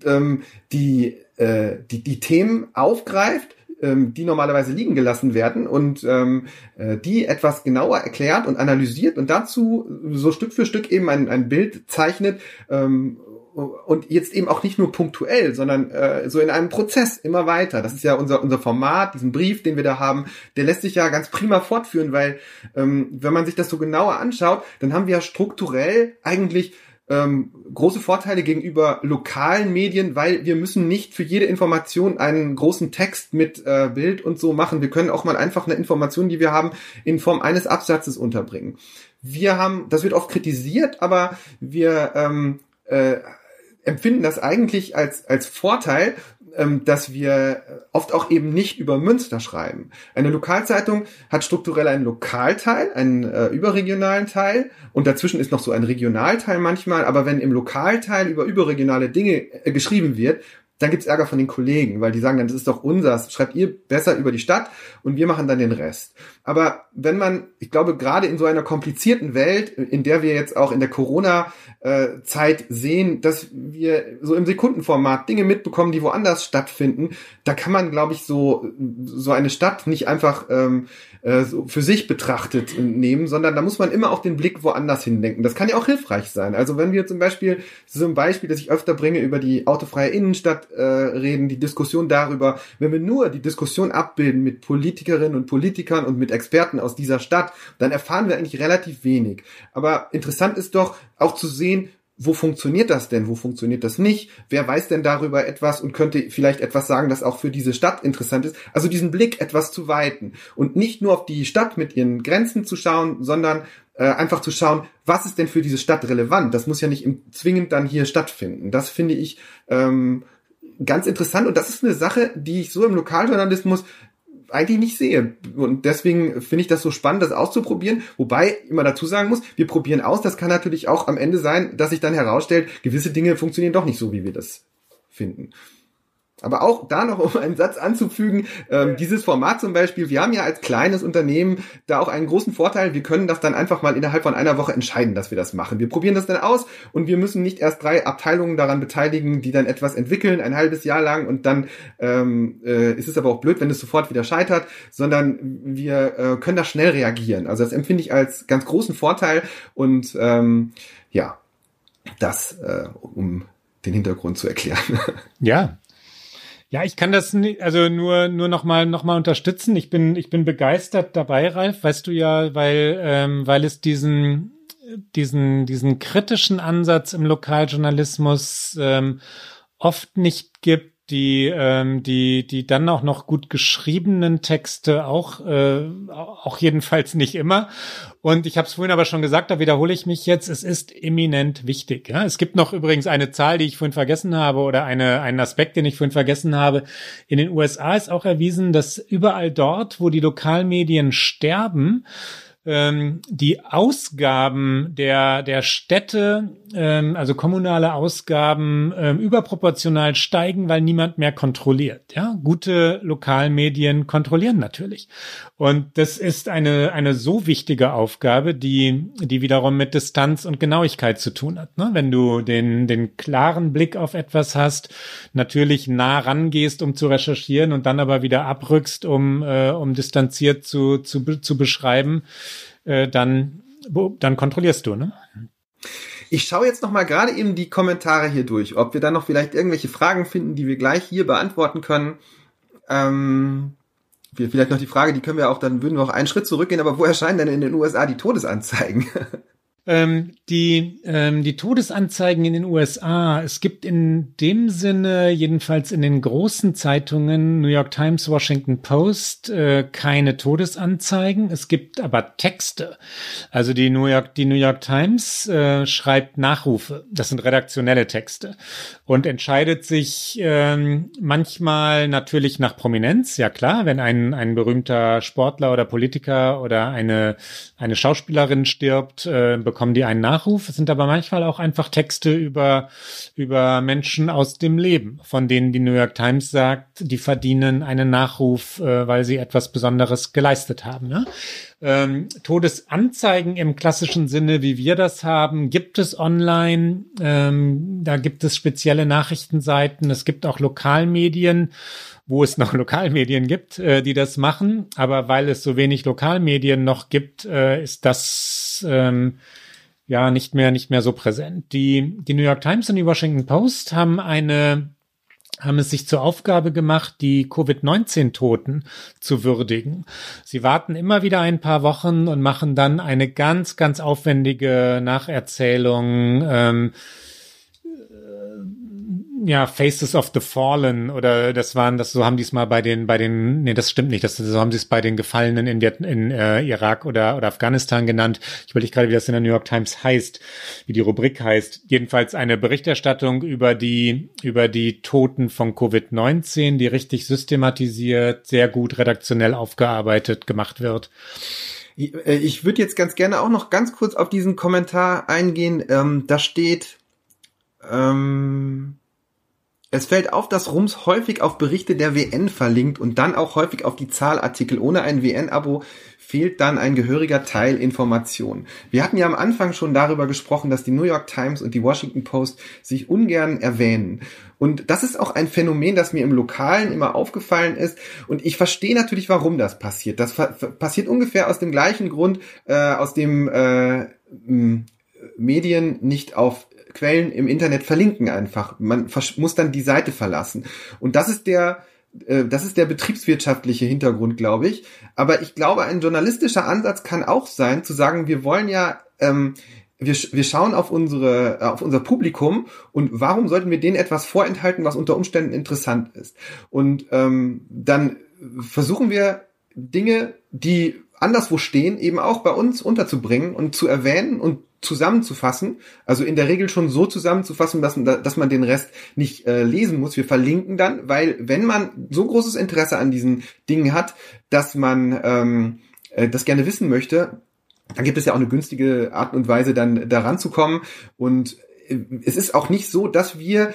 ähm, die, äh, die, die Themen aufgreift, ähm, die normalerweise liegen gelassen werden und ähm, äh, die etwas genauer erklärt und analysiert und dazu so Stück für Stück eben ein, ein Bild zeichnet, ähm, und jetzt eben auch nicht nur punktuell, sondern äh, so in einem Prozess immer weiter. Das ist ja unser unser Format, diesen Brief, den wir da haben, der lässt sich ja ganz prima fortführen, weil ähm, wenn man sich das so genauer anschaut, dann haben wir ja strukturell eigentlich ähm, große Vorteile gegenüber lokalen Medien, weil wir müssen nicht für jede Information einen großen Text mit äh, Bild und so machen. Wir können auch mal einfach eine Information, die wir haben, in Form eines Absatzes unterbringen. Wir haben, das wird oft kritisiert, aber wir ähm, äh, empfinden das eigentlich als, als Vorteil, dass wir oft auch eben nicht über Münster schreiben. Eine Lokalzeitung hat strukturell einen Lokalteil, einen äh, überregionalen Teil und dazwischen ist noch so ein Regionalteil manchmal, aber wenn im Lokalteil über überregionale Dinge äh, geschrieben wird, dann gibt's Ärger von den Kollegen, weil die sagen dann, das ist doch unser, schreibt ihr besser über die Stadt und wir machen dann den Rest. Aber wenn man, ich glaube, gerade in so einer komplizierten Welt, in der wir jetzt auch in der Corona-Zeit sehen, dass wir so im Sekundenformat Dinge mitbekommen, die woanders stattfinden, da kann man, glaube ich, so, so eine Stadt nicht einfach ähm, äh, so für sich betrachtet nehmen, sondern da muss man immer auch den Blick woanders hindenken. Das kann ja auch hilfreich sein. Also wenn wir zum Beispiel, so ein Beispiel, das ich öfter bringe, über die autofreie Innenstadt äh, reden, die Diskussion darüber, wenn wir nur die Diskussion abbilden mit Politikerinnen und Politikern und mit Experten aus dieser Stadt, dann erfahren wir eigentlich relativ wenig. Aber interessant ist doch auch zu sehen, wo funktioniert das denn? Wo funktioniert das nicht? Wer weiß denn darüber etwas und könnte vielleicht etwas sagen, das auch für diese Stadt interessant ist? Also diesen Blick etwas zu weiten und nicht nur auf die Stadt mit ihren Grenzen zu schauen, sondern äh, einfach zu schauen, was ist denn für diese Stadt relevant? Das muss ja nicht im, zwingend dann hier stattfinden. Das finde ich ähm, ganz interessant und das ist eine Sache, die ich so im Lokaljournalismus eigentlich nicht sehe. Und deswegen finde ich das so spannend, das auszuprobieren. Wobei immer dazu sagen muss, wir probieren aus. Das kann natürlich auch am Ende sein, dass sich dann herausstellt, gewisse Dinge funktionieren doch nicht so, wie wir das finden. Aber auch da noch, um einen Satz anzufügen, ähm, dieses Format zum Beispiel, wir haben ja als kleines Unternehmen da auch einen großen Vorteil, wir können das dann einfach mal innerhalb von einer Woche entscheiden, dass wir das machen. Wir probieren das dann aus und wir müssen nicht erst drei Abteilungen daran beteiligen, die dann etwas entwickeln, ein halbes Jahr lang und dann ähm, äh, ist es aber auch blöd, wenn es sofort wieder scheitert, sondern wir äh, können da schnell reagieren. Also das empfinde ich als ganz großen Vorteil und ähm, ja, das äh, um den Hintergrund zu erklären. Ja, Ja, ich kann das also nur nur noch mal noch mal unterstützen. Ich bin ich bin begeistert dabei, Ralf. Weißt du ja, weil ähm, weil es diesen diesen diesen kritischen Ansatz im Lokaljournalismus ähm, oft nicht gibt die ähm, die die dann auch noch gut geschriebenen Texte auch äh, auch jedenfalls nicht immer. Und ich habe es vorhin aber schon gesagt da wiederhole ich mich jetzt. Es ist eminent wichtig ja. Es gibt noch übrigens eine Zahl die ich vorhin vergessen habe oder eine einen Aspekt den ich vorhin vergessen habe. In den USA ist auch erwiesen dass überall dort wo die Lokalmedien sterben ähm, die Ausgaben der, der Städte, ähm, also kommunale Ausgaben, ähm, überproportional steigen, weil niemand mehr kontrolliert. Ja, gute Lokalmedien kontrollieren natürlich. Und das ist eine, eine so wichtige Aufgabe, die, die wiederum mit Distanz und Genauigkeit zu tun hat. Ne? Wenn du den, den klaren Blick auf etwas hast, natürlich nah rangehst, um zu recherchieren und dann aber wieder abrückst, um, äh, um distanziert zu, zu, zu beschreiben, äh, dann, dann kontrollierst du, ne? Ich schaue jetzt noch mal gerade eben die Kommentare hier durch, ob wir dann noch vielleicht irgendwelche Fragen finden, die wir gleich hier beantworten können. Ähm, vielleicht noch die Frage, die können wir auch, dann würden wir auch einen Schritt zurückgehen, aber wo erscheinen denn in den USA die Todesanzeigen? Ähm, die, ähm, die Todesanzeigen in den USA, es gibt in dem Sinne, jedenfalls in den großen Zeitungen, New York Times, Washington Post, äh, keine Todesanzeigen. Es gibt aber Texte. Also die New York, die New York Times äh, schreibt Nachrufe. Das sind redaktionelle Texte und entscheidet sich ähm, manchmal natürlich nach Prominenz. Ja klar, wenn ein, ein berühmter Sportler oder Politiker oder eine, eine Schauspielerin stirbt, äh, bekommen die einen Nachruf. Es sind aber manchmal auch einfach Texte über, über Menschen aus dem Leben, von denen die New York Times sagt, die verdienen einen Nachruf, äh, weil sie etwas Besonderes geleistet haben. Ne? Ähm, Todesanzeigen im klassischen Sinne, wie wir das haben, gibt es online. Ähm, da gibt es spezielle Nachrichtenseiten. Es gibt auch Lokalmedien wo es noch Lokalmedien gibt, äh, die das machen. Aber weil es so wenig Lokalmedien noch gibt, äh, ist das ähm, ja nicht mehr nicht mehr so präsent. Die die New York Times und die Washington Post haben eine haben es sich zur Aufgabe gemacht, die Covid-19-Toten zu würdigen. Sie warten immer wieder ein paar Wochen und machen dann eine ganz, ganz aufwendige Nacherzählung. Ähm, ja, Faces of the Fallen oder das waren, das so haben die es mal bei den, bei den, nee, das stimmt nicht, das, so haben sie es bei den Gefallenen in, Viet, in äh, Irak oder, oder Afghanistan genannt. Ich überlege gerade, wie das in der New York Times heißt, wie die Rubrik heißt. Jedenfalls eine Berichterstattung über die, über die Toten von Covid-19, die richtig systematisiert, sehr gut redaktionell aufgearbeitet gemacht wird. Ich, äh, ich würde jetzt ganz gerne auch noch ganz kurz auf diesen Kommentar eingehen. Ähm, da steht, ähm, es fällt auf, dass Rums häufig auf Berichte der WN verlinkt und dann auch häufig auf die Zahlartikel. Ohne ein WN-Abo fehlt dann ein gehöriger Teil Information. Wir hatten ja am Anfang schon darüber gesprochen, dass die New York Times und die Washington Post sich ungern erwähnen. Und das ist auch ein Phänomen, das mir im Lokalen immer aufgefallen ist. Und ich verstehe natürlich, warum das passiert. Das passiert ungefähr aus dem gleichen Grund, äh, aus dem äh, Medien nicht auf Quellen im Internet verlinken einfach. Man muss dann die Seite verlassen. Und das ist der, äh, das ist der betriebswirtschaftliche Hintergrund, glaube ich. Aber ich glaube, ein journalistischer Ansatz kann auch sein, zu sagen, wir wollen ja, ähm, wir, wir schauen auf unsere, auf unser Publikum und warum sollten wir denen etwas vorenthalten, was unter Umständen interessant ist? Und ähm, dann versuchen wir Dinge, die anderswo stehen, eben auch bei uns unterzubringen und zu erwähnen und zusammenzufassen, also in der Regel schon so zusammenzufassen, dass, dass man den Rest nicht äh, lesen muss. Wir verlinken dann, weil wenn man so großes Interesse an diesen Dingen hat, dass man ähm, äh, das gerne wissen möchte, dann gibt es ja auch eine günstige Art und Weise, dann daran zu kommen. Und äh, es ist auch nicht so, dass wir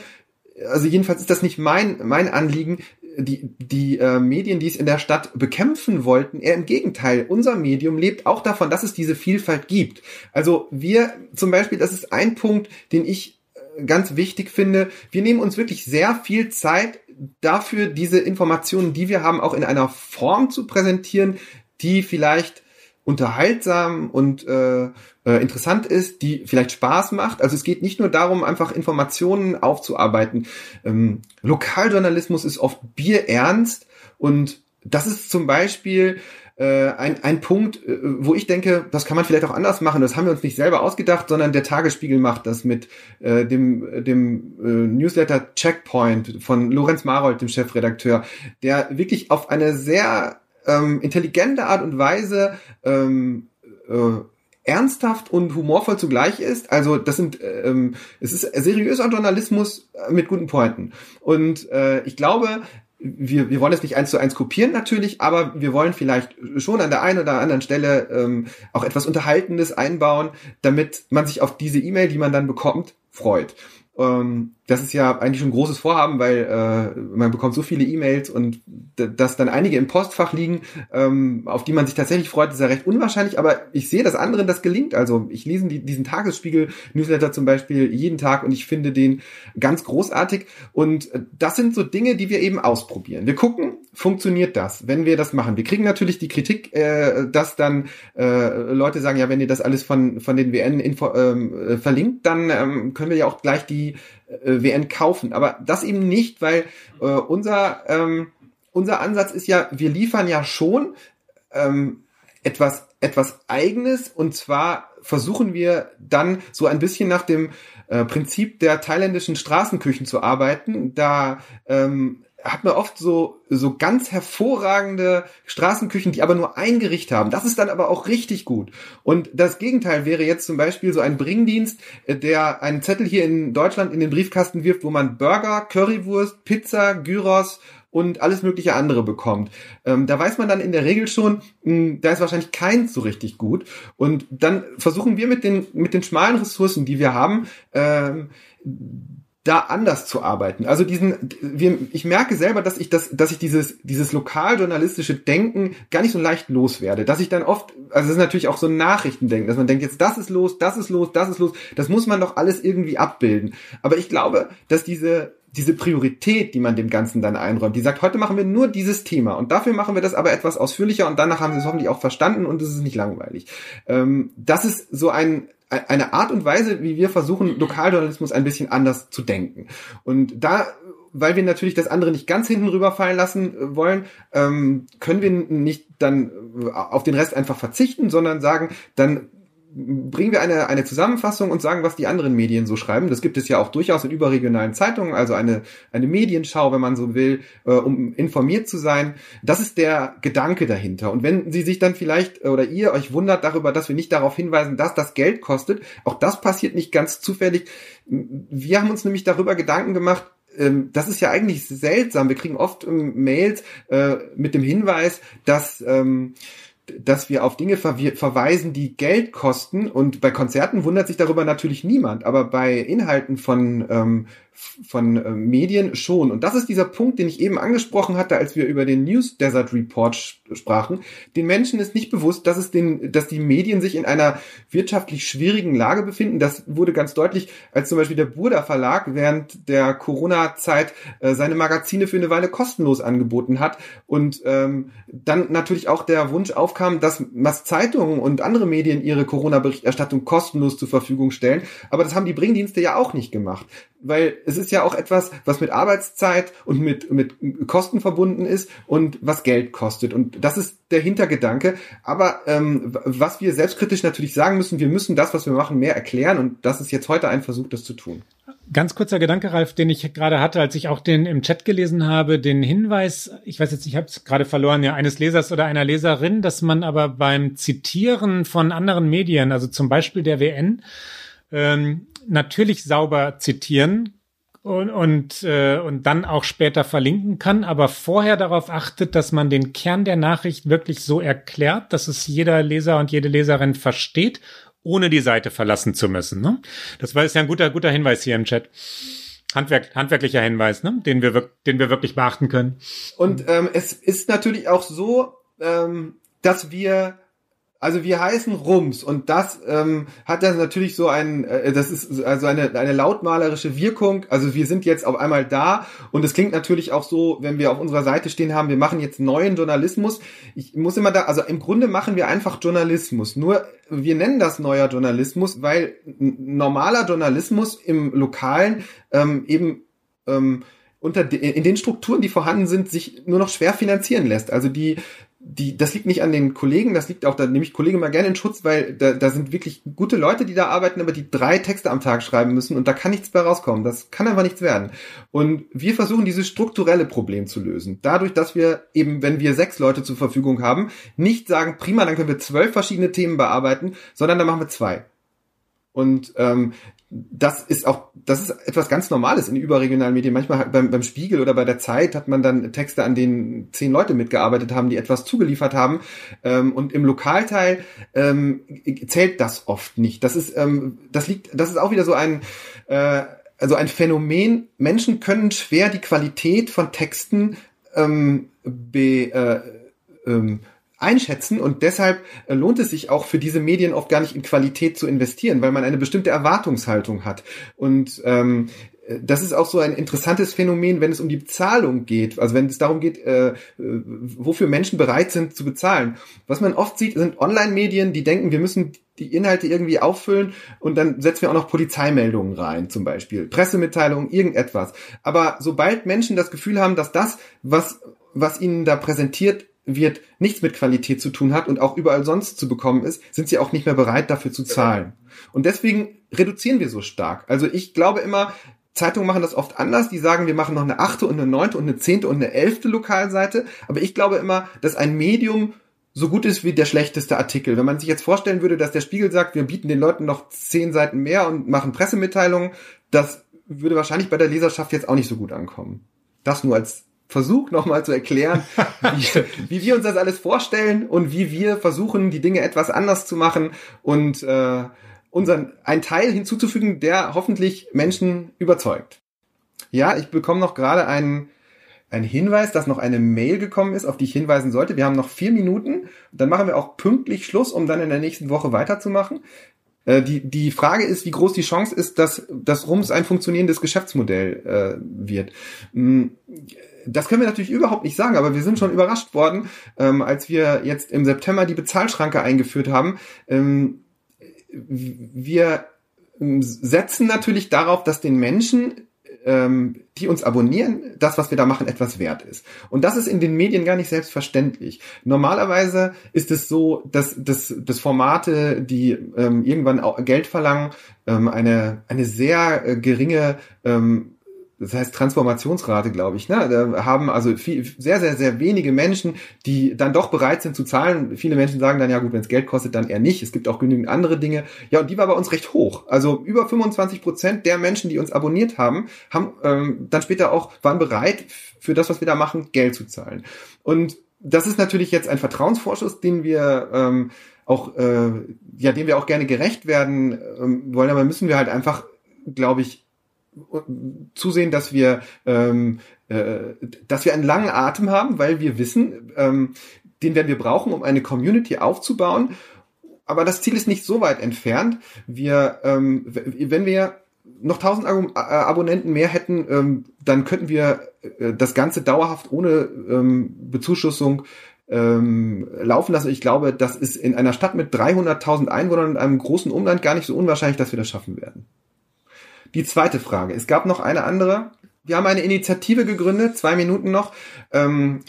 also jedenfalls ist das nicht mein, mein Anliegen, die, die äh, Medien, die es in der Stadt bekämpfen wollten, eher im Gegenteil. Unser Medium lebt auch davon, dass es diese Vielfalt gibt. Also wir zum Beispiel, das ist ein Punkt, den ich äh, ganz wichtig finde. Wir nehmen uns wirklich sehr viel Zeit dafür, diese Informationen, die wir haben, auch in einer Form zu präsentieren, die vielleicht unterhaltsam und äh, äh, interessant ist, die vielleicht Spaß macht. Also es geht nicht nur darum, einfach Informationen aufzuarbeiten. Ähm, Lokaljournalismus ist oft bierernst und das ist zum Beispiel äh, ein, ein Punkt, äh, wo ich denke, das kann man vielleicht auch anders machen. Das haben wir uns nicht selber ausgedacht, sondern der Tagesspiegel macht das mit äh, dem, dem äh, Newsletter Checkpoint von Lorenz Marold, dem Chefredakteur, der wirklich auf eine sehr ähm, intelligente Art und Weise ähm, äh, ernsthaft und humorvoll zugleich ist. Also das sind, ähm, es ist seriöser Journalismus mit guten Pointen. Und äh, ich glaube, wir, wir wollen es nicht eins zu eins kopieren natürlich, aber wir wollen vielleicht schon an der einen oder anderen Stelle ähm, auch etwas Unterhaltendes einbauen, damit man sich auf diese E-Mail, die man dann bekommt, freut. Ähm, das ist ja eigentlich schon ein großes Vorhaben, weil äh, man bekommt so viele E-Mails und dass dann einige im Postfach liegen, ähm, auf die man sich tatsächlich freut, ist ja recht unwahrscheinlich. Aber ich sehe, dass anderen das gelingt. Also ich lese die, diesen Tagesspiegel-Newsletter zum Beispiel jeden Tag und ich finde den ganz großartig. Und das sind so Dinge, die wir eben ausprobieren. Wir gucken, funktioniert das, wenn wir das machen. Wir kriegen natürlich die Kritik, äh, dass dann äh, Leute sagen, ja, wenn ihr das alles von, von den WN info, ähm, äh, verlinkt, dann ähm, können wir ja auch gleich die äh, WN kaufen. Aber das eben nicht, weil äh, unser, ähm, unser Ansatz ist ja, wir liefern ja schon ähm, etwas, etwas Eigenes und zwar versuchen wir dann so ein bisschen nach dem äh, Prinzip der thailändischen Straßenküchen zu arbeiten. Da ähm, hat man oft so, so ganz hervorragende Straßenküchen, die aber nur ein Gericht haben. Das ist dann aber auch richtig gut. Und das Gegenteil wäre jetzt zum Beispiel so ein Bringdienst, äh, der einen Zettel hier in Deutschland in den Briefkasten wirft, wo man Burger, Currywurst, Pizza, Gyros und alles mögliche andere bekommt. Ähm, da weiß man dann in der Regel schon, mh, hm, da ist wahrscheinlich keins so richtig gut. Und dann versuchen wir mit den, mit den schmalen Ressourcen, die wir haben, ähm, da anders zu arbeiten. Also diesen, wir, ich merke selber, dass ich das, dass ich dieses, dieses lokaljournalistische Denken gar nicht so leicht loswerde. Dass ich dann oft, also es ist natürlich auch so ein Nachrichtendenken, dass man denkt, jetzt das ist los, das ist los, das ist los, das muss man doch alles irgendwie abbilden. Aber ich glaube, dass diese, diese Priorität, die man dem Ganzen dann einräumt, die sagt, heute machen wir nur dieses Thema und dafür machen wir das aber etwas ausführlicher und danach haben sie es hoffentlich auch verstanden und es ist nicht langweilig. Ähm, das ist so ein, eine Art und Weise, wie wir versuchen, Lokaljournalismus ein bisschen anders zu denken. Und da weil wir natürlich das andere nicht ganz hinten rüberfallen lassen äh, wollen, ähm, können wir nicht dann äh, auf den Rest einfach verzichten, sondern sagen, dann bringen wir eine, eine Zusammenfassung und sagen, was die anderen Medien so schreiben. Das gibt es ja auch durchaus in überregionalen Zeitungen, also eine, eine Medienschau, wenn man so will, äh, um informiert zu sein. Das ist der Gedanke dahinter. Und wenn Sie sich dann vielleicht äh, oder ihr euch wundert darüber, dass wir nicht darauf hinweisen, dass das Geld kostet, auch das passiert nicht ganz zufällig. Wir haben uns nämlich darüber Gedanken gemacht, ähm, das ist ja eigentlich seltsam. Wir kriegen oft ähm, Mails äh, mit dem Hinweis, dass ähm, dass wir auf Dinge ver verweisen, die Geld kosten. Und bei Konzerten wundert sich darüber natürlich niemand. Aber bei Inhalten von ähm, von äh, Medien schon. Und das ist dieser Punkt, den ich eben angesprochen hatte, als wir über den News Desert Report sprachen. Den Menschen ist nicht bewusst, dass es den, dass die Medien sich in einer wirtschaftlich schwierigen Lage befinden. Das wurde ganz deutlich, als zum Beispiel der Burda Verlag während der Corona-Zeit äh, seine Magazine für eine Weile kostenlos angeboten hat und ähm, dann natürlich auch der Wunsch aufkam, dass was Zeitungen und andere Medien ihre Corona-Berichterstattung kostenlos zur Verfügung stellen. Aber das haben die Bringdienste ja auch nicht gemacht weil es ist ja auch etwas, was mit Arbeitszeit und mit, mit Kosten verbunden ist und was Geld kostet. Und das ist der Hintergedanke. Aber ähm, was wir selbstkritisch natürlich sagen müssen, wir müssen das, was wir machen, mehr erklären. Und das ist jetzt heute ein Versuch, das zu tun. Ganz kurzer Gedanke, Ralf, den ich gerade hatte, als ich auch den im Chat gelesen habe, den Hinweis, ich weiß jetzt, ich habe es gerade verloren, ja, eines Lesers oder einer Leserin, dass man aber beim Zitieren von anderen Medien, also zum Beispiel der WN, ähm, natürlich sauber zitieren und, und, äh, und dann auch später verlinken kann, aber vorher darauf achtet, dass man den Kern der Nachricht wirklich so erklärt, dass es jeder Leser und jede Leserin versteht, ohne die Seite verlassen zu müssen. Ne? Das war jetzt ja ein guter, guter Hinweis hier im Chat. Handwerk, handwerklicher Hinweis, ne? den, wir, den wir wirklich beachten können. Und ähm, es ist natürlich auch so, ähm, dass wir Also wir heißen Rums und das ähm, hat dann natürlich so ein, äh, das ist also eine, eine lautmalerische Wirkung. Also wir sind jetzt auf einmal da und es klingt natürlich auch so, wenn wir auf unserer Seite stehen haben, wir machen jetzt neuen Journalismus. Ich muss immer da, also im Grunde machen wir einfach Journalismus. Nur wir nennen das neuer Journalismus, weil normaler Journalismus im Lokalen ähm, eben ähm, unter de, in den Strukturen, die vorhanden sind, sich nur noch schwer finanzieren lässt. Also die die, das liegt nicht an den Kollegen, das liegt auch, da nehme ich Kollegen mal gerne in Schutz, weil da, da sind wirklich gute Leute, die da arbeiten, aber die drei Texte am Tag schreiben müssen und da kann nichts mehr rauskommen. Das kann einfach nichts werden. Und wir versuchen dieses strukturelle Problem zu lösen. Dadurch, dass wir eben, wenn wir sechs Leute zur Verfügung haben, nicht sagen, prima, dann können wir zwölf verschiedene Themen bearbeiten, sondern dann machen wir zwei. Und ähm, das ist auch, das ist etwas ganz Normales in überregionalen Medien. Manchmal beim, beim Spiegel oder bei der Zeit hat man dann Texte, an denen zehn Leute mitgearbeitet haben, die etwas zugeliefert haben. Ähm, und im Lokalteil ähm, zählt das oft nicht. Das ist, ähm, das liegt, das ist auch wieder so ein, äh, also ein Phänomen. Menschen können schwer die Qualität von Texten ähm, be, äh, ähm, einschätzen und deshalb äh, lohnt es sich auch für diese Medien oft gar nicht in Qualität zu investieren, weil man eine bestimmte Erwartungshaltung hat. Und ähm, äh, das ist auch so ein interessantes Phänomen, wenn es um die Bezahlung geht, also wenn es darum geht, äh, wofür Menschen bereit sind zu bezahlen. Was man oft sieht, sind Online-Medien, die denken, wir müssen die Inhalte irgendwie auffüllen und dann setzen wir auch noch Polizeimeldungen rein, zum Beispiel Pressemitteilungen, irgendetwas. Aber sobald Menschen das Gefühl haben, dass das, was was ihnen da präsentiert wird, nichts mit Qualität zu tun hat und auch überall sonst zu bekommen ist, sind sie auch nicht mehr bereit, dafür zu zahlen. Und deswegen reduzieren wir so stark. Also ich glaube immer, Zeitungen machen das oft anders. Die sagen, wir machen noch eine achte und eine neunte und eine zehnte und eine elfte Lokalseite. Aber ich glaube immer, dass ein Medium so gut ist wie der schlechteste Artikel. Wenn man sich jetzt vorstellen würde, dass der Spiegel sagt, wir bieten den Leuten noch zehn Seiten mehr und machen Pressemitteilungen, das würde wahrscheinlich bei der Leserschaft jetzt auch nicht so gut ankommen. Das nur als Versuch nochmal zu erklären, wie, wie, wir uns das alles vorstellen und wie wir versuchen, die Dinge etwas anders zu machen und äh, unseren einen Teil hinzuzufügen, der hoffentlich Menschen überzeugt. Ja, ich bekomme noch gerade einen, einen Hinweis, dass noch eine Mail gekommen ist, auf die ich hinweisen sollte. Wir haben noch vier Minuten. Dann machen wir auch pünktlich Schluss, um dann in der nächsten Woche weiterzumachen. Äh, die, die Frage ist, wie groß die Chance ist, dass, dass Rums ein funktionierendes Geschäftsmodell äh, wird. Hm, das können wir natürlich überhaupt nicht sagen, aber wir sind schon überrascht worden, ähm, als wir jetzt im September die Bezahlschranke eingeführt haben. Ähm, wir ähm, setzen natürlich darauf, dass den Menschen ähm, die uns abonnieren, das, was wir da machen, etwas wert ist. Und das ist in den Medien gar nicht selbstverständlich. Normalerweise ist es so, dass, dass, dass Formate, die ähm, irgendwann auch Geld verlangen, ähm, eine, eine sehr äh, geringe ähm, das heißt Transformationsrate, glaube ich, ne? Da haben also viel, sehr, sehr, sehr wenige Menschen, die dann doch bereit sind zu zahlen. Viele Menschen sagen dann, ja gut, wenn es Geld kostet, dann eher nicht. Es gibt auch genügend andere Dinge. Ja, und die war bei uns recht hoch. Also über 25 Prozent der Menschen, die uns abonniert haben, haben ähm, dann später auch, waren bereit, für das, was wir da machen, Geld zu zahlen. Und das ist natürlich jetzt ein Vertrauensvorschuss, den wir ähm, auch, äh, ja, dem wir auch gerne gerecht werden ähm, wollen, aber müssen wir halt einfach, glaube ich, zusehen, dass wir, ähm, äh, dass wir einen langen Atem haben, weil wir wissen, ähm, den werden wir brauchen, um eine Community aufzubauen. Aber das Ziel ist nicht so weit entfernt. Wir, ähm, wenn wir noch 1000 äh, Abonnenten mehr hätten, ähm, dann könnten wir äh, das Ganze dauerhaft ohne ähm, Bezuschussung ähm, laufen lassen. Ich glaube, das ist in einer Stadt mit 300.000 Einwohnern und einem großen Umland gar nicht so unwahrscheinlich, dass wir das schaffen werden. Die zweite Frage. Es gab noch eine andere. Wir haben eine Initiative gegründet, zwei Minuten noch. Ähm,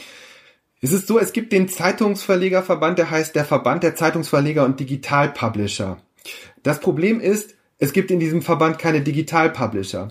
es ist so, es gibt den Zeitungsverlegerverband, der heißt der Verband der Zeitungsverleger und Digitalpublisher. Das Problem ist, es gibt in diesem Verband keine Digitalpublisher.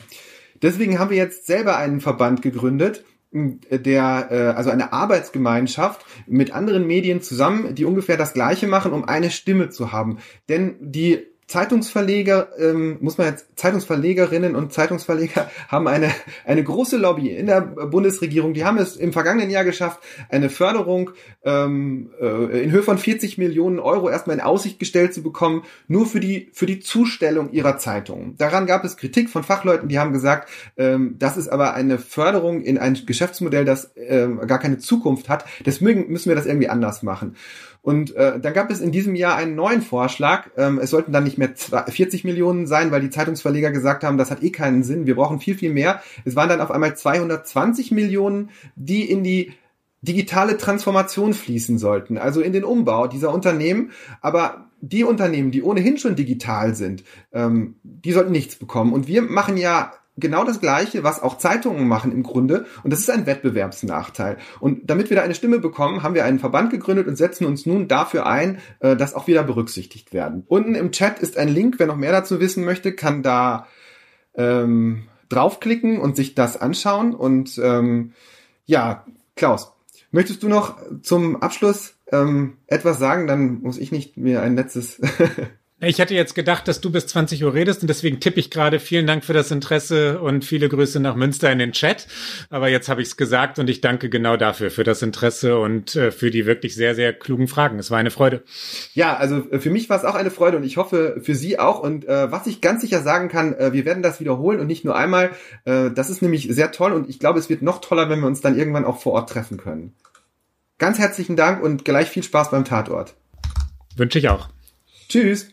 Deswegen haben wir jetzt selber einen Verband gegründet, der äh, also eine Arbeitsgemeinschaft mit anderen Medien zusammen, die ungefähr das gleiche machen, um eine Stimme zu haben. Denn die Zeitungsverleger, ähm, muss man jetzt, Zeitungsverlegerinnen und Zeitungsverleger haben eine, eine große Lobby in der Bundesregierung. Die haben es im vergangenen Jahr geschafft, eine Förderung ähm, äh, in Höhe von 40 Millionen Euro erstmal in Aussicht gestellt zu bekommen, nur für die, für die Zustellung ihrer Zeitungen. Daran gab es Kritik von Fachleuten, die haben gesagt, ähm, das ist aber eine Förderung in ein Geschäftsmodell, das ähm, gar keine Zukunft hat. Deswegen müssen wir das irgendwie anders machen. Und äh, dann gab es in diesem Jahr einen neuen Vorschlag. Ähm, es sollten dann nicht mehr 40 Millionen sein, weil die Zeitungsverleger gesagt haben, das hat eh keinen Sinn. Wir brauchen viel, viel mehr. Es waren dann auf einmal 220 Millionen, die in die digitale Transformation fließen sollten, also in den Umbau dieser Unternehmen. Aber die Unternehmen, die ohnehin schon digital sind, ähm, die sollten nichts bekommen. Und wir machen ja genau das Gleiche, was auch Zeitungen machen im Grunde. Und das ist ein Wettbewerbsnachteil. Und damit wir da eine Stimme bekommen, haben wir einen Verband gegründet und setzen uns nun dafür ein, äh, dass auch wieder berücksichtigt werden. Unten im Chat ist ein Link. Wer noch mehr dazu wissen möchte, kann da ähm, draufklicken und sich das anschauen. Und ähm, ja, Klaus, möchtest du noch zum Abschluss ähm, etwas sagen? Dann muss ich nicht mir ein letztes Ich hatte jetzt gedacht, dass du bis 20 Uhr redest und deswegen tippe ich gerade vielen Dank für das Interesse und viele Grüße nach Münster in den Chat. Aber jetzt habe ich es gesagt und ich danke genau dafür, für das Interesse und äh, für die wirklich sehr, sehr klugen Fragen. Es war eine Freude. Ja, also äh, für mich war es auch eine Freude und ich hoffe für Sie auch. Und äh, was ich ganz sicher sagen kann, äh, wir werden das wiederholen und nicht nur einmal. Äh, das ist nämlich sehr toll und ich glaube, es wird noch toller, wenn wir uns dann irgendwann auch vor Ort treffen können. Ganz herzlichen Dank und gleich viel Spaß beim Tatort. Wünsche ich auch. Tschüss.